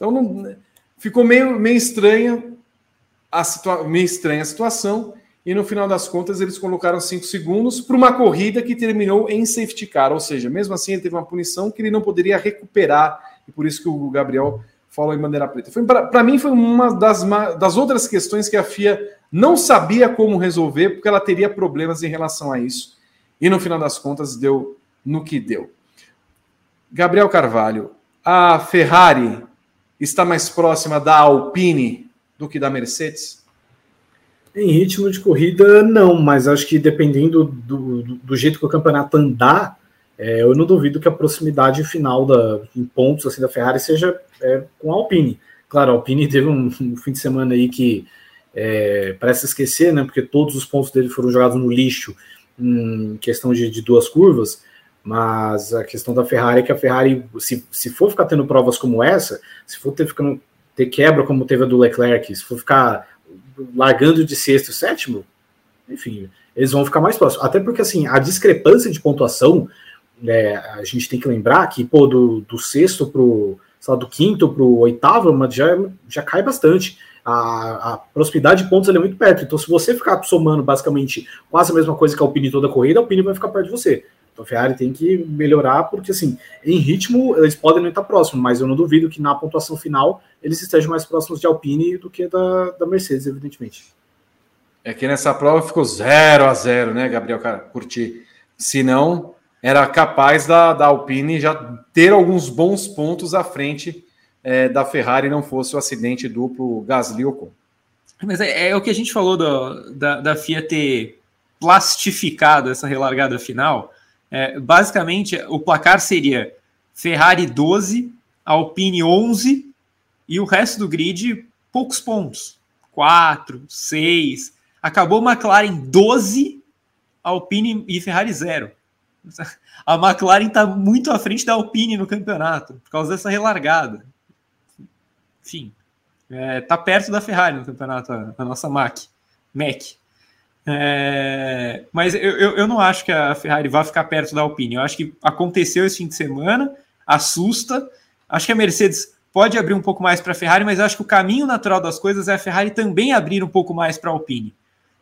A: Então não, ficou meio, meio estranha a situa meio estranha a situação e no final das contas eles colocaram cinco segundos para uma corrida que terminou em safety car, ou seja, mesmo assim ele teve uma punição que ele não poderia recuperar e por isso que o Gabriel falou em bandeira preta. Para mim, foi uma das, das outras questões que a FIA não sabia como resolver, porque ela teria problemas em relação a isso. E no final das contas, deu no que deu. Gabriel Carvalho, a Ferrari está mais próxima da Alpine do que da Mercedes?
B: Em ritmo de corrida, não, mas acho que dependendo do, do, do jeito que o campeonato andar, é, eu não duvido que a proximidade final da, em pontos assim, da Ferrari seja é, com a Alpine. Claro, a Alpine teve um, um fim de semana aí que é, parece esquecer, né? Porque todos os pontos dele foram jogados no lixo em questão de, de duas curvas. Mas a questão da Ferrari é que a Ferrari, se, se for ficar tendo provas como essa, se for ter, ficando, ter quebra como teve a do Leclerc, se for ficar largando de sexto, sétimo, enfim, eles vão ficar mais próximos. Até porque assim, a discrepância de pontuação é, a gente tem que lembrar que, pô, do, do sexto pro, sei lá, do quinto para o oitavo, já, já cai bastante. A, a proximidade de pontos é muito perto. Então, se você ficar somando basicamente quase a mesma coisa que a Alpine toda a corrida, a Alpine vai ficar perto de você. Então, a Ferrari tem que melhorar, porque, assim, em ritmo, eles podem não estar próximos, mas eu não duvido que na pontuação final eles estejam mais próximos de Alpine do que da, da Mercedes, evidentemente.
A: É que nessa prova ficou 0 a 0 né, Gabriel? Cara, curti. Se não, era capaz da, da Alpine já ter alguns bons pontos à frente é, da Ferrari, não fosse o acidente duplo Gasly Ocon.
C: Mas é, é, o que a gente falou do, da, da FIA ter plastificado essa relargada final. É, basicamente, o placar seria Ferrari 12, Alpine 11 e o resto do grid, poucos pontos. 4, 6. Acabou McLaren 12, Alpine e Ferrari 0. A McLaren está muito à frente da Alpine no campeonato, por causa dessa relargada. Enfim, é, tá perto da Ferrari no campeonato, a, a nossa Mac. Mac. É, mas eu, eu, eu, não acho que a Ferrari vá ficar perto da Alpine. Eu acho que aconteceu esse fim de semana, assusta. Acho que a Mercedes pode abrir um pouco mais para a Ferrari, mas acho que o caminho natural das coisas é a Ferrari também abrir um pouco mais para a Alpine.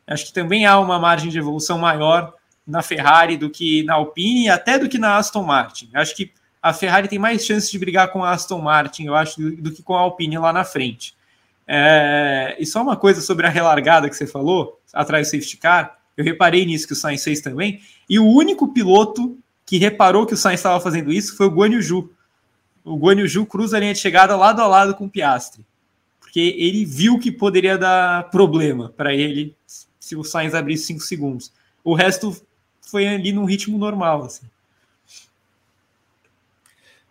C: Acho que também há uma margem de evolução maior na Ferrari do que na Alpine e até do que na Aston Martin. Acho que a Ferrari tem mais chances de brigar com a Aston Martin, eu acho, do, do que com a Alpine lá na frente. É, e só uma coisa sobre a relargada que você falou, atrás do safety car, eu reparei nisso que o Sainz fez também, e o único piloto que reparou que o Sainz estava fazendo isso foi o Guan. O Guan cruza a linha de chegada lado a lado com o Piastri, porque ele viu que poderia dar problema para ele se o Sainz abrisse 5 segundos. O resto foi ali num ritmo normal. Assim.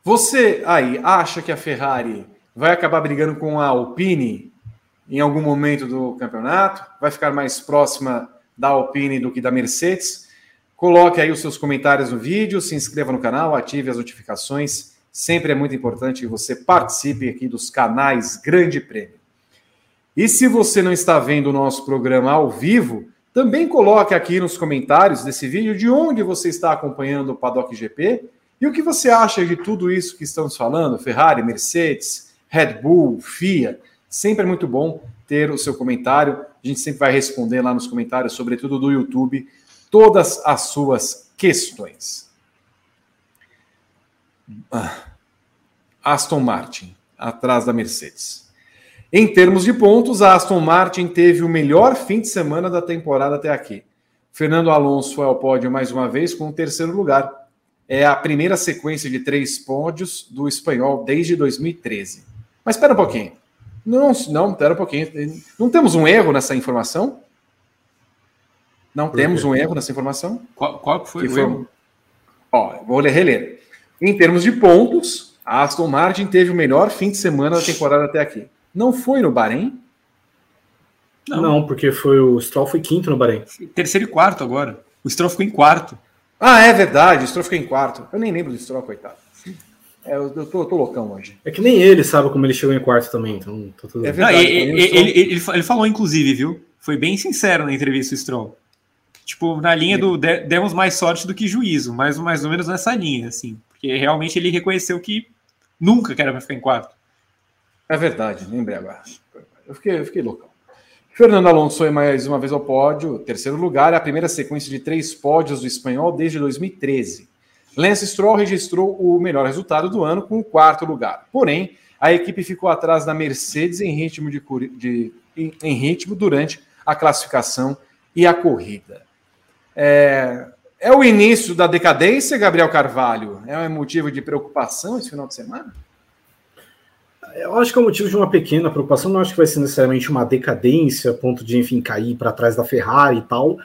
A: Você aí acha que a Ferrari vai acabar brigando com a Alpine em algum momento do campeonato? Vai ficar mais próxima da Alpine do que da Mercedes? Coloque aí os seus comentários no vídeo, se inscreva no canal, ative as notificações. Sempre é muito importante que você participe aqui dos canais Grande Prêmio. E se você não está vendo o nosso programa ao vivo, também coloque aqui nos comentários desse vídeo de onde você está acompanhando o Paddock GP e o que você acha de tudo isso que estamos falando, Ferrari, Mercedes, Red Bull, FIA. Sempre é muito bom ter o seu comentário. A gente sempre vai responder lá nos comentários, sobretudo do YouTube, todas as suas questões. Ah, Aston Martin, atrás da Mercedes. Em termos de pontos, a Aston Martin teve o melhor fim de semana da temporada até aqui. Fernando Alonso foi ao pódio mais uma vez com o terceiro lugar. É a primeira sequência de três pódios do espanhol desde 2013. Mas espera um pouquinho. Não, não, espera um pouquinho. Não temos um erro nessa informação? Não temos um erro nessa informação?
C: Qual, qual foi que o foi... erro?
A: Ó, vou reler. Em termos de pontos, a Aston Martin teve o melhor fim de semana da temporada até aqui. Não foi no Bahrein?
B: Não. não, porque foi o Stroll foi quinto no Bahrein.
C: Terceiro e quarto agora. O Stroll ficou em quarto.
A: Ah, é verdade, o Stroll ficou em quarto. Eu nem lembro do Stroll, coitado. É, eu, eu, tô, eu tô loucão hoje.
B: É que nem ele sabe como ele chegou em quarto também, então
C: tá tudo... É verdade. Não, ele, ele, ele, ele, falou, inclusive, viu? Foi bem sincero na entrevista o Stroll. Tipo, na linha do demos mais sorte do que juízo, mas mais ou menos nessa linha, assim. Porque realmente ele reconheceu que nunca que era pra ficar em quarto.
A: É verdade, lembrei agora. Eu fiquei, eu fiquei loucão. Fernando Alonso foi mais uma vez ao pódio, terceiro lugar, é a primeira sequência de três pódios do espanhol desde 2013. Lance Stroll registrou o melhor resultado do ano com o quarto lugar. Porém, a equipe ficou atrás da Mercedes em ritmo, de, de em, em ritmo durante a classificação e a corrida. É, é o início da decadência, Gabriel Carvalho? É um motivo de preocupação esse final de semana?
B: Eu acho que é motivo de uma pequena preocupação, não acho que vai ser necessariamente uma decadência, a ponto de, enfim, cair para trás da Ferrari e tal,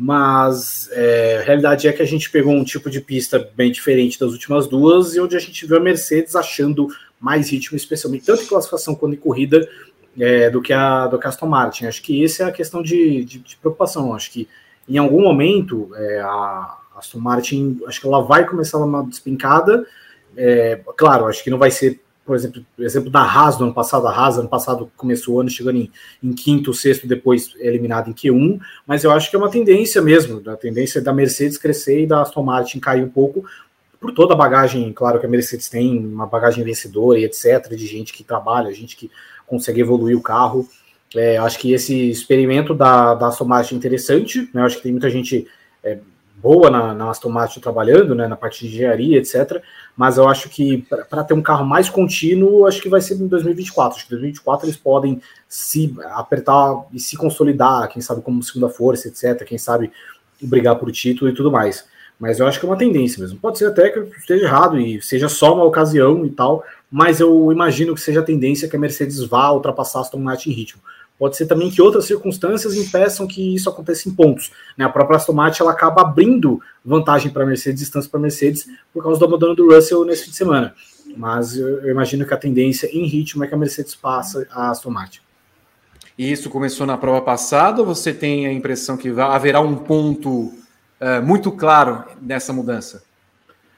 B: mas é, a realidade é que a gente pegou um tipo de pista bem diferente das últimas duas e onde a gente viu a Mercedes achando mais ritmo, especialmente tanto em classificação quanto em corrida, é, do, que a, do Aston Martin. Acho que essa é a questão de, de, de preocupação. Acho que em algum momento é, a Aston Martin, acho que ela vai começar uma despencada. É, claro, acho que não vai ser por exemplo, exemplo da Haas do ano passado, a Haas ano passado começou o ano chegando em, em quinto, sexto, depois eliminado em Q1, mas eu acho que é uma tendência mesmo, a tendência da Mercedes crescer e da Aston Martin cair um pouco, por toda a bagagem, claro que a Mercedes tem uma bagagem vencedora e etc, de gente que trabalha, gente que consegue evoluir o carro, é, acho que esse experimento da, da Aston Martin é interessante, né, acho que tem muita gente é, boa na, na Aston Martin trabalhando, né, na parte de engenharia, etc. Mas eu acho que para ter um carro mais contínuo, acho que vai ser em 2024. Acho que em 2024 eles podem se apertar e se consolidar, quem sabe como segunda força, etc. Quem sabe brigar por título e tudo mais. Mas eu acho que é uma tendência mesmo. Pode ser até que eu esteja errado e seja só uma ocasião e tal, mas eu imagino que seja a tendência que a Mercedes vá ultrapassar a Aston Martin em ritmo. Pode ser também que outras circunstâncias impeçam que isso aconteça em pontos. Né? A própria Aston Martin ela acaba abrindo vantagem para a Mercedes, distância para a Mercedes, por causa do abandono do Russell nesse fim de semana. mas eu, imagino que a tendência em ritmo é que a Mercedes passa a Aston Martin.
A: E isso começou na prova passada ou você tem a impressão que haverá um ponto uh, muito claro nessa mudança?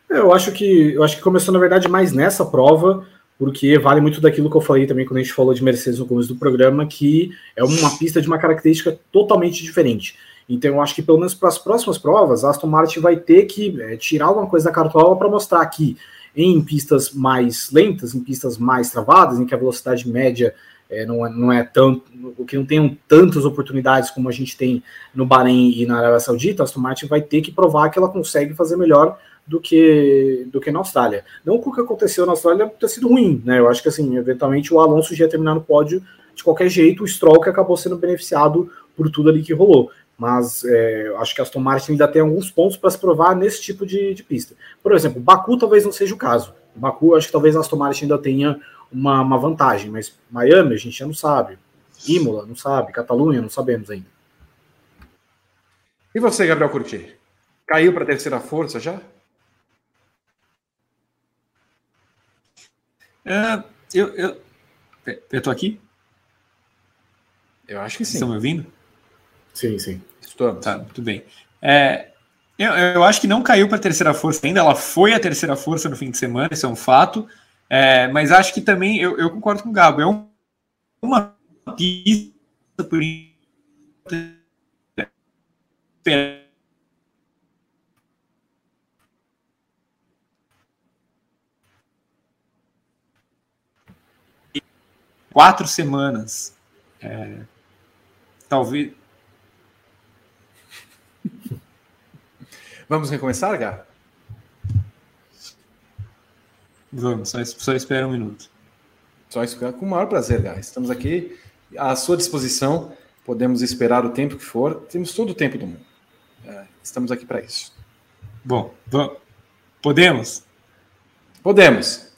B: Eu acho que eu acho que começou, na verdade, mais nessa prova, porque vale muito daquilo que eu falei também quando a gente falou de Mercedes no começo do programa, que é uma pista de uma característica totalmente diferente. Então, eu acho que pelo menos para as próximas provas, a Aston Martin vai ter que é, tirar alguma coisa da cartola para mostrar que em pistas mais lentas, em pistas mais travadas, em que a velocidade média é, não, é, não é tanto, que não tenham tantas oportunidades como a gente tem no Bahrein e na Arábia Saudita, a Aston Martin vai ter que provar que ela consegue fazer melhor do que do que na Austrália. Não que o que aconteceu na Austrália tenha sido ruim, né? Eu acho que assim, eventualmente o Alonso já ia terminar no pódio de qualquer jeito, o Stroll que acabou sendo beneficiado por tudo ali que rolou mas é, acho que a Aston Martin ainda tem alguns pontos para se provar nesse tipo de, de, pista. Por exemplo, Baku talvez não seja o caso. Baku, acho que talvez Aston Martin ainda tenha uma, uma vantagem, mas Miami a gente já não sabe. Imola, não sabe. Catalunha, não sabemos ainda.
A: E você, Gabriel Curti? Caiu para a terceira força já?
C: É, eu, eu, eu tô aqui?
A: Eu acho que sim.
C: Estão me ouvindo?
B: Sim, sim.
C: Estamos. Tá, muito bem. É, eu, eu, acho que não caiu para a terceira força ainda, ela foi a terceira força no fim de semana, isso é um fato. É, mas acho que também, eu, eu, concordo com o Gabo, é um, uma pista por quatro semanas. É, talvez
A: Vamos recomeçar, Gá?
C: Vamos, só, só espera um minuto.
A: Só esperar com o maior prazer, Gá. Estamos aqui à sua disposição. Podemos esperar o tempo que for. Temos todo o tempo do mundo. É, estamos aqui para isso.
C: Bom, vamos. podemos?
A: Podemos.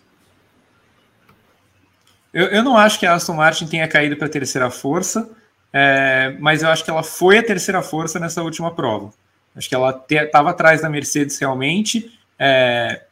C: Eu, eu não acho que a Aston Martin tenha caído para a terceira força, é, mas eu acho que ela foi a terceira força nessa última prova. Acho que ela estava atrás da Mercedes realmente, é,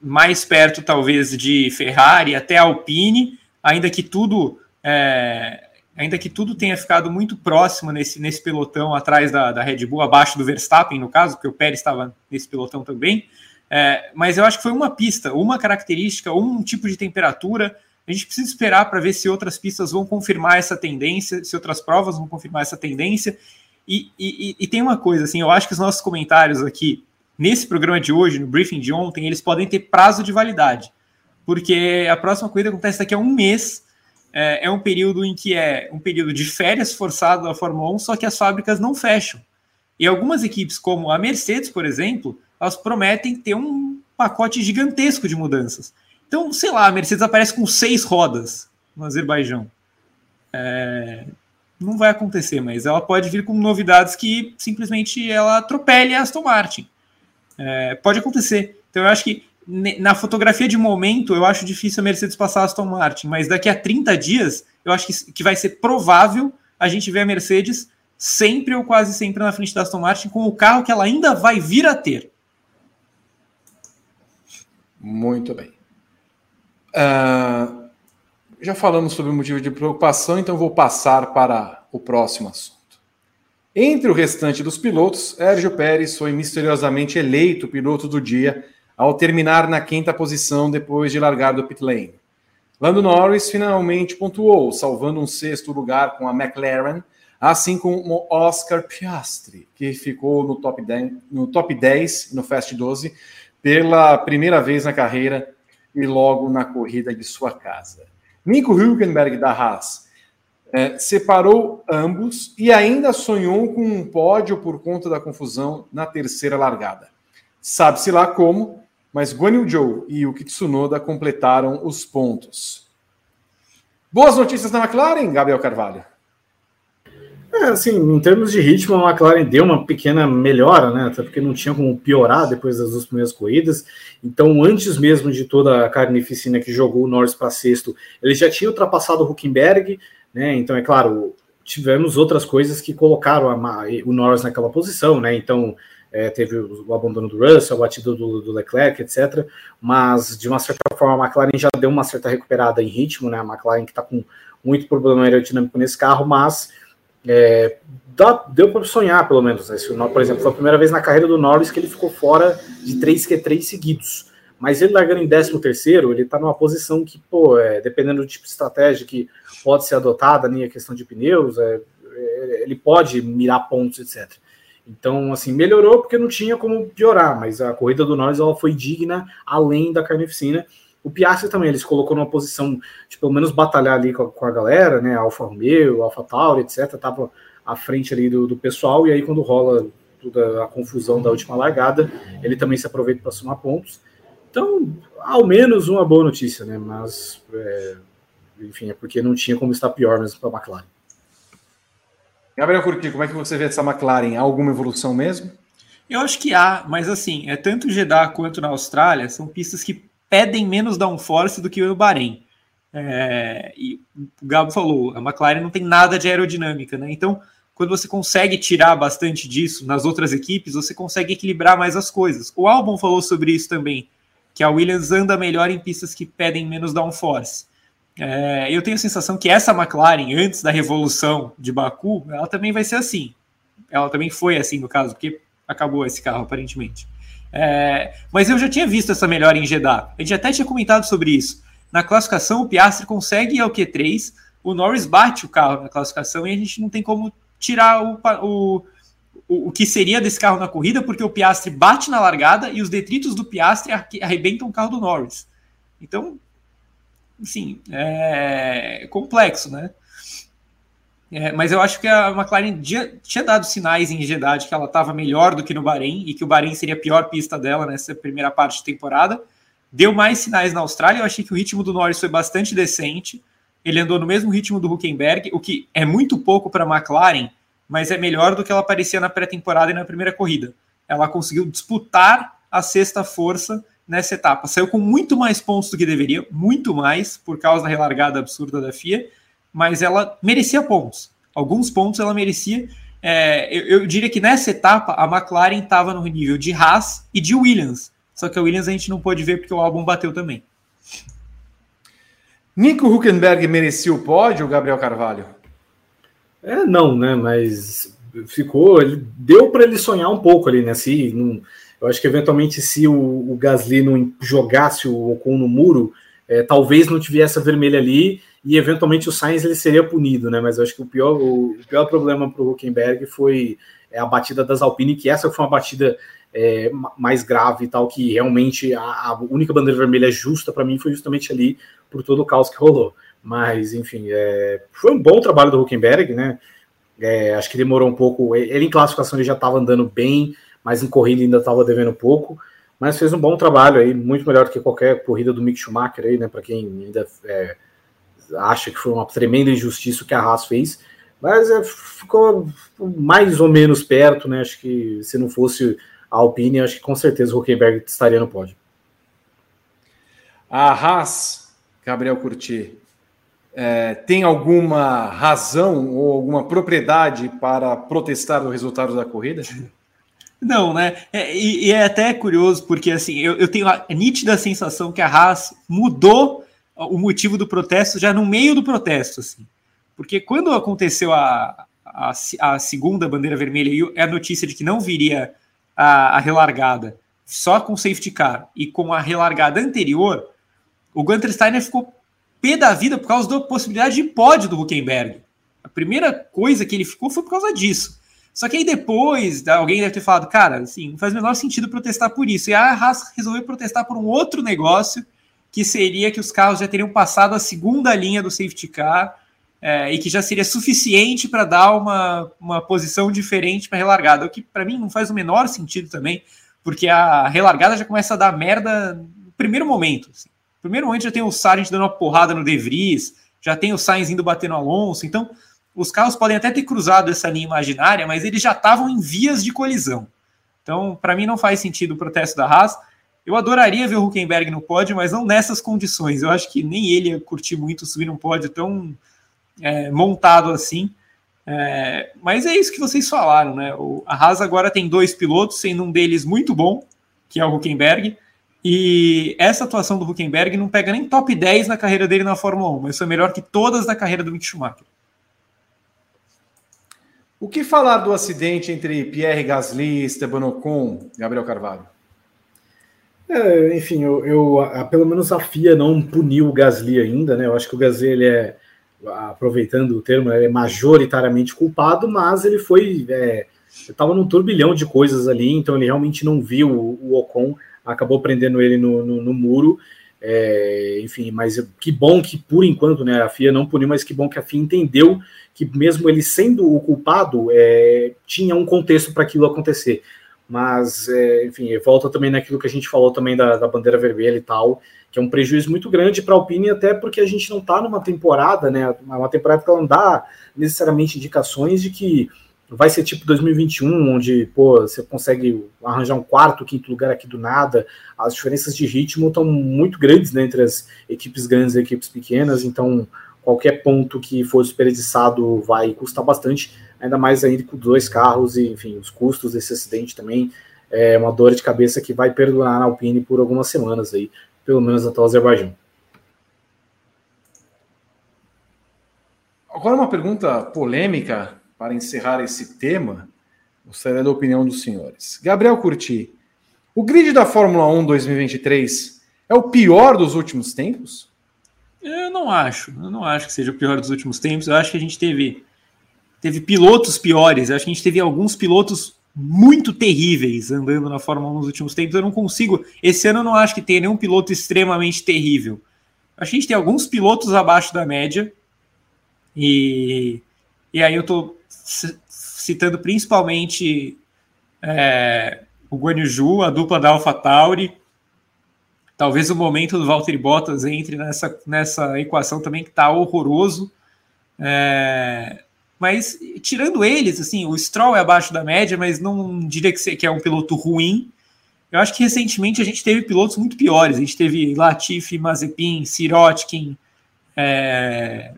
C: mais perto talvez de Ferrari, até Alpine, ainda que tudo é, ainda que tudo tenha ficado muito próximo nesse, nesse pelotão atrás da, da Red Bull, abaixo do Verstappen, no caso, porque o Pérez estava nesse pelotão também. É, mas eu acho que foi uma pista, uma característica, um tipo de temperatura. A gente precisa esperar para ver se outras pistas vão confirmar essa tendência, se outras provas vão confirmar essa tendência. E, e, e, tem uma coisa, assim, eu acho que os nossos comentários aqui, nesse programa de hoje, no briefing de ontem, eles podem ter prazo de validade, porque a próxima corrida acontece daqui a um mês, é, é um período em que é um período de férias forçado da Fórmula 1, só que as fábricas não fecham. E algumas equipes, como a Mercedes, por exemplo, elas prometem ter um pacote gigantesco de mudanças. Então, sei lá, a Mercedes aparece com seis rodas no Azerbaijão. É, não vai acontecer, mas ela pode vir com novidades que simplesmente ela atropele a Aston Martin. É, pode acontecer. Então eu acho que na fotografia de momento, eu acho difícil a Mercedes passar a Aston Martin, mas daqui a 30 dias, eu acho que, que vai ser provável a gente ver a Mercedes sempre ou quase sempre na frente da Aston Martin com o carro que ela ainda vai vir a ter.
A: Muito bem. Uh, já falamos sobre o motivo de preocupação, então vou passar para o próximo assunto. Entre o restante dos pilotos, Sérgio Pérez foi misteriosamente eleito piloto do dia ao terminar na quinta posição depois de largar do pit lane. Lando Norris finalmente pontuou, salvando um sexto lugar com a McLaren, assim como Oscar Piastri, que ficou no top 10, no top 10 no Fast 12 pela primeira vez na carreira e logo na corrida de sua casa. Nico Hülkenberg da Haas é, separou ambos e ainda sonhou com um pódio por conta da confusão na terceira largada. Sabe-se lá como, mas Guan Yu Zhou e Yuki Tsunoda completaram os pontos. Boas notícias da McLaren, Gabriel Carvalho.
B: É, assim, em termos de ritmo, a McLaren deu uma pequena melhora, né? Até porque não tinha como piorar depois das duas primeiras corridas. Então, antes mesmo de toda a carnificina que jogou o Norris para sexto, ele já tinha ultrapassado o Huckenberg, né? Então, é claro, tivemos outras coisas que colocaram a, o Norris naquela posição, né? Então, é, teve o, abandono do Russell, a batida do, do, Leclerc, etc. Mas, de uma certa forma, a McLaren já deu uma certa recuperada em ritmo, né? A McLaren que está com muito problema aerodinâmico nesse carro, mas é, dá, deu para sonhar, pelo menos. Né? Por exemplo, foi a primeira vez na carreira do Norris que ele ficou fora de três Q3 seguidos. Mas ele largando em 13 terceiro, ele está numa posição que, pô, é, dependendo do tipo de estratégia que pode ser adotada, nem a questão de pneus, é, é, ele pode mirar pontos, etc. Então, assim, melhorou porque não tinha como piorar, mas a corrida do Norris ela foi digna além da carnificina. O Piastri também, ele se colocou numa posição de pelo menos batalhar ali com a, com a galera, né? Alfa Romeo, Alfa Tauri, etc. Tava à frente ali do, do pessoal, e aí quando rola toda a confusão da última largada, ele também se aproveita para somar pontos. Então, ao menos uma boa notícia, né? Mas, é, enfim, é porque não tinha como estar pior mesmo para a McLaren.
A: Gabriel Curti, como é que você vê essa McLaren? Há alguma evolução mesmo?
C: Eu acho que há, mas assim, é tanto Jeddah quanto na Austrália, são pistas que pedem menos downforce do que o Bahrein. É, e o Gabo falou, a McLaren não tem nada de aerodinâmica, né? Então, quando você consegue tirar bastante disso nas outras equipes, você consegue equilibrar mais as coisas. O Albon falou sobre isso também, que a Williams anda melhor em pistas que pedem menos downforce. É, eu tenho a sensação que essa McLaren, antes da revolução de Baku, ela também vai ser assim. Ela também foi assim, no caso, porque acabou esse carro, aparentemente. É, mas eu já tinha visto essa melhora em Jeddah. A gente até tinha comentado sobre isso. Na classificação, o Piastri consegue ir ao Q3, o Norris bate o carro na classificação e a gente não tem como tirar o, o, o, que seria desse carro na corrida, porque o Piastri bate na largada e os detritos do Piastri arrebentam o carro do Norris. Então, sim, é complexo, né? É, mas eu acho que a McLaren tinha, dado sinais em Jeddah que ela estava melhor do que no Bahrein e que o Bahrein seria a pior pista dela nessa primeira parte de temporada. Deu mais sinais na Austrália. Eu achei que o ritmo do Norris foi bastante decente. Ele andou no mesmo ritmo do Huckenberg, o que é muito pouco para a McLaren, mas é melhor do que ela parecia na pré-temporada e na primeira corrida. Ela conseguiu disputar a sexta força nessa etapa. Saiu com muito mais pontos do que deveria, muito mais, por causa da relargada absurda da FIA, mas ela merecia pontos. Alguns pontos ela merecia. É, eu, eu, diria que nessa etapa a McLaren estava no nível de Haas e de Williams. Só que a Williams a gente não pôde ver porque o álbum bateu também.
A: Nico Huckenberg merecia o pódio, Gabriel Carvalho?
B: É, não, né? Mas ficou. Ele, deu para ele sonhar um pouco ali, né? Se, não, eu acho que eventualmente se o, o Gasly não jogasse o Ocon no muro, é, talvez não tivesse a vermelha ali e eventualmente o Sainz ele seria punido, né? Mas eu acho que o pior, o, o pior problema para o Huckenberg foi é, a batida das Alpine, que essa foi uma batida é, mais grave e tal, que realmente a, a única bandeira vermelha justa para mim foi justamente ali por todo o caos que rolou. Mas, enfim, é, foi um bom trabalho do Huckenberg, né? É, acho que demorou um pouco. Ele em classificação ele já estava andando bem, mas em corrida ainda estava devendo pouco, mas fez um bom trabalho aí, muito melhor do que qualquer corrida do Mick Schumacher aí, né? Para quem ainda é, acha que foi uma tremenda injustiça o que a Haas fez, mas é, ficou mais ou menos perto, né? Acho que se não fosse a Alpine, acho que com certeza o Huckenberg estaria no pódio.
A: A Haas, Gabriel Curti, é, tem alguma razão ou alguma propriedade para protestar o resultado da corrida?
C: Não, né? É, e, e, é até curioso, porque assim, eu, eu tenho a nítida sensação que a Haas mudou o motivo do protesto já no meio do protesto, assim. Porque quando aconteceu a, a, a segunda bandeira vermelha e a notícia de que não viria a, a relargada só com safety car e com a relargada anterior, o Gunter Steiner ficou pé da vida por causa da possibilidade de pódio do Huckenberg. A primeira coisa que ele ficou foi por causa disso. Só que aí depois, alguém deve ter falado, cara, assim, não faz o menor sentido protestar por isso. E a Haas resolveu protestar por um outro negócio, que seria que os carros já teriam passado a segunda linha do safety car é, e que já seria suficiente para dar uma, uma posição diferente para a relargada, o que para mim não faz o menor sentido também, porque a relargada já começa a dar merda no primeiro momento. Assim. No primeiro momento já tem o Sargent dando uma porrada no De Vries, já tem o Sainz indo bater no Alonso, então os carros podem até ter cruzado essa linha imaginária, mas eles já estavam em vias de colisão. Então, para mim, não faz sentido o protesto da Haas. Eu adoraria ver o Huckenberg no pódio, mas não nessas condições. Eu acho que nem ele ia curtir muito subir num pódio tão é, montado assim. É, mas é isso que vocês falaram, né? O, a Haas agora tem dois pilotos, sendo um deles muito bom, que é o Huckenberg, e essa atuação do Huckenberg não pega nem top 10 na carreira dele na Fórmula 1, mas foi melhor que todas da carreira do Mick Schumacher.
A: O que falar do acidente entre Pierre Gasly e Esteban Ocon, Gabriel Carvalho?
B: É, enfim, eu, eu a, pelo menos a FIA não puniu o Gasly ainda, né? Eu acho que o Gasly ele é, aproveitando o termo, é majoritariamente culpado, mas ele foi é, estava num turbilhão de coisas ali, então ele realmente não viu o, o Ocon, acabou prendendo ele no, no, no muro. É, enfim, mas que bom que por enquanto né, a FIA não puniu, mas que bom que a FIA entendeu que mesmo ele sendo o culpado, é, tinha um contexto para aquilo acontecer. Mas, é, enfim, volta também naquilo que a gente falou também da, da bandeira vermelha e tal, que é um prejuízo muito grande para a Alpine, até porque a gente não está numa temporada, né? Uma temporada que ela não dá necessariamente indicações de que vai ser tipo 2021, onde pô, você consegue arranjar um quarto, quinto lugar aqui do nada. As diferenças de ritmo estão muito grandes né, entre as equipes grandes e equipes pequenas, então qualquer ponto que for desperdiçado vai custar bastante, ainda mais ainda com dois carros e, enfim, os custos desse acidente também. É uma dor de cabeça que vai perdurar na Alpine por algumas semanas aí, pelo menos até o Azerbaijão.
A: Agora uma pergunta polêmica para encerrar esse tema, gostaria da opinião dos senhores. Gabriel Curti, o grid da Fórmula 1 2023 é o pior dos últimos tempos?
C: Eu não acho, eu não acho que seja o pior dos últimos tempos. Eu acho que a gente teve teve pilotos piores. Eu acho que a gente teve alguns pilotos muito terríveis andando na Fórmula 1 nos últimos tempos. Eu não consigo. Esse ano eu não acho que tenha nenhum piloto extremamente terrível. Acho que a gente tem alguns pilotos abaixo da média. E, e aí eu tô citando principalmente é, o Guan Yu a dupla da AlphaTauri. Talvez o momento do Valtteri Bottas entre nessa, nessa equação também que está horroroso. É, mas tirando eles, assim, o Stroll é abaixo da média, mas não diria que, é um piloto ruim. Eu acho que recentemente a gente teve pilotos muito piores. A gente teve Latifi, Mazepin, Sirotkin, é,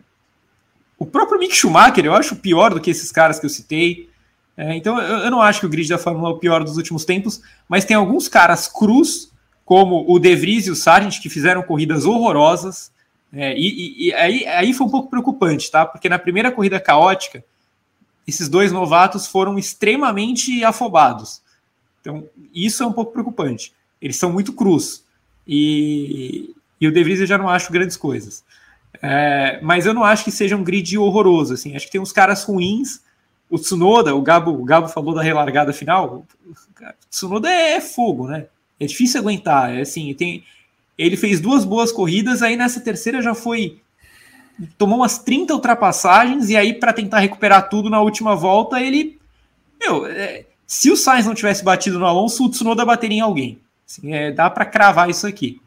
C: o próprio Mick Schumacher eu acho pior do que esses caras que eu citei. É, então eu, eu, não acho que o grid da Fórmula é o pior dos últimos tempos, mas tem alguns caras cruz, como o De Vries e o Sargent, que fizeram corridas horrorosas. É, e, e aí, aí foi um pouco preocupante, tá? Porque na primeira corrida caótica, esses dois novatos foram extremamente afobados. Então, isso é um pouco preocupante. Eles são muito cruz. E, e o De Vries eu já não acho grandes coisas. É, mas eu não acho que seja um grid horroroso. Assim. Acho que tem uns caras ruins. O Tsunoda, o Gabo, o Gabo falou da relargada final. O Tsunoda é fogo, né? É difícil aguentar. É assim, tem, ele fez duas boas corridas, aí nessa terceira já foi. Tomou umas 30 ultrapassagens, e aí, para tentar recuperar tudo na última volta, ele. Meu, é, se o Sainz não tivesse batido no Alonso, o Tsunoda bateria em alguém. Assim, é, dá para cravar isso aqui.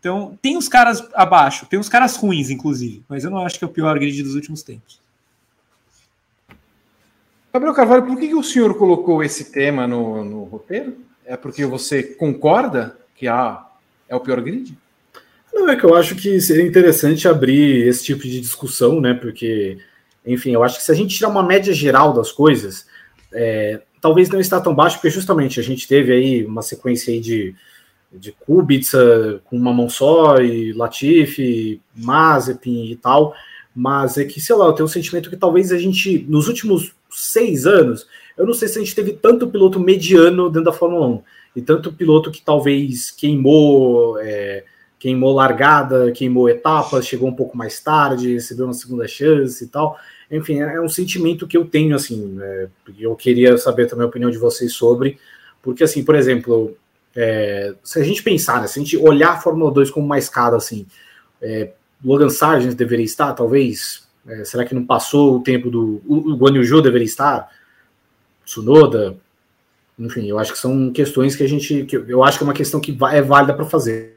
C: Então, tem os caras abaixo, tem os caras ruins, inclusive, mas eu não acho que é o pior grid dos últimos tempos.
A: Gabriel Carvalho, por que, que o senhor colocou esse tema no, no roteiro? É porque você concorda que a, é o pior grid?
B: Não, é que eu acho que seria interessante abrir esse tipo de discussão, né? Porque, enfim, eu acho que se a gente tirar uma média geral das coisas, é, talvez não está tão baixo, porque justamente a gente teve aí uma sequência aí de de Kubica com uma mão só, e Latifi, Mazepin e tal, mas é que, sei lá, eu tenho um sentimento que talvez a gente, nos últimos seis anos, eu não sei se a gente teve tanto piloto mediano dentro da Fórmula 1, e tanto piloto que talvez queimou, é, queimou largada, queimou etapas, chegou um pouco mais tarde, recebeu uma segunda chance e tal. Enfim, é, é um sentimento que eu tenho, assim, é, eu queria saber também a opinião de vocês sobre, porque, assim, por exemplo, é, se a gente pensar, né, se a gente olhar a Fórmula 2 como uma escada assim, é, Logan Sargent deveria estar, talvez. É, será que não passou o tempo do. O, o Guan Yu deveria estar? Tsunoda? Enfim, eu acho que são questões que a gente. Que eu acho que é uma questão que é válida para fazer.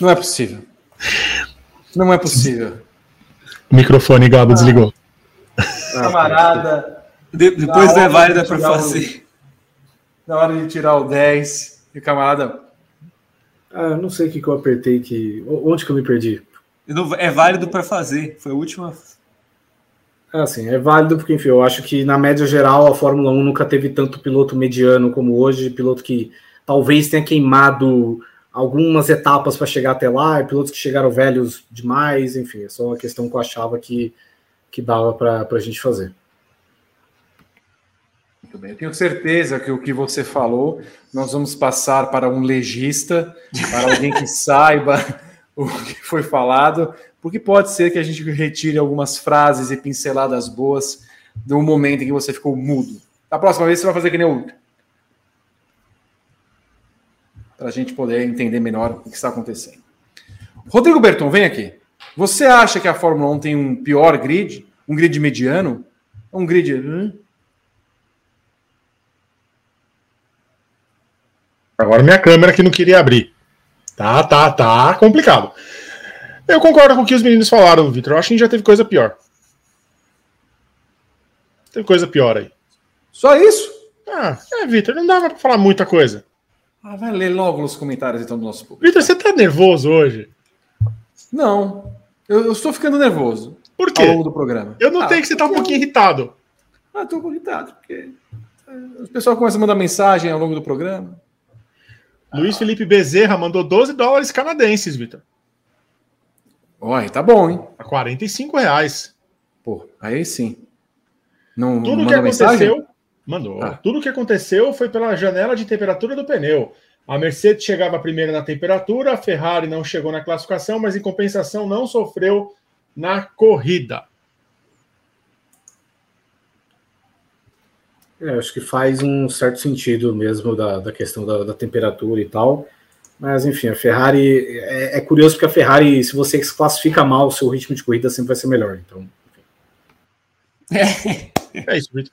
A: Não é possível. Não é possível.
D: Microfone, Gabo, desligou.
A: Camarada.
C: De- depois não é válido para fazer.
A: Na hora de tirar o 10, e o camarada.
B: Ah, não sei o que, que eu apertei que. Onde que eu me perdi?
C: Não- É válido para fazer. Foi a última.
B: Ah, sim, é válido porque, enfim, eu acho que na média geral a Fórmula 1 nunca teve tanto piloto mediano como hoje, piloto que talvez tenha queimado algumas etapas para chegar até lá, e pilotos que chegaram velhos demais, enfim, é só uma questão que eu achava que, que dava para a gente fazer.
A: Muito bem, eu tenho certeza que o que você falou, nós vamos passar para um legista, para alguém que saiba o que foi falado, porque pode ser que a gente retire algumas frases e pinceladas boas do momento em que você ficou mudo. Da próxima vez você vai fazer que nem o. Para a gente poder entender melhor o que está acontecendo. Rodrigo Berton, vem aqui. Você acha que a Fórmula 1 tem um pior grid? Um grid mediano? Um grid. hum?
D: Agora minha câmera que não queria abrir. Tá, tá, tá complicado. Eu concordo com o que os meninos falaram, Vitor. Eu acho que já teve coisa pior. Teve coisa pior aí.
A: Só isso?
D: Ah, é, Vitor, não dava pra falar muita coisa.
A: Ah, vai ler logo nos comentários então do nosso público.
D: Vitor, você tá nervoso hoje?
A: Não, eu, eu estou ficando nervoso
D: Por
A: ao longo
D: quê?
A: do programa.
D: Eu não
A: Ah,
D: tenho que você tá um pouquinho irritado.
A: Ah, estou irritado, porque eh, o pessoal começa a mandar mensagem ao longo do programa.
D: Luiz Felipe Bezerra mandou 12 dólares canadenses, Vitor.
A: Olha, tá bom, hein?
D: A 45 reais.
A: Pô, aí sim. Não
D: Tudo que
A: mensagem?
D: aconteceu. Mandou.
A: Ah.
D: Tudo que aconteceu foi pela janela de temperatura do pneu. A Mercedes chegava primeiro na temperatura, a Ferrari não chegou na classificação, mas em compensação não sofreu na corrida.
B: É, acho que faz um certo sentido mesmo da, da questão da, da temperatura e tal. Mas, enfim, a Ferrari. É, é curioso porque a Ferrari, se você se classifica mal, o seu ritmo de corrida sempre vai ser melhor. Então,
D: É isso, Vitor.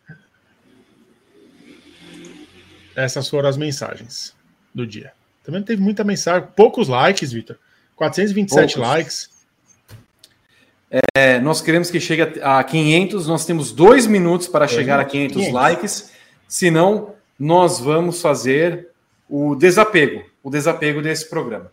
D: Essas foram as mensagens do dia. Também teve muita mensagem, poucos likes, Vitor. 427
A: Poucos.
D: likes.
A: É, nós queremos que chegue a a 500. Nós temos dois minutos para chegar a 500,
D: 500.
A: likes. Senão, nós vamos fazer o desapego, o desapego desse programa.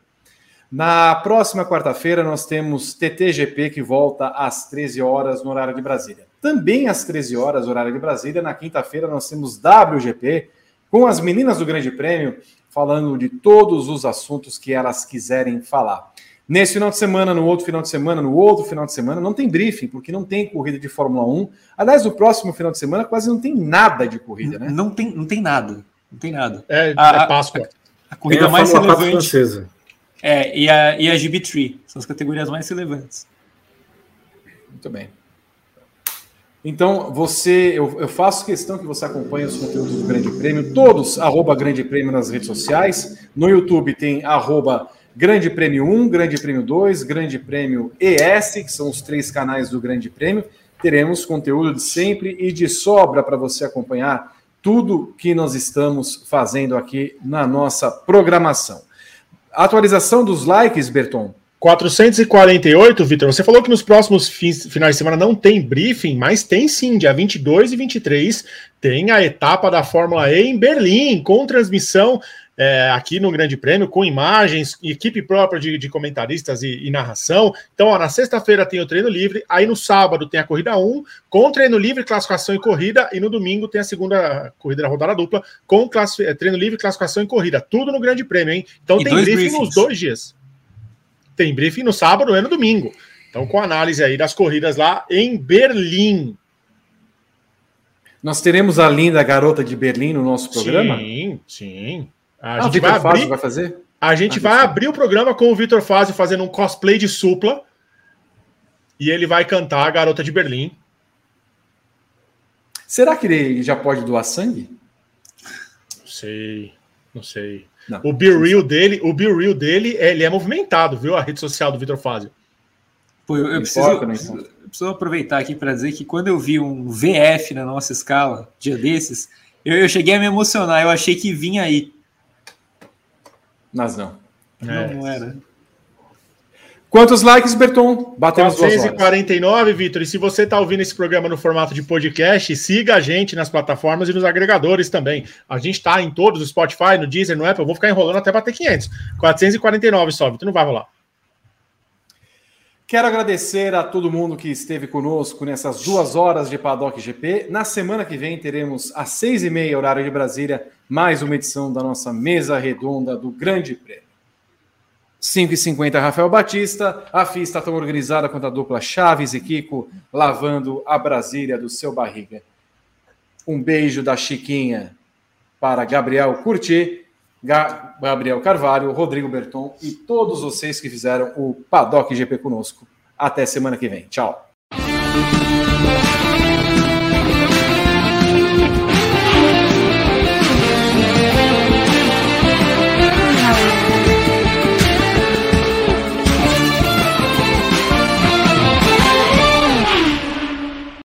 A: Na próxima quarta-feira, nós temos TTGP que volta às 13 horas no horário de Brasília. Também às 13 horas, horário de Brasília. Na quinta-feira, nós temos WGP com as meninas do Grande Prêmio falando de todos os assuntos que elas quiserem falar. Nesse final de semana, no outro final de semana, no outro final de semana, não tem briefing, porque não tem corrida de Fórmula 1. Aliás, no próximo final de semana quase não tem nada de corrida, né?
C: Não tem, não tem nada. Não tem nada.
D: É,
C: Ah,
D: é Páscoa.
C: A
B: tem
C: corrida
B: a
C: mais
B: Fórmula 4
C: relevante.
B: francesa.
C: É, e a, e a GB3. São as categorias mais relevantes.
A: Muito bem. Então, você, eu, eu faço questão que você acompanhe os conteúdos do Grande Prêmio, todos, arroba Grande Prêmio nas redes sociais. No YouTube tem arroba Grande Prêmio 1, Grande Prêmio 2, Grande Prêmio ES, que são os três canais do Grande Prêmio. Teremos conteúdo de sempre e de sobra para você acompanhar tudo que nós estamos fazendo aqui na nossa programação. Atualização dos likes, Berton.
D: 448, Vitor. Você falou que nos próximos fins, finais de semana não tem briefing, mas tem sim, dia 22 e 23, tem a etapa da Fórmula E em Berlim, com transmissão é, aqui no Grande Prêmio, com imagens, equipe própria de, de comentaristas e, e narração. Então, ó, na sexta-feira tem o treino livre, aí no sábado tem a corrida 1, com treino livre, classificação e corrida, e no domingo tem a segunda corrida da rodada dupla, com classi- treino livre, classificação e corrida. Tudo no Grande Prêmio, hein? Então
C: E
D: tem briefing
C: briefings.
D: nos dois dias. Tem briefing no sábado e no domingo. Então, com análise aí das corridas lá em Berlim.
A: Nós teremos a linda garota de Berlim no nosso programa?
D: Sim, sim. A
A: Ah,
D: gente vai
A: Fazio
D: abrir,
A: vai fazer?
D: a gente
A: Ah,
D: vai
A: sim.
D: abrir o programa com o Vitor Fazio fazendo um cosplay de supla. E ele vai cantar a garota de Berlim.
A: Será que ele já pode doar sangue?
D: Não sei, não sei.
A: Não.
D: O Be Real dele, o Be Real dele, ele é movimentado, viu? A rede social do Vitor Fazio.
C: Pô, eu, eu preciso, eu preciso aproveitar aqui para dizer que quando eu vi um VF na nossa escala, dia desses, eu, eu cheguei a me emocionar. Eu achei que vinha aí.
A: Mas não.
D: É.
C: Não, não era.
A: Quantos likes, Berton?
D: Batemos 449, Vitor. E se você está ouvindo esse programa no formato de podcast, siga a gente nas plataformas e nos agregadores também. A gente está em todos, no Spotify, no Deezer, no Apple. Eu vou ficar enrolando até bater 500. 449 só, Vitor. Não vai rolar.
A: Quero agradecer a todo mundo que esteve conosco nessas duas horas de Paddock GP. Na semana que vem teremos às seis e meia, horário de Brasília, mais uma edição da nossa mesa redonda do Grande Prêmio. 5h50 Rafael Batista, a FIA está tão organizada quanto a dupla Chaves e Kiko lavando a Brasília do seu barriga. Um beijo da Chiquinha para Gabriel Curti, Gabriel Carvalho, Rodrigo Berton e todos vocês que fizeram o Paddock GP conosco. Até semana que vem. Tchau.